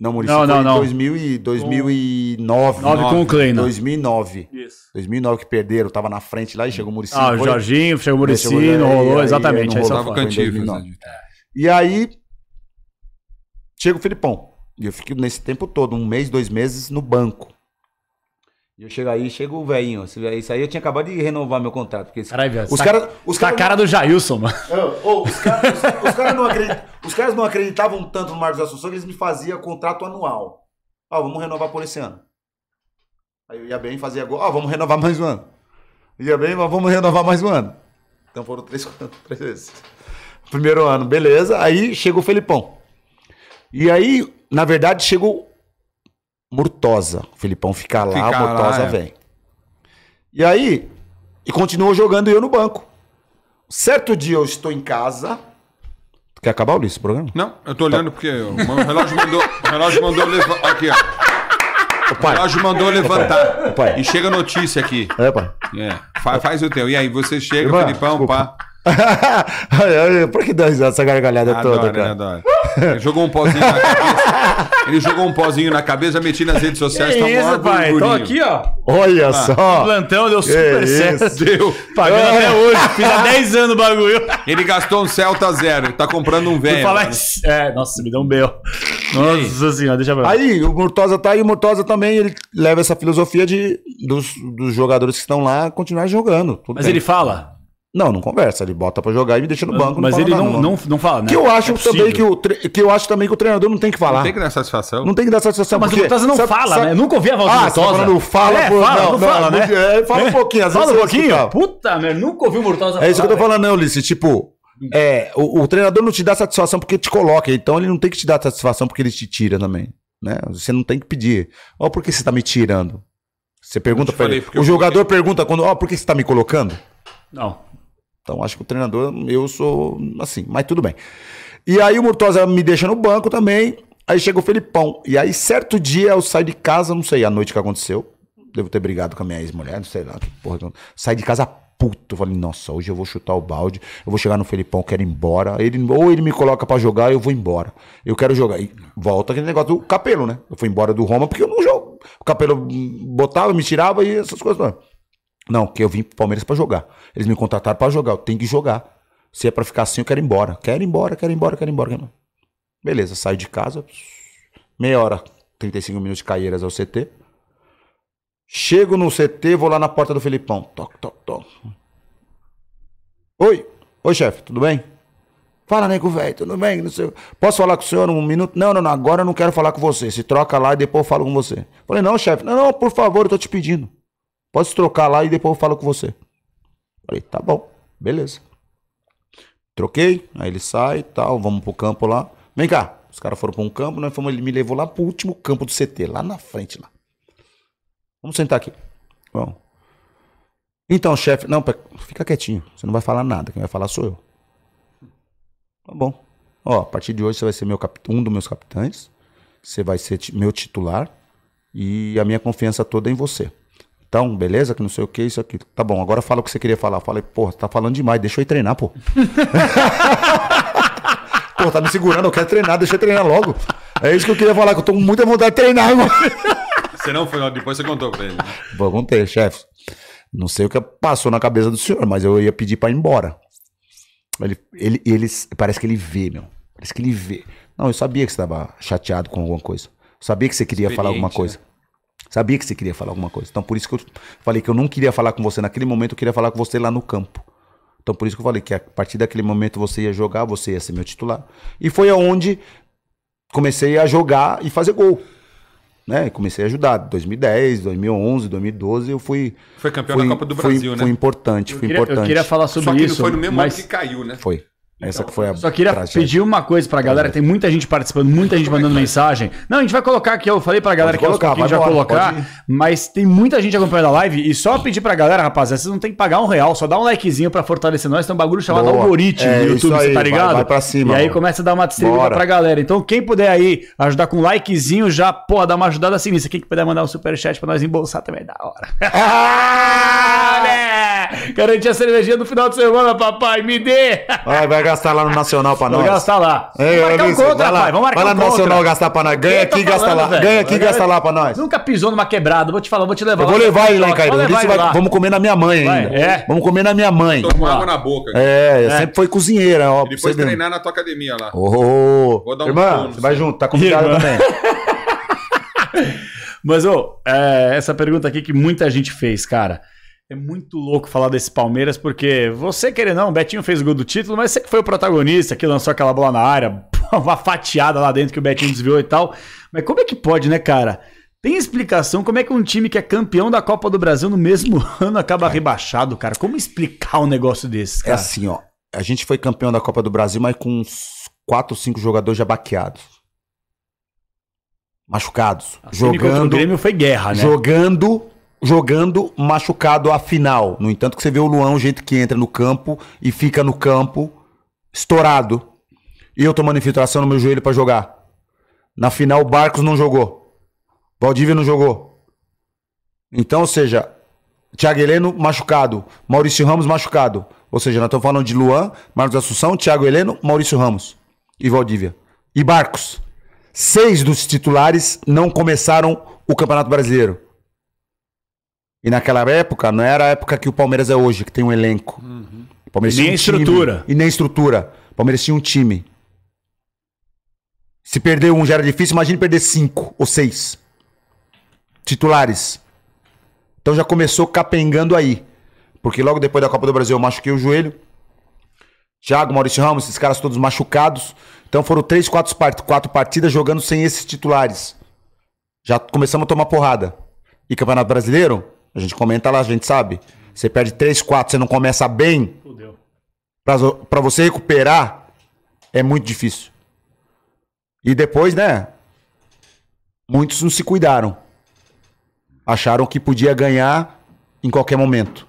Não, Murici Não, foi não, em não. 2000 e 2009. Nove com o Kleina. 2009. Isso. 2009 que perderam, tava na frente lá e chegou o Murici. Ah, o foi. Jorginho, chegou o Murici, não rolou, aí exatamente. não Aí só rolava o foi. Foi em Cantifas. 2009. né? E aí chega o Filipão. E eu fico nesse tempo todo, um mês, dois meses, no banco. E eu chego aí, chega o velhinho. Isso aí eu tinha acabado de renovar meu contrato. Porque Caralho, velho. os tá- caras. Os Tá a caras cara do Jailson, mano. Ô, os caras os, os caras não, acredit- os caras não acreditavam tanto no Marcos Assunção que eles me faziam contrato anual. Ó, vamos renovar por esse ano. Aí eu ia bem e fazia gol. Ó, vamos renovar mais um ano. Ia bem, mas vamos renovar mais um ano. Então foram três, três vezes. Primeiro ano, beleza. Aí chegou o Felipão. E aí, na verdade, chegou Murtosa. O Felipão fica lá, Fica o Murtosa lá, é. vem. E aí, e continuou jogando eu no banco. Certo dia eu estou em casa. Tu quer acabar, Ulisses, o programa? Não, eu tô olhando porque o relógio mandou. O relógio mandou levantar. Aqui, ó. O pai. relógio mandou levantar. pai. E chega notícia aqui. É, pai. É. Fa- Faz o teu. E aí, você chega, Irmã, Filipão, desculpa. pá. Por que dá risada essa gargalhada Adora, toda, né? cara? Adora. Ele jogou um pozinho na cabeça. Ele jogou um pozinho na cabeça, meti nas redes sociais. Que tá isso, pai? Tô aqui, ó. Olha só. Plantão deu super isso? certo. Deu. Pagando É. até hoje. Fiz há 10 anos o bagulho. Ele gastou um Celta zero. Tá comprando um velho. falar. É, nossa, me deu um bel. Nossa senhora, deixa pra lá. Aí o Murtosa tá aí, o Murtosa também ele leva essa filosofia de dos, dos jogadores que estão lá continuar jogando. Tudo Mas bem. ele fala. Não, não conversa, ele bota pra jogar e me deixa no banco. Mas ele nada, não, não, não fala, né? Que eu acho É também que o tre- que eu acho também que o treinador não tem que falar. Não tem que dar satisfação. Não tem que dar satisfação. Mas o porque- Murtosa não sabe- fala, sabe- né? Eu nunca ouvi a voz Ah, do tá Murtosa. falando fala, é, fala, não, não, não, fala, não, né? é, fala um pouquinho, às Fala um pouquinho. escuta. Puta, merda, nunca ouvi o Murtosa É isso que eu tô falar, falando, né, Ulisses? Tipo, é, o, o treinador não te dá satisfação porque te coloca, então ele não tem que te dar satisfação porque ele te tira também. Né? Você não tem que pedir. Ó, por que você tá me tirando? Você pergunta falei, ele. O jogador pergunta quando, ó, por que você tá me colocando? Não. Então acho que o treinador, eu sou assim, mas tudo bem. E aí o Murtosa me deixa no banco também. Aí chega o Felipão. E aí, certo dia, eu saio de casa, não sei a noite que aconteceu. Devo ter brigado com a minha ex-mulher, não sei lá, que porra. de casa puto. Falei, nossa, hoje eu vou chutar o balde. Eu vou chegar no Felipão, quero ir embora. Ele, ou ele me coloca pra jogar, eu vou embora. Eu quero jogar. E volta aquele negócio do Capelo, né? Eu fui embora do Roma porque eu não jogo. O Capelo botava, me tirava e essas coisas. mano. Não, que eu vim pro Palmeiras pra jogar. Eles me contrataram pra jogar, eu tenho que jogar. Se é pra ficar assim, eu quero ir embora. Quero ir embora, quero ir embora, quero ir embora. Quero ir embora. Beleza, saio de casa. Meia hora, 35 minutos de Caieiras ao CT. Chego no CT, vou lá na porta do Felipão. Toc, toc, toc. Oi, oi chefe, tudo bem? Fala, nego velho, tudo bem? Não sei. Posso falar com o senhor um minuto? Não, não, não, agora eu não quero falar com você. Se troca lá e depois eu falo com você. Falei, não, chefe, não, não, por favor, eu tô te pedindo. Pode trocar lá e depois eu falo com você. Falei, tá bom, beleza. Troquei, aí ele sai e tal, vamos pro campo lá. Vem cá, os caras foram pra um campo, nós fomos, ele me levou lá pro último campo do CT, lá na frente lá. Vamos sentar aqui. Bom. Então, chefe, não, fica quietinho, você não vai falar nada, quem vai falar sou eu. Tá bom. Ó, a partir de hoje você vai ser meu um dos meus capitães, você vai ser meu titular e a minha confiança toda é em você. Então, beleza? Que não sei o que, isso aqui. Tá bom, agora fala o que você queria falar. Falei, pô, tá falando demais, deixa eu ir treinar, pô. pô, tá me segurando, eu quero treinar, deixa eu treinar logo. É isso que eu queria falar, que eu tô com muita vontade de treinar, mano. Você não foi, depois você contou pra ele. Né? Vou contei, chefe. Não sei o que passou na cabeça do senhor, mas eu ia pedir pra ir embora. Ele, ele, ele, parece que ele vê, meu. Parece que ele vê. Não, eu sabia que você estava chateado com alguma coisa. Eu sabia que você queria falar alguma coisa. Né? Sabia que você queria falar alguma coisa. Então, por isso que eu falei que eu não queria falar com você naquele momento, eu queria falar com você lá no campo. Então, por isso que eu falei que a partir daquele momento você ia jogar, você ia ser meu titular. E foi aonde comecei a jogar e fazer gol. Né? Comecei a ajudar. 2010, 2011, 2012, eu fui. Foi campeão fui, da Copa do Brasil, fui, né? Foi importante, foi queria, importante. Eu queria falar sobre Só que isso. não foi no mesmo mas... ano que caiu, né? Foi. Essa que foi a. Só queria tragédia. pedir uma coisa pra galera, tem muita gente participando, muita gente mandando mensagem. Não, a gente vai colocar aqui, eu falei pra galera Pode que aos colocar, pouquinhos já vai colocar, mas tem muita gente acompanhando a live e só pedir pra galera, rapaziada, vocês não tem que pagar um real, só dá um likezinho pra fortalecer nós, tem um bagulho chamado Boa. algoritmo É, YouTube, você aí, tá vai- ligado? vai pra cima, E aí mano. começa a dar uma distribuída Bora. pra galera. Então quem puder aí ajudar com um likezinho já, porra, dá uma ajudada sinistra. Quem que puder mandar um superchat pra nós embolsar também é da hora. Ah, né? Garantir a cervejinha no final de semana, papai, me dê! Vai, vai gastar lá no Nacional pra Vou nós. gastar lá. Ei, Vamos marcar um contra, vai lá, rapaz. Vamos marcar vai lá um no contra. Nacional gastar pra nós. Ganha aqui, gasta falando, lá. velho. Ganha aqui, Eu gasta lá pra nós. Nunca pisou numa quebrada. Vou te falar, vou te levar Eu vou levar ele lá Cairo. levar Você ele vai- lá. Vamos comer na minha mãe Vai, ainda. é. Vamos comer na minha mãe. Lá. água na boca. É, sempre foi cozinheira, ó. E depois treinar na tua academia lá. Ô, Vou dar um Irmã, você vai junto, tá convidado também. Mas, ô, é, essa pergunta aqui que muita gente fez, cara. É muito louco falar desse Palmeiras, porque você, querendo não, o Betinho fez o gol do título, mas você que foi o protagonista, que lançou aquela bola na área, uma fatiada lá dentro que o Betinho desviou e tal. Mas como é que pode, né, cara? Tem explicação como é que um time que é campeão da Copa do Brasil no mesmo ano acaba rebaixado, cara? Como explicar um negócio desse, É cara? assim, ó. A gente foi campeão da Copa do Brasil, mas com uns 4 ou 5 jogadores já baqueados. Machucados. A contra o jogando, Grêmio foi guerra, né? jogando, jogando machucado a final. No entanto, que você vê o Luan, o jeito que entra no campo e fica no campo estourado. E eu tomando infiltração no meu joelho pra jogar. Na final, o Barcos não jogou. Valdívia não jogou. Então, ou seja, Thiago Heleno machucado, Maurício Ramos machucado. Ou seja, nós estamos falando de Luan, Marcos Assunção, Thiago Heleno, Maurício Ramos e Valdívia. E Barcos. Seis dos titulares não começaram o Campeonato Brasileiro. E naquela época, não era a época que o Palmeiras é hoje, que tem um elenco. O Palmeiras E nem um estrutura. time. E nem estrutura. O Palmeiras tinha um time. Se perder um já era difícil, imagine perder cinco ou seis titulares. Então já começou capengando aí. Porque logo depois da Copa do Brasil eu machuquei o joelho. Thiago, Maurício Ramos, esses caras todos machucados. Então foram três, quatro, part- quatro partidas jogando sem esses titulares. Já começamos a tomar porrada. E Campeonato Brasileiro, a gente comenta lá, a gente sabe. Você perde três, quatro, você não começa bem. Fudeu. Pra você recuperar, é muito difícil. E depois, né? Muitos não se cuidaram. Acharam que podia ganhar em qualquer momento.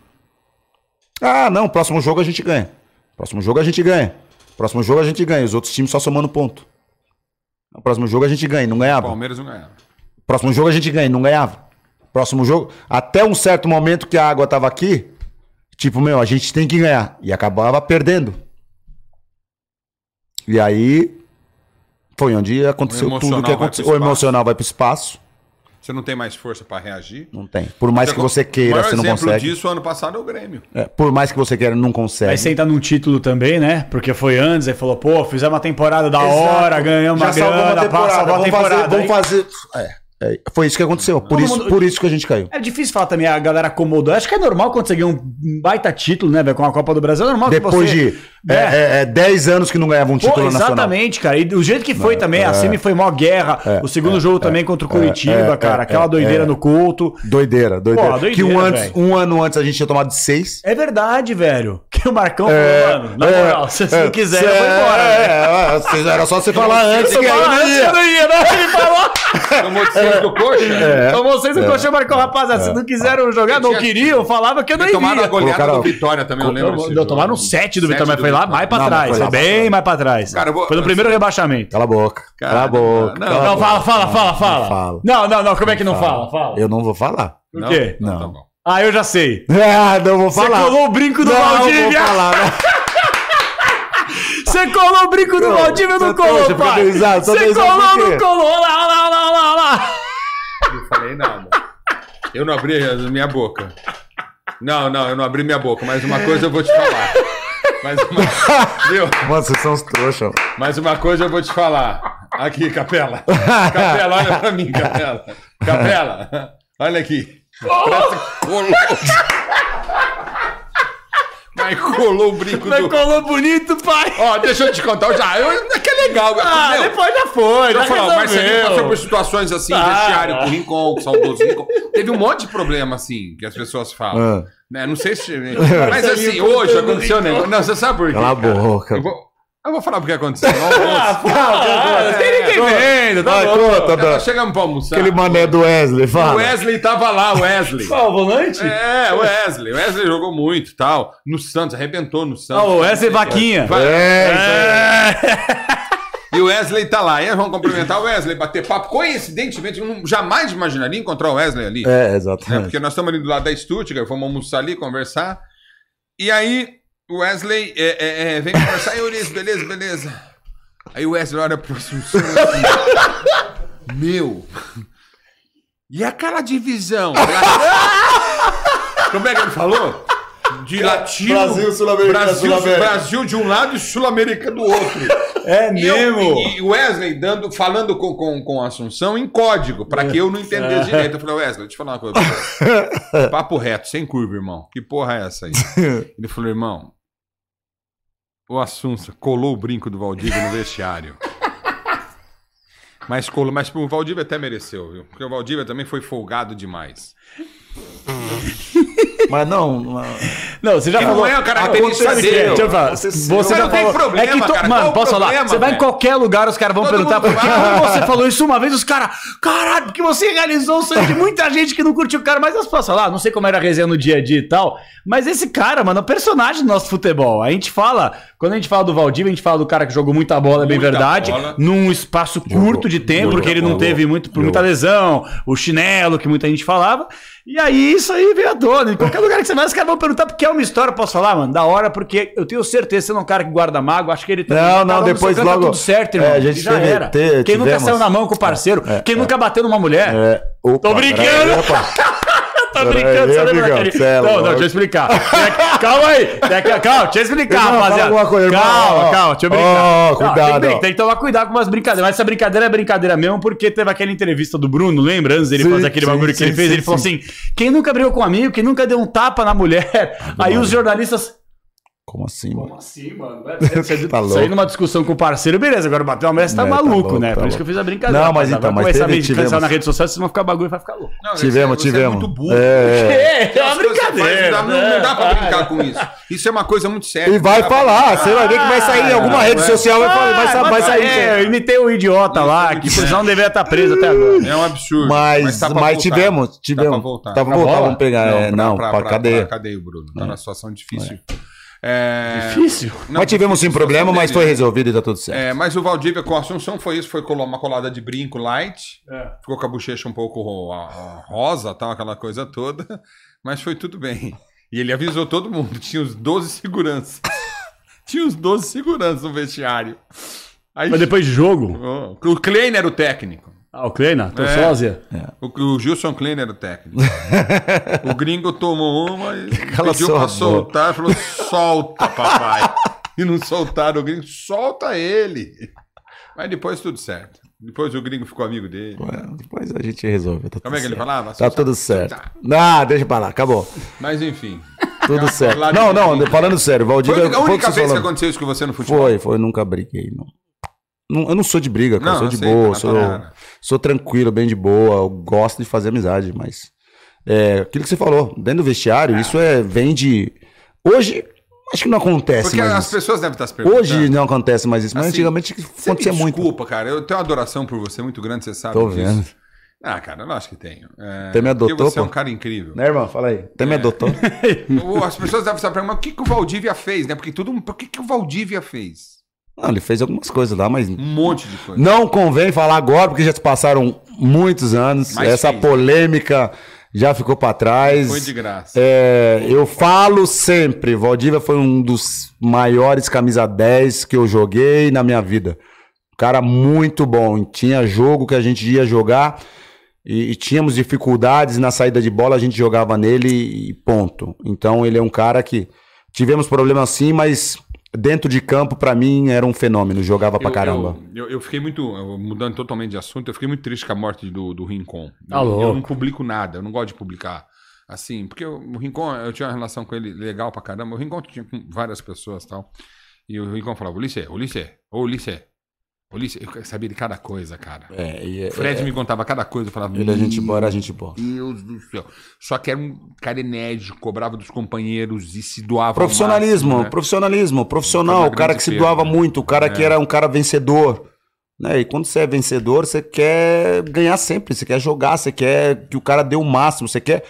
Ah, não, próximo jogo a gente ganha. Próximo jogo a gente ganha. Próximo jogo a gente ganha. Os outros times só somando ponto. No próximo jogo a gente ganha, não O ganhava. Palmeiras não ganhava. Próximo jogo a gente ganha, não ganhava. Próximo jogo, até um certo momento que a água tava aqui, tipo, meu, a gente tem que ganhar. E acabava perdendo. E aí foi onde aconteceu O tudo emocional que aconteceu. O emocional vai pro espaço. Você não tem mais força pra reagir. Não tem. Por mais que você O queira, você não exemplo consegue. disso ano passado é o Grêmio. É, por mais que você queira, não consegue. Aí senta num título também, né? Porque foi antes, aí falou, pô, fizemos uma temporada da Exato. hora, ganhamos uma Já salvou grana, uma temporada. passa salvou a Vamos temporada. fazer. Vamos fazer... É, é, foi isso que aconteceu. Por Todo isso, mundo- por isso que a gente caiu. É difícil falar também, a galera acomodou. Acho que é normal quando você ganha um baita título, né, velho, com a Copa do Brasil. É normal Depois que você... de é, é, é, 10 anos que não ganhava um Pô, título nacional. exatamente, cara. E do jeito que foi também, a Semi foi mó guerra. o segundo jogo também contra o Curitiba, é, cara. é, Aquela é, doideira é. no culto. Doideira, doideira. Pô, doideira, que um, antes, um ano antes a gente tinha tomado seis. É verdade, velho. Que o Marcão É, falou, mano, na moral, se você não quiser, eu vou é, embora. É, é, vocês- era só você falar antes que aí não antes ia. eu não ia, né? Ele falou. Tomou seis do coxa? É. Então vocês o Coxa marcou, rapaziada. Se não quiseram jogar, não queriam, falava que eu não E tomaram a goleada do Vitória também, eu lembro. Não, tomaram 7 do Sete Vitória, mas foi lá mais pra Não, trás. foi Foi bem pra mais pra trás. Cara, vou- Foi no primeiro rebaixamento. Cala a boca. Cara, cala a boca. não, Não, boca. fala, fala, fala, fala. falo. Não, não, não, como é que não fala? Fala. Eu não vou falar. Por Não? quê? Não, Não. tá. Ah, eu já sei. Ah, não vou Você falar. colou o brinco do não, vou falar, né? Você colou o brinco do Não, Valdívia ou não colou, fica pai? Você colou ou não colou? Olha lá, olha lá, olha lá, olha lá. Não falei nada. Eu não abri a minha boca. Não, não, eu não abri minha boca, mas uma coisa eu vou te falar. Mas uma, viu? Mano, vocês são os trouxas. Mas uma coisa eu vou te falar. Aqui, Capela. Capela, olha pra mim, Capela. Capela, olha aqui. Parece que colou. O brinco Mas do. colou bonito, pai. Ó, deixa eu te contar. Eu já, eu, é que é legal. Ah, meu, depois já foi, já eu falo, mas você passou por situações assim, Ah, vestiário ah. com Rincon, com saudoso Rincon. Teve um monte de problema, assim, que as pessoas falam. Ah. Né? Não sei se. Mas assim, hoje aconteceu um negócio. Não, você sabe por quê? Cala a boca. Eu vou, eu vou falar porque aconteceu. No Ah, não tem ninguém vendo, tá bom. conta, da- chegamos pra almoçar. Aquele mané do Wesley, O fala. Wesley tava lá, o Wesley. Qual, o volante? É, o Wesley. O Wesley jogou muito tal. No Santos, arrebentou no Santos. Ah, o Wesley Vaquinha. É. É. E o Wesley tá lá. E vamos cumprimentar o Wesley, bater papo. Coincidentemente, eu não, jamais imaginaria encontrar o Wesley ali. É, exatamente. Porque nós estamos ali do lado da Stuttgart, fomos almoçar ali, conversar. E aí o Wesley é, é, é, vem conversar. E Ulisses, beleza, beleza. Aí o Wesley olha pro Assunção assim, Meu. E aquela divisão? Como é que ele falou? De latino. Brasil, Sul-América, Brasil, Sul-América. Brasil de um lado e Sul-América do outro. É E, eu- mesmo? e o Wesley dando, falando com, com, com a Assunção em código, pra que eu não entendesse direito. Eu falei, Wesley, deixa eu falar uma coisa. Papo reto, sem curva, irmão. Que porra é essa aí? Ele falou, irmão, o Assunção colou o brinco do Valdívia no vestiário. Mas colou, mas o Valdívia até mereceu, viu? Porque o Valdívia também foi folgado demais. Mas não. não- você já falou. não é a característica Aconteceu, dele. Deixa eu falar. Aconteceu. Você Mas já não tem falou. problema, é que to- cara. Mano, posso falar? problema, Você vai em qualquer lugar, os caras vão Todo perguntar por que você falou isso uma vez, os caras. Caralho, porque você realizou o sonho de muita gente que não curtiu o cara, mas as pessoas falam, ah, não sei como era a resenha no dia a dia e tal. Mas esse cara, mano, é o personagem do nosso futebol. A gente fala, quando a gente fala do Valdívia, a gente fala do cara que jogou muita bola, é bem Muita verdade, bola. num espaço curto de tempo, jogou, porque ele não jogou. teve muito, por Jogou. muita lesão, o chinelo que muita gente falava. E aí, isso aí veio à tona. Em qualquer lugar que você vai, os caras vão perguntar porque é uma história, posso falar, mano? Da hora, porque eu tenho certeza você não é um cara que guarda mágoa, acho que ele também. Não, não, depois canto logo- Tá tudo certo, irmão. É, a gente já teve- era. te- Quem nunca tivemos- saiu na mão com o parceiro, É, quem é. nunca bateu numa mulher. É, opa, Tô brincando. peraí, opa. Tô Peraí, brincando, você daquele... cê é Não, não, deixa eu explicar. Aqui- Calma aí. Aqui- Calma, deixa eu explicar, rapaziada. coisa, calma, Ó, calma, deixa eu ó, brincar. Não, cuidado, tem, que, brin- ó. tem que tomar cuidado com umas brincadeiras. Mas essa brincadeira é brincadeira mesmo, porque teve aquela entrevista do Bruno, lembra? Antes dele Sim, fazer aquele sim, bagulho que ele fez, ele falou sim. assim: quem nunca brigou com um amigo, quem nunca deu um tapa na mulher. Aí os jornalistas. Como assim, mano? assim, mano? Você tá louco. Sair numa discussão com o parceiro, beleza. Agora bateu uma mulher, você tá É, tá maluco, louco, né? tá Por isso que eu fiz a brincadeira. Não, mas então, mas começar a teve- cansar tivemos- na rede social, vocês vão ficar bagulho e vai ficar louco. Não, Tivemos, você é- você tivemos. É muito burro. É. É, é uma você faz, brincadeira. Não dá, não dá pra brincar com isso. Isso é uma coisa muito séria. E vai Não falar, você vai ver que vai sair em alguma rede é. social, vai, falar, vai, sa- vai sair. É, eu imitei o idiota lá, que não deveria estar preso até agora. É um absurdo. Mas, tá tivemos, Tá pra tivemos. voltar. Tá pra Pra voltar, vamos pegar. é, Não, pra, cadeia. Pra cadeia, Bruno. Tá numa situação difícil. É... Difícil. Não, mas tivemos sim difícil, problema, mas foi resolvido e tá tudo certo. É, mas o Valdívia com a Assunção foi isso, foi uma colada de brinco light, É. ficou com a bochecha um pouco rosa, tal, aquela coisa toda, mas foi tudo bem. E ele avisou todo mundo, tinha os 12 seguranças. tinha os 12 seguranças no vestiário. Aí, Mas depois de jogo. O Klein era o técnico. Ah, o Kleina, tô É. sósia. O, o Gilson Klein era o técnico. o gringo tomou uma e Cala pediu pra boca. soltar, falou: solta, papai. e não soltaram o gringo, solta ele. Mas depois tudo certo. Depois o gringo ficou amigo dele. Ué, Depois a gente resolve. Tá Como é que ele tudo falava? certo. Tá tudo certo. Ah, deixa pra lá, acabou. Mas enfim. Tudo certo. Não, não, falando sério, Foi Valdívia. a única, foi o única vez que aconteceu isso com você no futebol? Foi, foi, nunca briguei, não. Não, Eu não sou de briga, cara. Não, sou de sei, boa, sou, sou tranquilo, bem de boa. Eu gosto de fazer amizade, mas. É, aquilo que você falou, dentro do vestiário, isso é, vem de. Hoje, acho que não acontece Porque mais as isso. pessoas devem estar se perguntando. Hoje não acontece mais isso, mas Assim, antigamente acontecia muito. desculpa, cara. Eu tenho uma adoração por você muito grande, você sabe Tô disso. vendo. Ah, cara, eu acho que tenho. É, Até me adotou, Porque você é um pô. cara incrível. Né, irmão? Fala aí. Até me adotou. As pessoas devem estar perguntando, mas o que, que o Valdívia fez, né? Porque tudo, por que, que o Valdívia fez? Não, ele fez algumas coisas lá, mas Um monte de coisa. não convém falar agora, porque já se passaram muitos anos. Mas Essa fez. polêmica já ficou pra trás. Foi de graça. É, eu falo sempre, Valdívia foi um dos maiores camisa 10 que eu joguei na minha vida. Cara muito bom. Tinha jogo que a gente ia jogar e, e tínhamos dificuldades na saída de bola, a gente jogava nele e ponto. Então ele é um cara que tivemos problemas sim, mas dentro de campo, pra mim, era um fenômeno. Jogava pra Eu- caramba. Eu, eu, eu fiquei muito. Mudando totalmente de assunto, eu fiquei muito triste com a morte do, do Rincon. Tá eu, eu não publico nada, eu não gosto de publicar. Assim, porque o o Rincon, eu tinha uma relação com ele legal pra caramba. O Rincon tinha com várias pessoas e tal. E o Rincon falava: Ulisses, Ulisses, ô Ulisses, Ulisses. Eu sabia de cada coisa, cara. É, e é- O Fred é- me contava cada coisa, eu falava. ele é gente "Meu boa, era gente boa. Deus do céu. Só que era um cara enérgico, cobrava dos companheiros e se doava. Profissionalismo, máximo, né? profissionalismo, profissional, o cara que se doava né? muito, o cara que É. era um cara vencedor. Né? E quando você é vencedor, você quer ganhar sempre, você quer jogar, você quer que o cara dê o máximo, você quer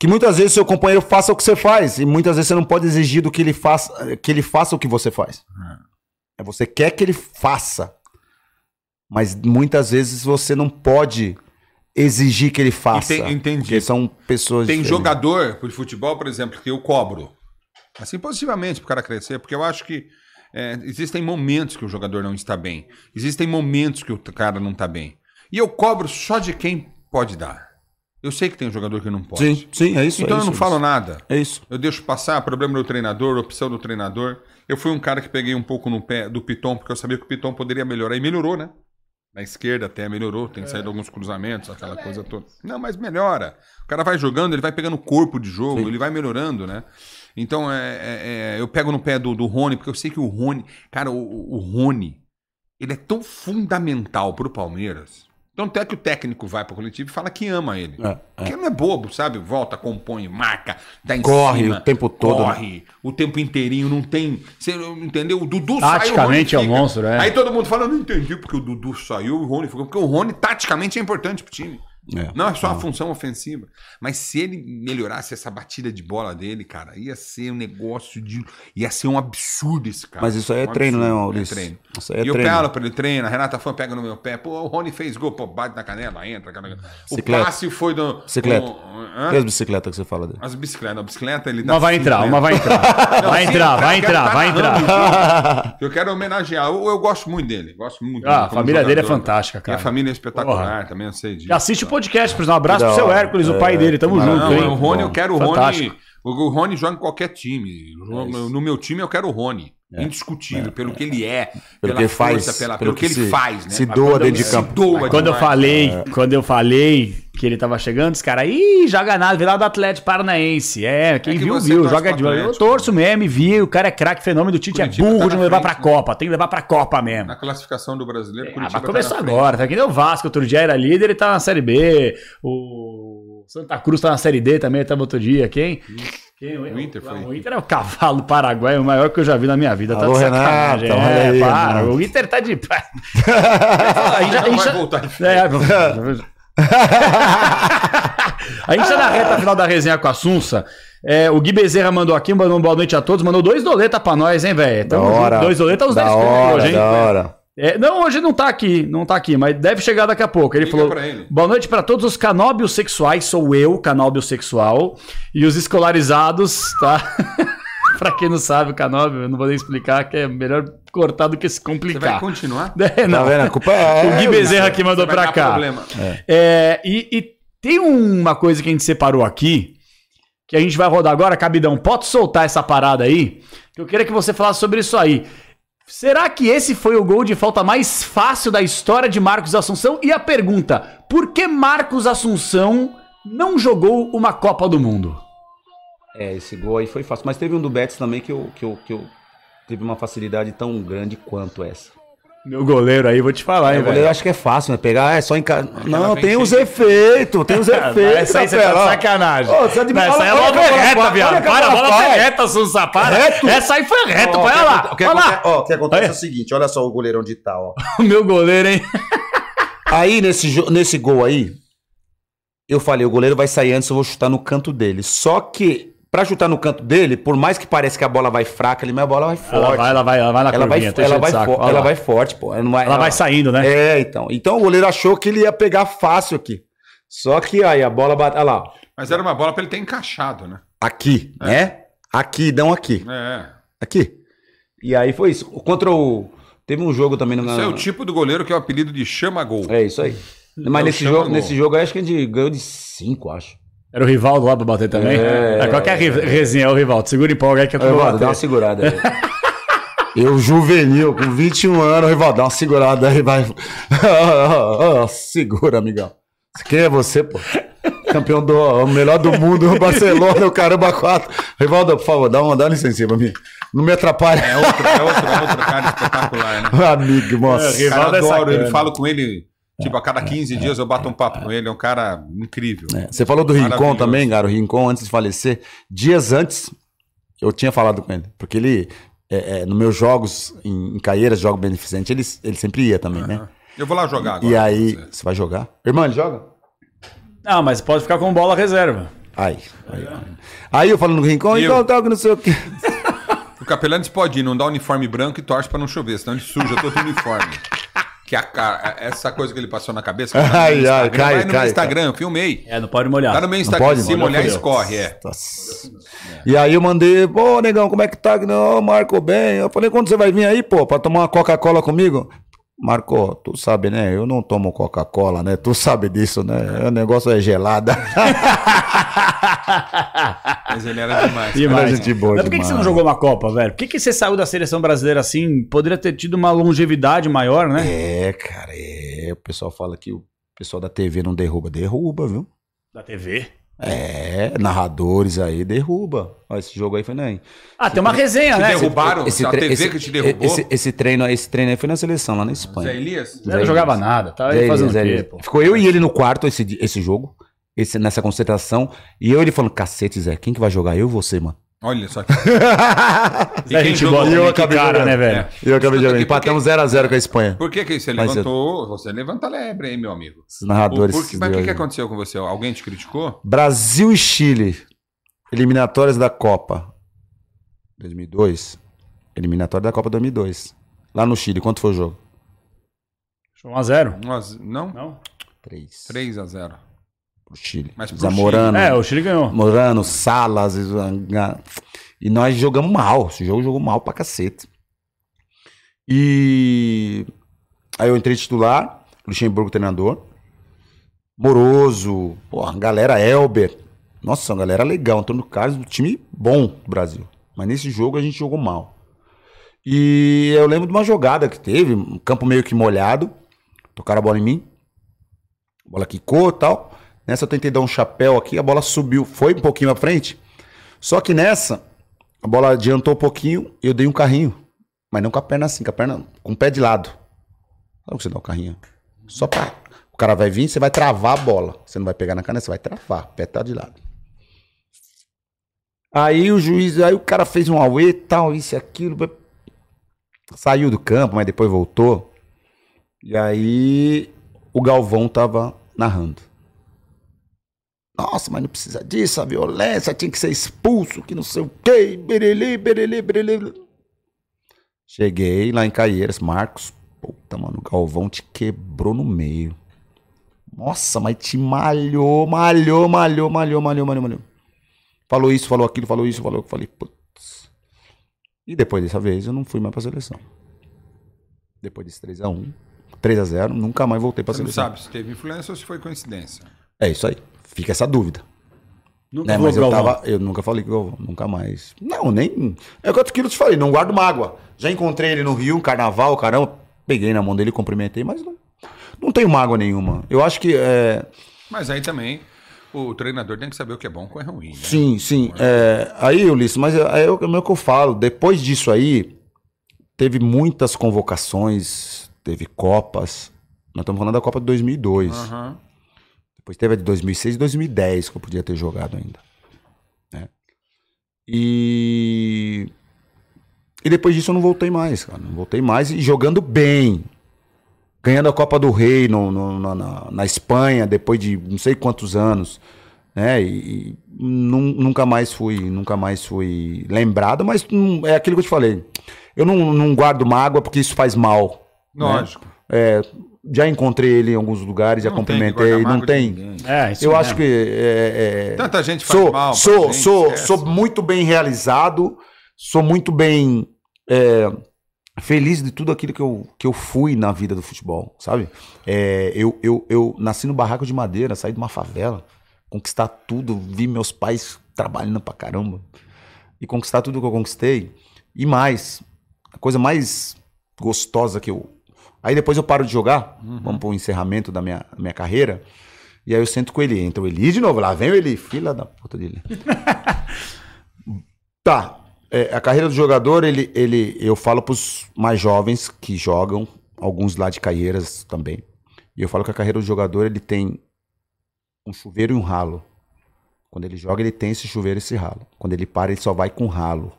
que muitas vezes seu companheiro faça o que você faz e muitas vezes você não pode exigir do que ele faça, que ele faça o que você faz. É você quer que ele faça, mas muitas vezes você não pode exigir que ele faça. Enten- entendi. Porque são pessoas Tem diferentes. jogador de futebol, por exemplo, que eu cobro. Assim, positivamente, para o cara crescer, porque eu acho que é, existem momentos que o jogador não está bem. Existem momentos que o cara não está bem. E eu cobro só de quem pode dar. Eu sei que tem um jogador que não pode. Sim, sim, é isso. então é eu isso, não é falo nada. É isso. Eu deixo passar problema do treinador, opção do treinador. Eu fui um cara que peguei um pouco no pé do Piton, porque eu sabia que o Piton poderia melhorar. E melhorou, né? Na esquerda até melhorou, tem saído alguns cruzamentos, aquela coisa toda. Não, mas melhora. O cara vai jogando, ele vai pegando corpo de jogo, ele vai melhorando, né? Então, é, é- é, eu pego no pé do, do Rony, porque eu sei que o Rony... Cara, o, o Rony, ele é tão fundamental pro Palmeiras. Tanto é que o técnico vai pro coletivo e fala que ama ele. É, Porque não é bobo, sabe? Volta, compõe, marca, dá em Corre cima, o tempo todo, né? Corre o tempo inteirinho, não tem. Você entendeu? O Dudu Taticamente saiu. o é um monstro, é. Aí todo mundo fala, eu não entendi porque o Dudu saiu e o Rony ficou. Porque o Rony, taticamente, é importante pro time. É. Não é só uma função ofensiva. Mas se ele melhorasse essa batida de bola dele, cara, ia ser um negócio de. ia ser um absurdo esse cara. Mas isso aí é Um treino, né, absurdo. Maurício? É treino. Isso aí é e eu treino. pelo pra ele treina, a Renata Fã pega no meu pé, pô, o Rony fez gol, pô, bate na canela, entra. Aquela... O Bicicleta. passe foi do. Bicicleta. o- hã? E as bicicletas que você fala dele? As bicicletas, a bicicleta ele dá Uma vai entrar, uma vai entrar. Não, Vai sim, entrar, eu vai entrar, tá vai entrar. o jogo. Eu quero homenagear. Eu, eu gosto muito dele. Gosto muito Ah, dele a família dele é jogador. fantástica, cara. Minha família é espetacular também, eu sei disso. E assiste o podcast, por exemplo. Um abraço pro seu. Hércules, o pai dele. Tamo junto, Não, hein? o Rony, eu quero o Rony. Fantástico. O Rony joga em qualquer time. No, no meu time eu quero o Rony. É. Indiscutível, pelo que ele é, Pelo pela que ele força, faz, pela- pelo pelo, que, que ele se- faz, né? se Mas doa dentro de se campo. doa Quando eu demais. falei, quando eu falei que ele tava chegando, os caras, ih, joga nada, lá do Atlético Paranaense. É, quem É que viu, viu, joga de Eu torço mesmo, vi, o cara é craque, fenômeno, o Tite Curitiba é burro tá de não levar frente, pra né? Copa, tem que levar pra Copa mesmo. Na classificação do brasileiro, Ah, Curitiba mas tá começou frente. agora, tá que nem o Vasco, outro dia era líder e tá na Série B. O Santa Cruz tá na Série D também, tava outro dia. Quem? Quem? O Inter foi. O Inter é o cavalo paraguaio maior que eu já vi na minha vida. Alô, tá de sacanagem. Renata, olha é, aí, para. Renato. O Inter tá de. A gente a gente vai já- voltar de É, a gente tá na reta final da resenha com a Sunsa. É, o Gui Bezerra mandou aqui, mandou uma boa noite a todos, mandou dois doletas pra nós, hein, velho? Dois doletas, os da 10 conto hora, hoje, hein? da hora. É, não, hoje não tá aqui, não tá aqui, mas deve chegar daqui a pouco. Ele Liga falou: pra ele. Boa noite para todos os canóbios sexuais, sou eu, canóbio sexual, e os escolarizados, tá? pra quem não sabe, o canóbio, eu não vou nem explicar, que é melhor cortar do que se Você vai complicar. continuar? É, Tá não. vendo? A culpa é. O Gui Bezerra que mandou pra cá. problema. É, e, e tem uma coisa que a gente separou aqui, que a gente vai rodar agora, Cabidão. Pode soltar essa parada aí? Que eu queria que você falasse sobre isso aí. Será que esse foi o gol de falta mais fácil da história de Marcos Assunção? E a pergunta: por que Marcos Assunção não jogou uma Copa do Mundo? É, esse gol aí foi fácil. Mas teve um do Betis também que eu, que eu, que eu teve uma facilidade tão grande quanto essa. Meu goleiro aí, vou te falar, hein, Eu, velho. acho que é fácil, né? Pegar, é só encaixar. Não, tem os efeitos, tem os efeitos. Essa aí você tá de sacanagem. Ô, você Não, essa aí é logo reta, viado. Para, a bola foi reta, Sussa, para. Reto. Essa aí foi reta, olha lá. O que acontece, lá. ó, o que acontece Olha. é o seguinte, olha só o goleiro onde tá, ó. O meu goleiro, hein? Aí nesse, nesse gol aí, eu falei, o goleiro vai sair antes, eu vou chutar no canto dele. Só que, pra chutar no canto dele, por mais que pareça que a bola vai fraca ali, mas a bola vai forte. Ela vai, ela vai, ela vai na ela vai, curvinha, tô ela vai, saco. ela lá. vai forte, pô. Ela, vai, Ela vai saindo, né? É, então. Então o goleiro achou que ele ia pegar fácil aqui. Só que aí a bola bate. Olha lá. Mas era uma bola pra ele ter encaixado, né? Aqui, né? Aqui, não aqui. É. Aqui. E aí foi isso. Contra o. Teve um jogo também no. Esse é o tipo do goleiro que é o apelido de chama-gol. É isso aí. Mas É nesse jogo, gol. nesse jogo, acho que a gente ganhou de 5, acho. Era o Rivaldo lá pra bater também? É. É, qualquer re- resenha é o Rivaldo. Segura e empolga aí que eu vou Rivaldo, dá uma segurada aí. Eu, juvenil, com 21 anos, Rivaldo, dá uma segurada aí, vai. Segura, amigão. Quem é você, pô? Campeão do o melhor do mundo, o Barcelona, o caramba 4. Rivaldo, por favor, dá uma, dá licença pra mim. Não me atrapalha. É outro, é outro, é outro cara espetacular, né? Amigo, moça. É, Rivaldo é adoro, ele falo com ele, tipo, a cada 15 dias eu bato um papo com ele, é um cara incrível. É, Você falou do Rincon também, cara. O Rincon, antes de falecer, dias antes, eu tinha falado com ele. Porque ele, é, é, nos meus jogos em, em Caieiras, jogo beneficente, ele, ele sempre ia também, né? Eu vou lá jogar agora. E aí, você. você vai jogar? Irmão, ele joga? Não, mas pode ficar com bola reserva. Aí, aí, aí eu falando no Rincon, E então eu? tá, que não sei o quê. O Capelanes pode ir, não dá uniforme branco e torce pra não chover, senão ele suja todo o uniforme. Que a cara, essa coisa que ele passou na cabeça. tá no meu Ai, ai, Instagram, cai, vai no meu cai, Instagram, eu filmei. É, não pode molhar. Tá no meu Não Instagram, pode, se molhar escorre, é. E aí eu mandei, pô, negão, como é que tá? Não, Marco, bem. Eu falei, quando você vai vir aí, pô, pra tomar uma Coca-Cola comigo? Marco, tu sabe, né? Eu não tomo Coca-Cola, né? Tu sabe disso, né? O negócio é gelada. Mas ele era demais. Demais. Gente boa Mas por que, que você não jogou uma Copa, velho? Por que, que você saiu da seleção brasileira assim? Poderia ter tido uma longevidade maior, né? É, cara, é. O pessoal fala que o pessoal da TV não derruba. Derruba, viu? Da TV. É, narradores aí, derruba. Ó, esse jogo aí foi nem. Ah, tem uma resenha, Te né? derrubaram? a tre- TV que te derrubou? Esse, esse treino, esse treino aí foi na seleção, lá na Zé Espanha. Elias? Você não jogava nada, aí Zé fazendo Elias, o Zé quê, Elias. pô? Ficou eu e ele no quarto esse, esse jogo, esse, nessa concentração. E eu e ele falando, cacete, Zé, quem que vai jogar? Eu ou você, mano? Olha só que. E quem gente que que cara, jogando. né, velho? É. E eu acabei de jogar. Porque- Empatamos 0x0 com a Espanha. Por que, que você Mas eu- levantou? Você levanta lebre, hein, meu amigo? Esses narradores. Por que- mas o que, que aconteceu com você? Alguém te criticou? Brasil e Chile. Eliminatórias da Copa 2002. Eliminatória da Copa 2002. Lá no Chile, quanto foi o jogo? 1x0. Um a z- não? Não? 3. 3 a 0 Pro Chile. Mas pro Zamorano. É, o Chile ganhou. Morano, Salas. E nós jogamos mal. Esse jogo jogou mal pra cacete. E aí eu entrei titular, Luxemburgo treinador. Moroso, pô, a galera Elber. Nossa, uma galera legal. Antônio Carlos, um time bom do Brasil. Mas nesse jogo a gente jogou mal. E eu lembro de uma jogada que teve, um campo meio que molhado. Tocaram a bola em mim. A bola quicou e tal. Nessa eu tentei dar um chapéu aqui, a bola subiu, foi um pouquinho à frente. Só que nessa, a bola adiantou um pouquinho eu dei um carrinho. Mas não com a perna assim, com a perna com o pé de lado. Sabe que você dá o carrinho? Só pra. O cara vai vir, você vai travar a bola. Você não vai pegar na caneta, você vai travar. O pé tá de lado. Aí o juiz, aí o cara fez um auê tal, isso e aquilo. Saiu do campo, mas depois voltou. E aí o Galvão tava narrando. Nossa, mas não precisa disso, a violência tinha que ser expulso, que não sei o quê, berelê, berelê, berelê. Cheguei lá em Caieiras, Marcos, puta, mano, o Galvão te quebrou no meio. Nossa, mas te malhou, malhou, malhou, malhou, malhou, malhou, malhou. Falou isso, falou aquilo, falou isso, falou. Eu falei, putz. E depois dessa vez eu não fui mais pra seleção. Depois desse 3x1, 3x0, nunca mais voltei pra Você não seleção. sabe se teve influência ou se foi coincidência. É isso aí. Fica essa dúvida. Nunca Né? Mas eu tava. Eu nunca falei o Galvão, nunca mais. Não, nem. É quanto que eu te falei, não guardo mágoa. Já encontrei ele no Rio, carnaval, caramba. Peguei na mão dele, cumprimentei, mas não, não tenho mágoa nenhuma. Eu acho que. É, Mas aí também o treinador tem que saber o que é bom e o que é ruim. Né? sim, sim. É, aí, Ulisses, mas é, é o é o que eu falo. Depois disso aí, teve muitas convocações, teve Copas. Nós estamos falando da Copa de 2002. Aham. Depois teve a de 2006 e 2010 que eu podia ter jogado ainda. né? E. E depois disso eu não voltei mais, cara. Não voltei mais e jogando bem. Ganhando a Copa do Rei no, no- na, na- na Espanha, depois de não sei quantos anos. Né? E, e nun- nunca mais fui, nunca mais fui lembrado, mas hum, é aquilo que eu te falei. Eu não, não guardo mágoa porque isso faz mal. né? Lógico. É, já encontrei ele em alguns lugares, já Não cumprimentei, não tem. É, isso eu mesmo. acho que. é, é, Tanta gente faz sou, mal sou, gente, sou, esquece. sou muito bem realizado, sou muito bem é, feliz de tudo aquilo que eu, que eu fui na vida do futebol, sabe? É, eu, eu, eu nasci no barraco de madeira, saí de uma favela, conquistar tudo, vi meus pais trabalhando pra caramba e conquistar tudo que eu conquistei e mais, a coisa mais gostosa que eu. Aí depois eu paro de jogar, vamos pro encerramento da minha, minha carreira. E aí eu sento com ele. Entra o Eli de novo. Lá vem o Eli. Filha da puta dele. tá. É, a carreira do jogador, ele, ele, eu falo pros mais jovens que jogam, alguns lá de Caieiras também. E eu falo que a carreira do jogador, ele tem um chuveiro e um ralo. Quando ele joga, ele tem esse chuveiro e esse ralo. Quando ele para, ele só vai com ralo.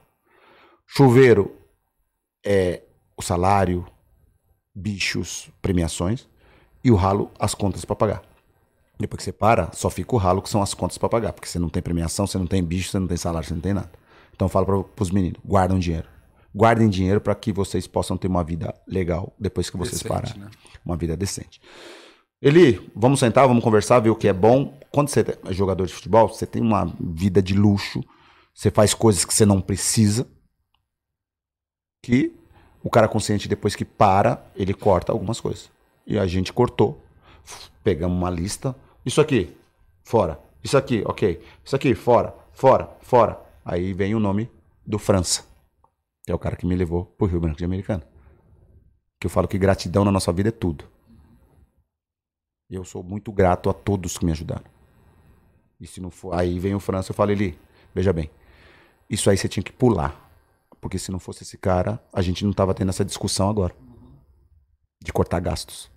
Chuveiro é o salário, bichos, premiações. E o ralo, as contas para pagar. Depois que você para, só fica o ralo, que são as contas para pagar. Porque você não tem premiação, você não tem bicho, você não tem salário, você não tem nada. Então eu falo para os meninos, guardam dinheiro. Guardem dinheiro para que vocês possam ter uma vida legal depois que vocês Decente, pararem. né? Uma vida decente. Eli, vamos sentar, vamos conversar, ver o que é bom. Quando você é jogador de futebol, você tem uma vida de luxo, você faz coisas que você não precisa, que o cara consciente, depois que para, ele corta algumas coisas. E a gente cortou, pegamos uma lista, isso aqui, fora, isso aqui, ok, isso aqui, fora, fora, fora. Aí vem o nome do França, que é o cara que me levou pro Rio Branco de Americana. Que eu falo que gratidão na nossa vida é tudo. E eu sou muito grato a todos que me ajudaram. E se não for. Aí vem o França, eu falo, Eli, veja bem. Isso aí você tinha que pular. Porque se não fosse esse cara, a gente não tava tendo essa discussão agora. De cortar gastos.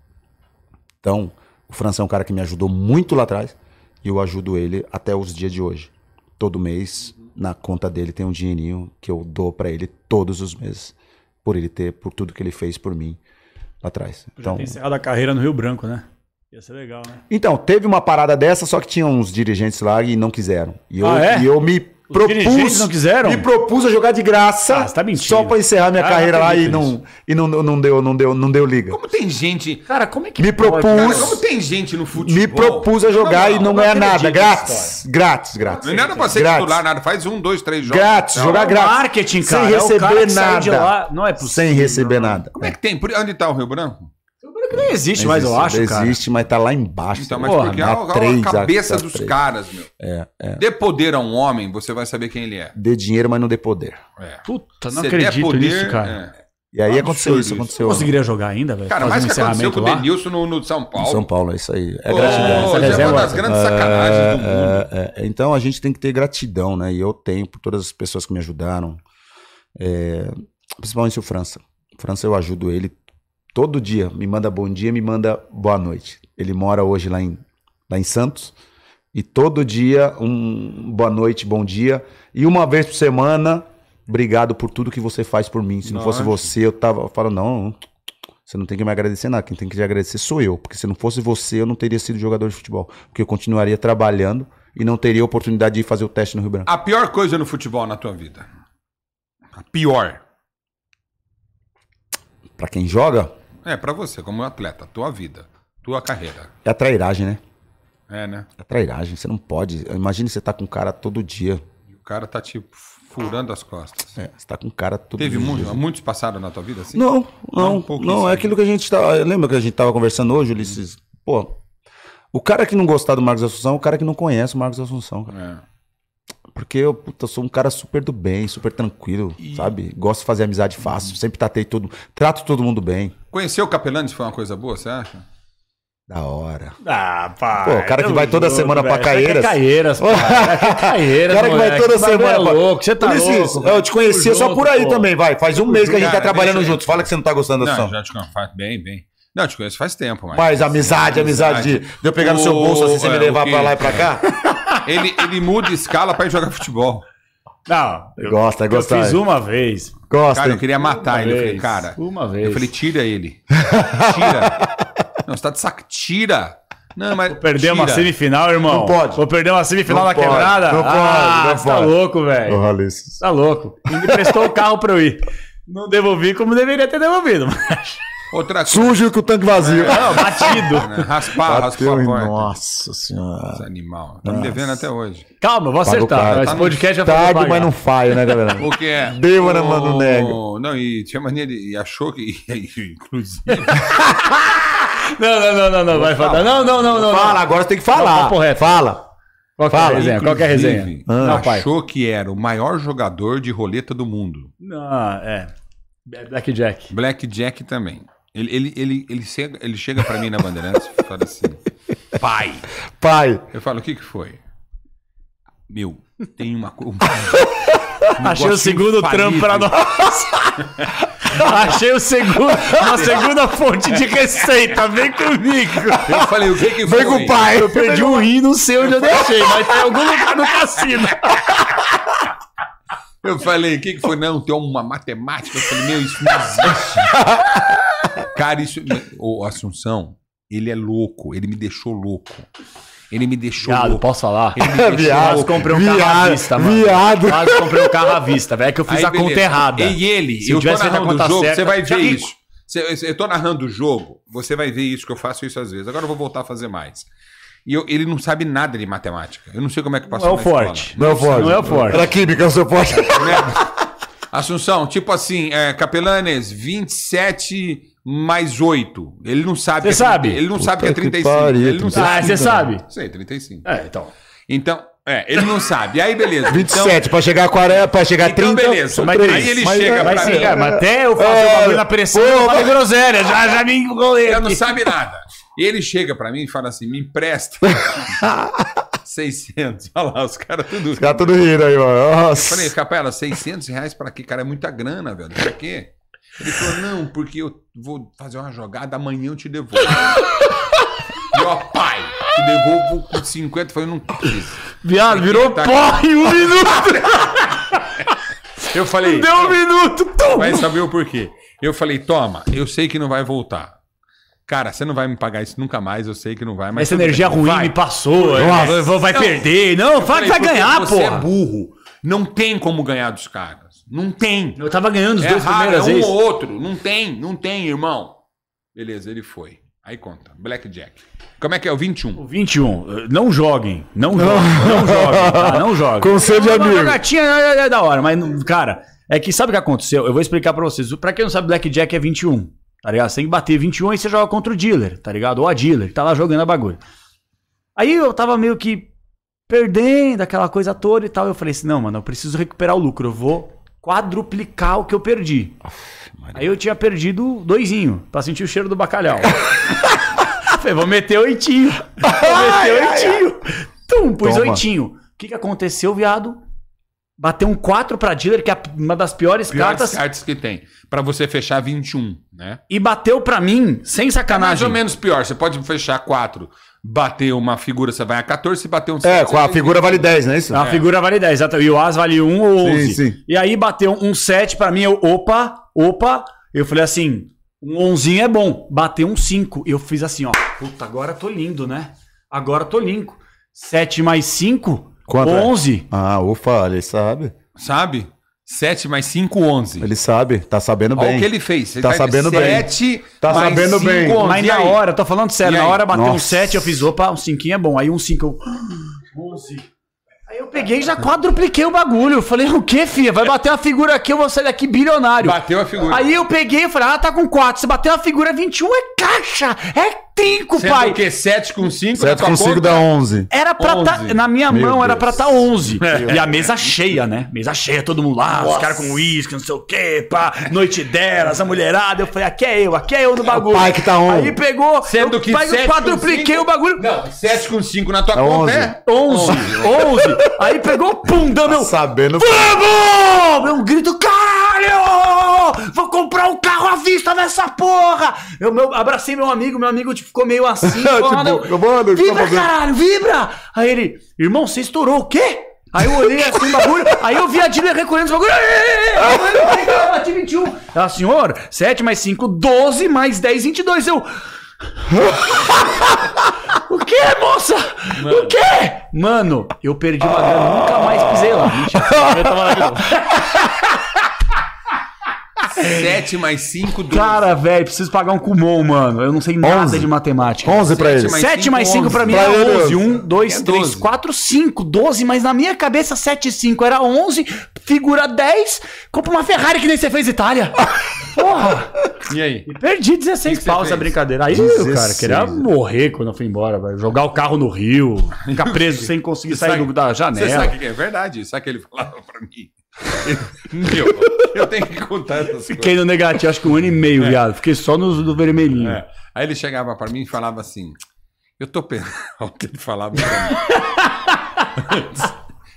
Então, o França é um cara que me ajudou muito lá atrás. E eu ajudo ele até os dias de hoje. Todo mês, na conta dele, tem um dinheirinho que eu dou pra ele todos os meses. Por ele ter, por tudo que ele fez por mim lá atrás. Já Então, tem encerrado a carreira no Rio Branco, né? Ia ser legal, né? então, teve uma parada dessa, só que tinha uns dirigentes lá e não quiseram. E eu, Ah, é? e eu me dirigentes propus. não quiseram? Me propus a jogar de graça. Ah, tá mentindo. Só pra encerrar minha Ah, carreira não lá e não, e não, não, deu, não, deu, não deu liga. Como tem gente. Cara, como é que Me propus- cara? Como tem gente no futebol. Me propus a jogar Não, e não não ganhar nada. Grátis. Grátis, grátis. Não é nada pra ser Grátis. titular, nada. Faz um, dois, três jogos. Grátis, Não. jogar É grátis. marketing, Sem cara. É o receber cara que saiu de nada. lá. Não é possível. Sem receber nada. Como é que tem? Onde tá o Rio Branco? Não existe Não mais, eu existe, acho, não cara. existe, mas tá lá embaixo. Então, mas Porra, porque é na a, a três, cabeça a- dos três. caras, meu. É, é. Dê poder a um homem, você vai saber quem ele é. Dê dinheiro, mas não dê poder. É. Puta, não Se acredito der poder, nisso, cara. é. E aí Absurdo aconteceu isso, isso. aconteceu Não conseguiria jogar ainda, velho? Cara, mais um que aconteceu encerramento com o? Denilson no, no São Paulo. São Paulo, é isso aí. É gratidão. isso é uma das grandes sacanagens do mundo. É, é, então a gente tem que ter gratidão, né? E eu tenho por todas as pessoas que me ajudaram. É, principalmente o França. O França eu ajudo ele todo dia. Me manda bom dia, me manda boa noite. Ele mora hoje lá em, lá em Santos. E todo dia um boa noite, bom dia. E uma vez por semana, obrigado por tudo que você faz por mim. Se não fosse você, eu tava. Eu falo, não, você não tem que me agradecer nada. Quem tem que te agradecer sou eu. Porque se não fosse você, eu não teria sido jogador de futebol. Porque eu continuaria trabalhando e não teria oportunidade de ir fazer o teste no Rio Branco. A pior coisa no futebol na tua vida? A pior. Pra quem joga, É, pra você, como atleta. Tua vida. Tua carreira. é a trairagem, né? É, né? É a trairagem. Você não pode. Imagine você tá com um cara todo dia. E o cara tá te furando as costas. É, você tá com um cara todo Teve dia. muito, muitos passaram na tua vida assim? Não, Não, não, um não, é aquilo que a gente tá. Lembra que a gente tava conversando hoje, Ulisses? Pô, o cara que não gostar do Marcos Assunção é o cara que não conhece o Marcos Assunção, cara. É. Porque eu, puta, sou um cara super do bem, super tranquilo, sabe? Gosto de fazer amizade fácil, sempre tratei todo, trato todo mundo bem. Conhecer o Capelanes foi uma coisa boa, você acha? Da hora. Ah, pá. Pô, o cara que vai toda semana pra Caieiras. Caieiras, pá. É Caieiras, O cara que vai toda bagulho semana. É pra- louco, você tá Ulisses, louco. Eu te conhecia só Junto, por aí pô. também, vai. Faz um mês que a gente tá Cara, trabalhando deixa- juntos. Fala que você não tá gostando da Não, já te conheço, faz bem, bem. Não, te conheço faz tempo, mas. Mas amizade, amizade de, de eu pegar no seu bolso assim, você me é, levar pra lá e pra cá. Ele, ele muda escala pra ir jogar futebol. Não, eu, Gosta, eu gosta. fiz uma vez. Gosta. Cara, eu queria matar Uma ele. Eu falei, vez, cara. uma vez. Eu falei, tira ele. Tira. Não, você tá de saco. Tira. Não, mas. Perder uma tira. semifinal, irmão. Não pode. Vou perder uma semifinal Não na pode, quebrada? não pode, ah, não você tá pode. louco, velho. Ulisses. Tá louco. Ele prestou o carro pra eu ir. Não devolvi como deveria ter devolvido. Mas... Outra coisa. Sujo com o tanque vazio. Não, batido. né? Raspar, raspar a porta. Nossa senhora. Esse animal. Tá me devendo até hoje. Calma, eu vou acertar. Esse Tá podcast já foi Tarde, pagar. mas não falha, né, galera? O que é? Bêbado, O- mano, nega. Não, e tinha mania de. E achou que. Inclusive. Não, não, não, não, não, vai falar. Não, não, não, não. Fala, agora você tem que falar. papo reto. Fala. Qual que é a Fala. resenha? Qual que é a resenha? Pai. achou que era o maior jogador de roleta do mundo. Não, é. Blackjack. Blackjack também. Ele, ele, ele, ele chega, ele chega pra mim na Bandeirantes e fala assim: pai. Pai. Eu falo: o que que foi? Meu, tem uma coisa. Achei o segundo trampo pra nós. Achei o segundo, uma segunda fonte de receita. Vem comigo. Eu falei: o que que foi? Vem com o pai. Eu perdi um rim, não sei onde eu deixei, mas tá em algum lugar no cassino. Eu falei: o que que foi? Não, tem uma matemática. Eu falei: meu, isso não existe. Cara, isso. O Assunção, ele é louco. Ele me deixou louco. Ele me deixou Viado, louco. posso falar? Ele me deixou Viado, louco. comprei um carro à Viado, vista, mano. viado. Quase comprei um carro à vista, velho. É que eu fiz Aí, a conta errada. E ele, Se eu eu tivesse feito a conta jogo, certa, você vai ver rico. isso. Eu tô narrando o jogo, você vai ver isso, que eu faço isso às vezes. Agora eu vou voltar a fazer mais. E eu- ele não sabe nada de matemática. Eu não sei como é que passou Não é o na escola. forte. Não é o forte. Não é o forte. Era química, o seu forte. Assunção, tipo assim, é, Capelanes, 27 mais 8. Ele não sabe. Você é sabe? 30 Ele não sabe que é Puta que 35. pariu, ele não 35. Ah, sabe. você sabe? Sei, 35. É, então. Então, é, ele não sabe. Aí, beleza. 27, pra chegar a 40, pra chegar a Então, 30. beleza. Mas aí ele Mas chega Vai pra sim, mim. mas até eu fazer É, o bagulho na pressão, eu pô, falei groselha. Já, já me enrolei Ele não sabe nada. E ele chega pra mim e fala assim: me empresta 600. Olha lá, os caras tudo. Ficar tudo rindo aí, mano. Nossa. Falei, Capela, 600 reais pra quê? Cara, é muita grana, velho. Pra quê? Ele falou, não, porque eu vou fazer uma jogada, amanhã eu te devolvo. ó, pai, te devolvo por 50. Eu falei, não precisa. Viado, virou Tá- pó em um minuto. Eu falei, Deu um minuto. Tum. vai saber o porquê. Eu falei, toma, eu sei que não vai voltar. Cara, você não vai me pagar isso nunca mais, eu sei que não vai. Mas Essa energia bem, ruim vai. me passou. Nossa. vai Não. perder. Não, fala que vai ganhar, Você é burro. Não tem como ganhar dos caras. Não tem. Eu tava ganhando os É dois raro, é primeiras um vezes. ou outro. Não tem, não tem, irmão. Beleza, ele foi. Aí conta. Blackjack. Como é que é? O 21. O 21, não joguem. Não joguem. Não joguem, tá? Não joguem. Conselho de amigo. jogatinha é, é da hora, mas, cara, é que sabe o que aconteceu? Eu vou explicar pra vocês. Pra quem não sabe, Blackjack é 21, tá ligado? Você tem que bater 21 e você joga contra o dealer, tá ligado? Ou a dealer, que tá lá jogando a bagulho. Aí eu tava meio que perdendo aquela coisa toda e tal. Eu falei assim: não, mano, eu preciso recuperar o lucro. Eu vou quadruplicar o que eu perdi. Aí eu tinha perdido doisinho, pra sentir o cheiro do bacalhau. Falei, vou meter oitinho. Vou meter oitinho. Tum, pus Toma. oitinho. O que, que aconteceu, viado? Bateu um 4 pra dealer, que é uma das piores, Piores cartas. cartas que tem. Pra você fechar 21, né? E bateu pra mim, sem É mais sacanagem. ou menos pior. Você pode fechar 4, bater uma figura, você vai a 14, se bater um É, sete, com a você figura vale 10, não é isso? A figura vale 10, exato. E o As vale 1 ou 11. Sim, sim. E aí bateu um 7 pra mim, eu, opa, opa. Eu falei assim, um 11 é bom. Bateu um 5. Eu fiz assim, ó. Puta, agora tô lindo, né? Agora tô lindo. 7 mais 5, Quanto é? 11. Ah, ufa, ele sabe. Sabe? 7 mais 5, 11. Ele sabe, tá sabendo Olha bem. o que ele fez. Tá sabendo bem. 7 Tá sabendo bem. Mas na hora, tô falando sério, E na aí? hora bateu um Nossa. 7, eu fiz, opa, um 5 é bom. Aí um 5 eu. 11. Aí eu peguei e já quadrupliquei o bagulho. Eu falei, o que, filha? Vai bater uma figura aqui, eu vou sair daqui bilionário. Bateu a figura. Aí eu peguei e falei, ah, tá com 4. Se bater uma figura 21 é caixa, é trinco, Sendo pai. o quê? 7 com 5? 7 com 5 dá 11. Era pra tá, 11. na minha Meu mão era Deus. pra tá 11. E a mesa cheia, né? Mesa cheia, todo mundo lá, os caras com uísque, não sei o quê, pá, noite delas, a mulherada. Eu falei, aqui é eu, aqui é eu no bagulho. pai que tá on. Aí pegou, Sendo eu, que pai, eu 7 com quadrupliquei 5? o bagulho. Não, 7 com 5 na tua É conta 11. é 11, 11. Aí pegou, pum, deu meu... Sabendo. Vamos! Meu grito, caralho! Vou comprar um carro à vista nessa porra! Eu meu, abracei meu amigo, meu amigo tipo, ficou meio assim. porra, tipo, mano, que tá vibra, caralho, vibra! Aí ele, irmão, você estourou o quê? Aí eu olhei assim o bagulho, aí eu vi a Dina recolhendo os bagulho. Eu falei, "Cara, eu bati 21. Ela, senhor, 7 mais 5, 12 mais 10, 22. Eu. O que, moça? O quê? Mano, eu perdi uma grana, nunca mais pisei lá. Mentira, eu tava lá de novo. 7 mais 5, 12. Cara, velho, preciso pagar um Kumon, mano. Eu não sei nada 11. de matemática. 11 pra Sete ele. mais 7 cinco, mais 5 pra mim Pra é ele, 11. 1, é 2, 3, 12. 4, 5, 12. Mas na minha cabeça, 7 e 5 era 11. Figura 10. Compra uma Ferrari que nem você fez Itália. Porra. E aí? E perdi 16 que pau essa brincadeira. Aí, o cara, 16. queria morrer quando eu fui embora, velho. Jogar o carro no rio. Ficar preso sem conseguir sair Sabe- do- da Você sabe janela. o que é verdade? Sabe o que ele falava pra mim? Meu, eu tenho que contar essas Fiquei no negativo, acho que um ano e meio, viado. Fiquei só no, no vermelhinho. É. Aí ele chegava pra mim e falava assim: Eu tô pensando. O que ele falava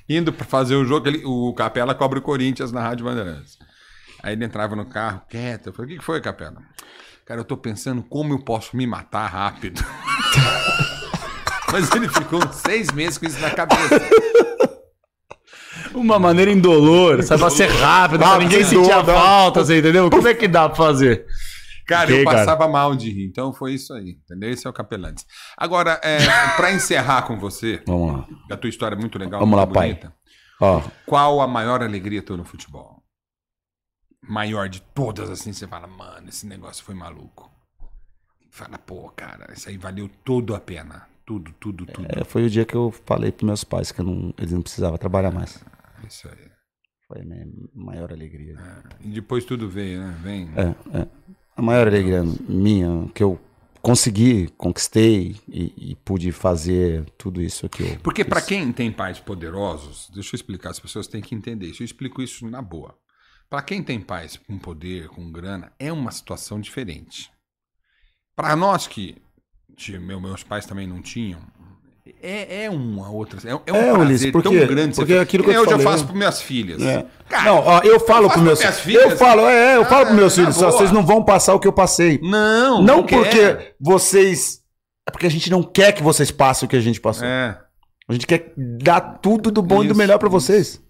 Indo pra fazer o jogo, ele, o Capela cobre o Corinthians na Rádio Bandeirantes. Aí ele entrava no carro, quieto. Eu falei: O que que foi, Capela? Cara, eu tô pensando como eu posso me matar rápido. Mas ele ficou uns seis meses com isso na cabeça. Uma maneira indolor, sabe? Pra ser rápido, pra Ah, ninguém sem sentir a falta, você entendeu? Como é que dá pra fazer? Cara, eu cara. passava mal de rir. Então foi isso aí, entendeu? Esse é o Capelantes. Agora, é, para encerrar com você, Vamos lá. a tua história é muito legal, Vamos muito lá, pai. bonita. Ó, Qual a maior alegria tua no futebol? Maior de todas, assim, você fala, mano, esse negócio foi maluco. Fala, pô, cara, isso aí valeu tudo a pena. Tudo, tudo, tudo. é, foi o dia que eu falei pros meus pais que não- eles não precisavam trabalhar mais. Isso aí. Foi a minha maior alegria. E depois tudo veio, né? Vem. É, é. A maior alegria minha, que eu consegui, conquistei e, e pude fazer tudo isso que eu. Porque para quem tem pais poderosos, deixa eu explicar, as pessoas têm que entender isso. Eu explico isso na boa. Para quem tem pais com poder, com grana, é uma situação diferente. Para nós que meus pais também não tinham, é, é uma outra. É, é um É, Ulisses, porque- tão grande. porque você- aquilo que eu eu falei, faço né? para minhas filhas. É. Cara, não, ó, eu falo pros meus filhos. Eu filhas. falo, é, eu falo Ah, pros meus na filhos, boa. vocês não vão passar o que eu passei. não, Não, quer. porque vocês. É porque a gente não quer que vocês passem o que a gente passou. É. A gente quer dar tudo do bom e do Isso, melhor isso. vocês.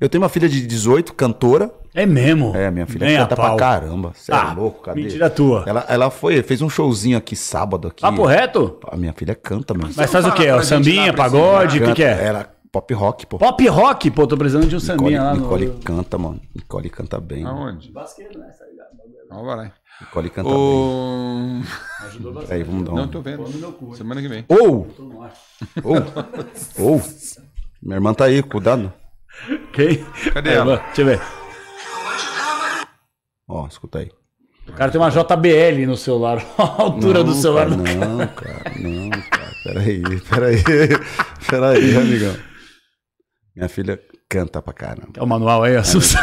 Eu tenho uma filha de 18, cantora. É mesmo? É, minha filha Nem a canta pra caramba. Você Ah, é louco, cadê? Mentira tua. Ela, ela foi, fez um showzinho aqui sábado aqui. Papo reto? A minha filha canta, mano. Mas faz não o quê? É o sambinha, pagode? O que, que é? Ela pop rock, pô. Pop rock? Pô, tô precisando de um Nicole, sambinha lá Nicole no... canta, mano. Nicole canta bem. Aonde? Vamos lá. Nicole canta bem. O... Aí, vamos dar Não um... tô vendo. Semana que vem. Ou! Ou! Ou! Minha irmã tá aí, cuidado. Quem? Cadê É, ela? Deixa eu ver. Ó, escuta aí. O cara tem uma JBL no celular. a altura do Não, celular cara, do cara. Não, cara, não, cara. Peraí, peraí. Peraí, amigão. Minha filha canta pra caramba. É o manual aí, assusta.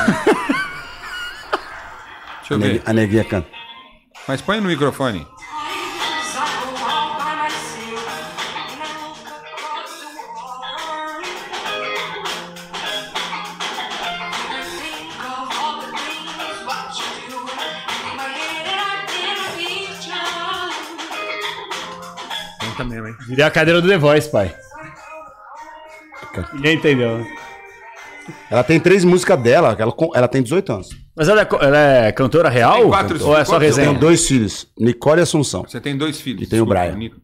Deixa A, eu ver. a neguinha canta. Mas põe no microfone. Mesmo, hein? Virei a cadeira do The Voice, pai. Ninguém entendeu. né? Ela tem três músicas dela, ela, ela tem 18 anos. Mas ela é, ela é cantora real? Tem quatro- Ou é só resenha? Tem dois filhos, Nicole e Assunção. Você tem dois filhos. E tem o Brian. Nico.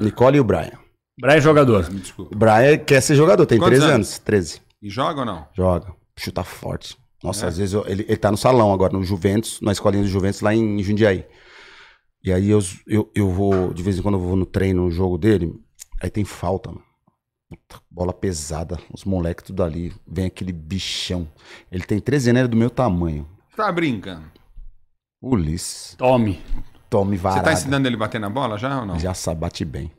Nicole e o Brian. Brian é jogador. Me desculpa. O Brian quer ser jogador, tem Quantos 13 anos? anos. 13. E joga ou não? Joga. Chuta forte. Nossa, É? às vezes eu- ele, ele tá no salão agora, no Juventus, na escolinha do Juventus, lá em Jundiaí. E aí eu, eu, eu vou, de vez em quando eu vou no treino, no jogo dele, aí tem falta, mano. Puta, bola pesada, os moleques tudo ali, vem aquele bichão. Ele tem 13 anos, ele é do meu tamanho. Tá brincando. Ulisses, Tome. tome Você varada. tá ensinando ele a bater na bola já ou não? Já sabe, bate bem.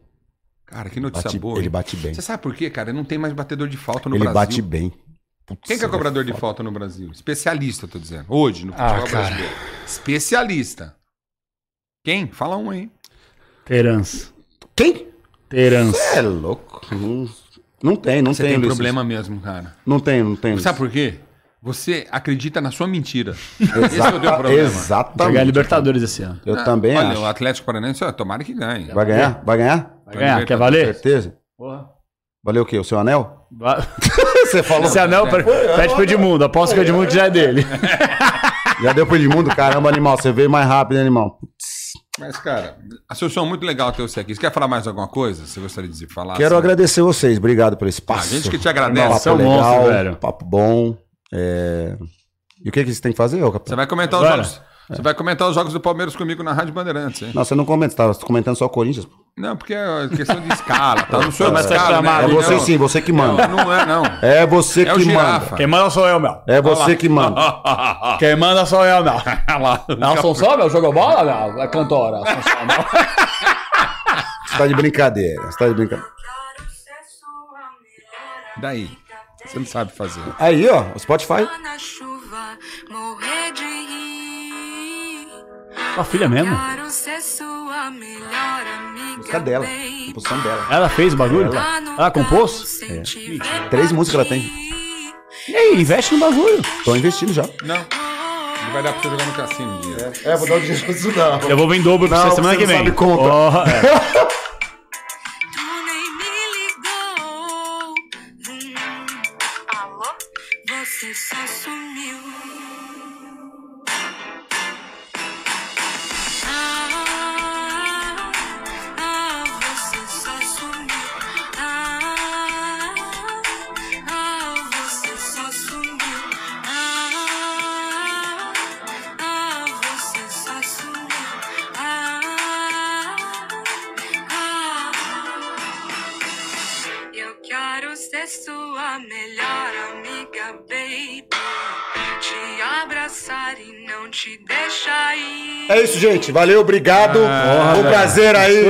Cara, que notícia Bate- boa. ele bate bem. Você sabe por quê, cara? Não tem mais batedor de falta no ele Brasil. bate bem. Putz, Quem que é ele cobrador de falta no Brasil? Especialista, eu tô dizendo. Hoje, no Ah, futebol cara. brasileiro. Especialista. Quem? Fala um aí. Terans. Quem? Terans. É louco. Não, não tem, não Você tem, tem Ulisses. problema mesmo, cara. Não tem, não tem. Sabe por quê? Você acredita na sua mentira. Esse é o teu problema. Exatamente. Vai ganhar Libertadores esse ano. Eu também Olha, acho. o Atlético Paranaense, ó, tomara que ganhe. Vai ganhar? Vai ganhar? Vai ganhar? Quer valer? Certeza? Porra. Valeu o quê? O seu anel? Va- Você falou. Esse anel per- pede pro Edmundo. Aposto que o Edmundo já é dele. Já deu pro Edmundo? Caramba, animal. Você veio mais rápido, animal? Mas, cara, Assunção, muito legal ter você aqui. Você quer falar mais alguma coisa? Você gostaria de falar? Quero assim? agradecer vocês. Obrigado pelo Ah, espaço. a gente que te agradece. Papo Você é um legal, monstro, velho. papo bom. É, E o que, que você tem que fazer, ô Você capitão? vai comentar Agora? os jogos. Você vai comentar os jogos do Palmeiras comigo na Rádio Bandeirantes, hein? Não, você não comenta, você tá comentando só o Corinthians. Não, porque é questão de escala, tá? Não sou eu que Mas tá escalo, né? chamado, É você Não. sim, você que Não, manda. não é, não. É você É que manda. Quem manda sou eu, meu. É você que manda. Quem manda sou eu, meu. Lá. Assunção, meu, jogou bola, meu? É cantora. Você tá de brincadeira. Você tá de brincadeira. Daí. Você não sabe fazer. Aí, ó, o Spotify. Tua filha mesmo? Quero ser sua melhor amiga. Música dela. Composição dela. Ela fez o bagulho? Lá no Ela compôs? ver Três músicas ela tem. E aí, investe no bagulho. Tô investindo já. Não. Não vai dar pra você jogar no cassino um dia. É, vou dar o dinheiro pra não. Eu vou vir em dobro pra Não, você semana você que não vem. sabe conta. Ó, é. É isso, gente. Valeu, obrigado. Ah, Foi um prazer aí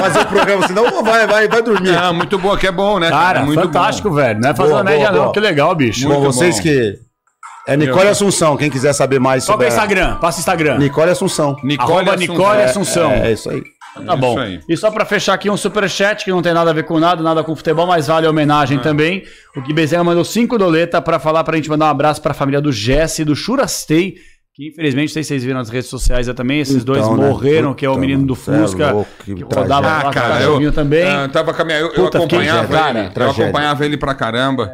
fazer o programa. Senão vai, vai, vai dormir. Não, muito boa, que é bom, né? Cara, muito fantástico, bom. velho. Não é fazer Boa, uma média, boa, não. boa. Que legal, bicho. Muito Bom, vocês bom. que. É Nicole Assunção, quem quiser saber mais Qual sobre. é o a- Instagram? Passa o Instagram. Nicole Assunção. Nicole Arroba Assunção. Nicole É, Assunção. É, é isso aí. Tá bom. Isso aí. E só pra fechar aqui um superchat que não tem nada a ver com nada, nada com futebol, mas vale a homenagem também. O Gui Bezerra mandou cinco doleta pra falar pra gente mandar um abraço pra família do Jesse e do Churastei, que infelizmente, não sei se vocês viram nas redes sociais é também, esses dois Então, né? morreram, que é o Puta, menino do mano, cê é Fusca, louco, que que rodava lá Ah, com o cara, eu, também. ah, tava com a minha, eu, eu Puta, fiquei acompanhava tragédia, ele, cara, eu acompanhava ele pra caramba.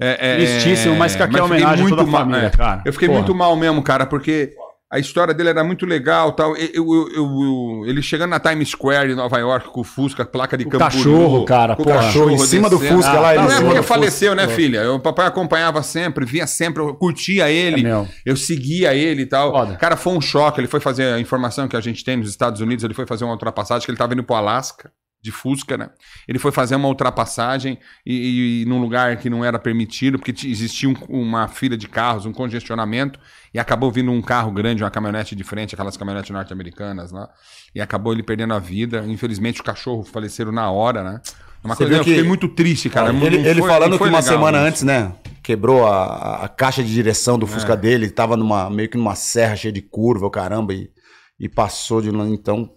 É, é, Tristíssimo, mas fica aqui fiquei homenagem a toda a mal- família, é, cara. Eu fiquei Porra. muito mal mesmo, cara, porque a história dele era muito legal, tal. Eu, eu- eu- ele chegando na Times Square em Nova York com o Fusca, placa de O Camboriú, cachorro, cara, com. Cachorro em cima do. Fusca lá, ele Não em é porque do Fusca. faleceu, né, filha? O papai acompanhava sempre, via sempre, eu curtia ele, É eu seguia ele e tal. Foda. Cara, foi um choque. Ele foi fazer a informação que a gente tem nos Estados Unidos, ele foi fazer uma ultrapassagem, que ele tava indo pro Alasca. De Fusca, né? Ele foi fazer uma ultrapassagem e, e- e num lugar que não era permitido, porque existia um- uma fila de carros, um congestionamento, e acabou vindo um carro grande, uma caminhonete de frente, aquelas caminhonetes norte-americanas lá, e acabou ele perdendo a vida. Infelizmente, o cachorro faleceram na hora, né? Uma Você coisa, viu eu fiquei que- muito triste, cara. Não ele ele foi- falando que uma legal semana antes, né? Quebrou a, a caixa de direção do É. Fusca dele, tava numa, meio que numa serra cheia de curva, o caramba, e, e passou de lá. Então,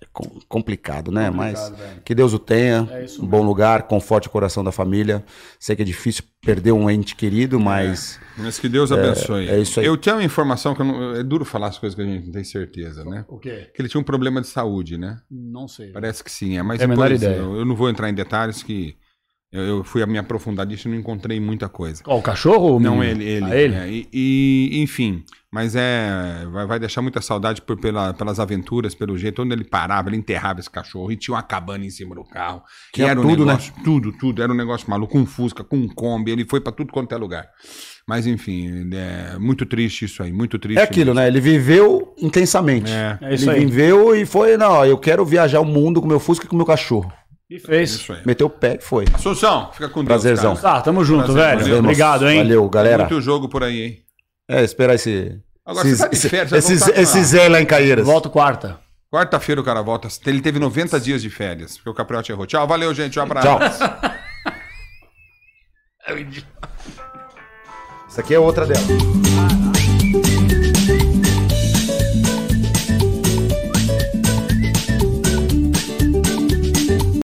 é com- complicado, né? Mas que Deus o tenha, É isso um bom lugar, conforte o coração da família. Sei que é difícil perder um ente querido, mas Mas que Deus abençoe. é isso aí. Eu tenho uma informação que eu não- é duro falar as coisas que a gente não tem certeza, né? O quê? Que ele tinha um problema de saúde, né? Não sei. Parece que sim, é, mas Tenho a menor ideia. Eu, eu não vou entrar em detalhes que eu, eu fui a me aprofundar disso e não encontrei muita coisa. Qual, o cachorro ou o Não menino? ele, ele. Ah, ele? é, e, e, enfim, mas é vai, vai deixar muita saudade por, pela- pelas aventuras, pelo jeito onde ele parava, ele enterrava esse cachorro e tinha uma cabana em cima do carro. Tinha e era tudo, um né? negócio, tudo, tudo, era um negócio maluco, com um Fusca, com um Kombi, ele foi pra tudo quanto é lugar. Mas enfim, é muito triste isso aí, muito triste. é aquilo, né? Ele viveu intensamente. É, É isso ele aí. viveu e foi, não, eu quero viajar o mundo com meu Fusca e com meu cachorro. E fez. isso aí. Meteu o pé e foi. Assunção, fica com Deus. Prazerzão. Tá, tamo junto, Prazer, velho. valeu, Obrigado, hein? Valeu, galera. Muito jogo por aí, hein? É, esperar esse. Agora esses, você tá de férias, esses, voltar esse Zé lá em Caeiras. Volto quarta. Quarta-feira o cara volta. Ele teve 90 dias de férias, porque o Capriotti errou. Tchau, valeu, gente. Um abraço. Tchau. Isso aqui é outra dela.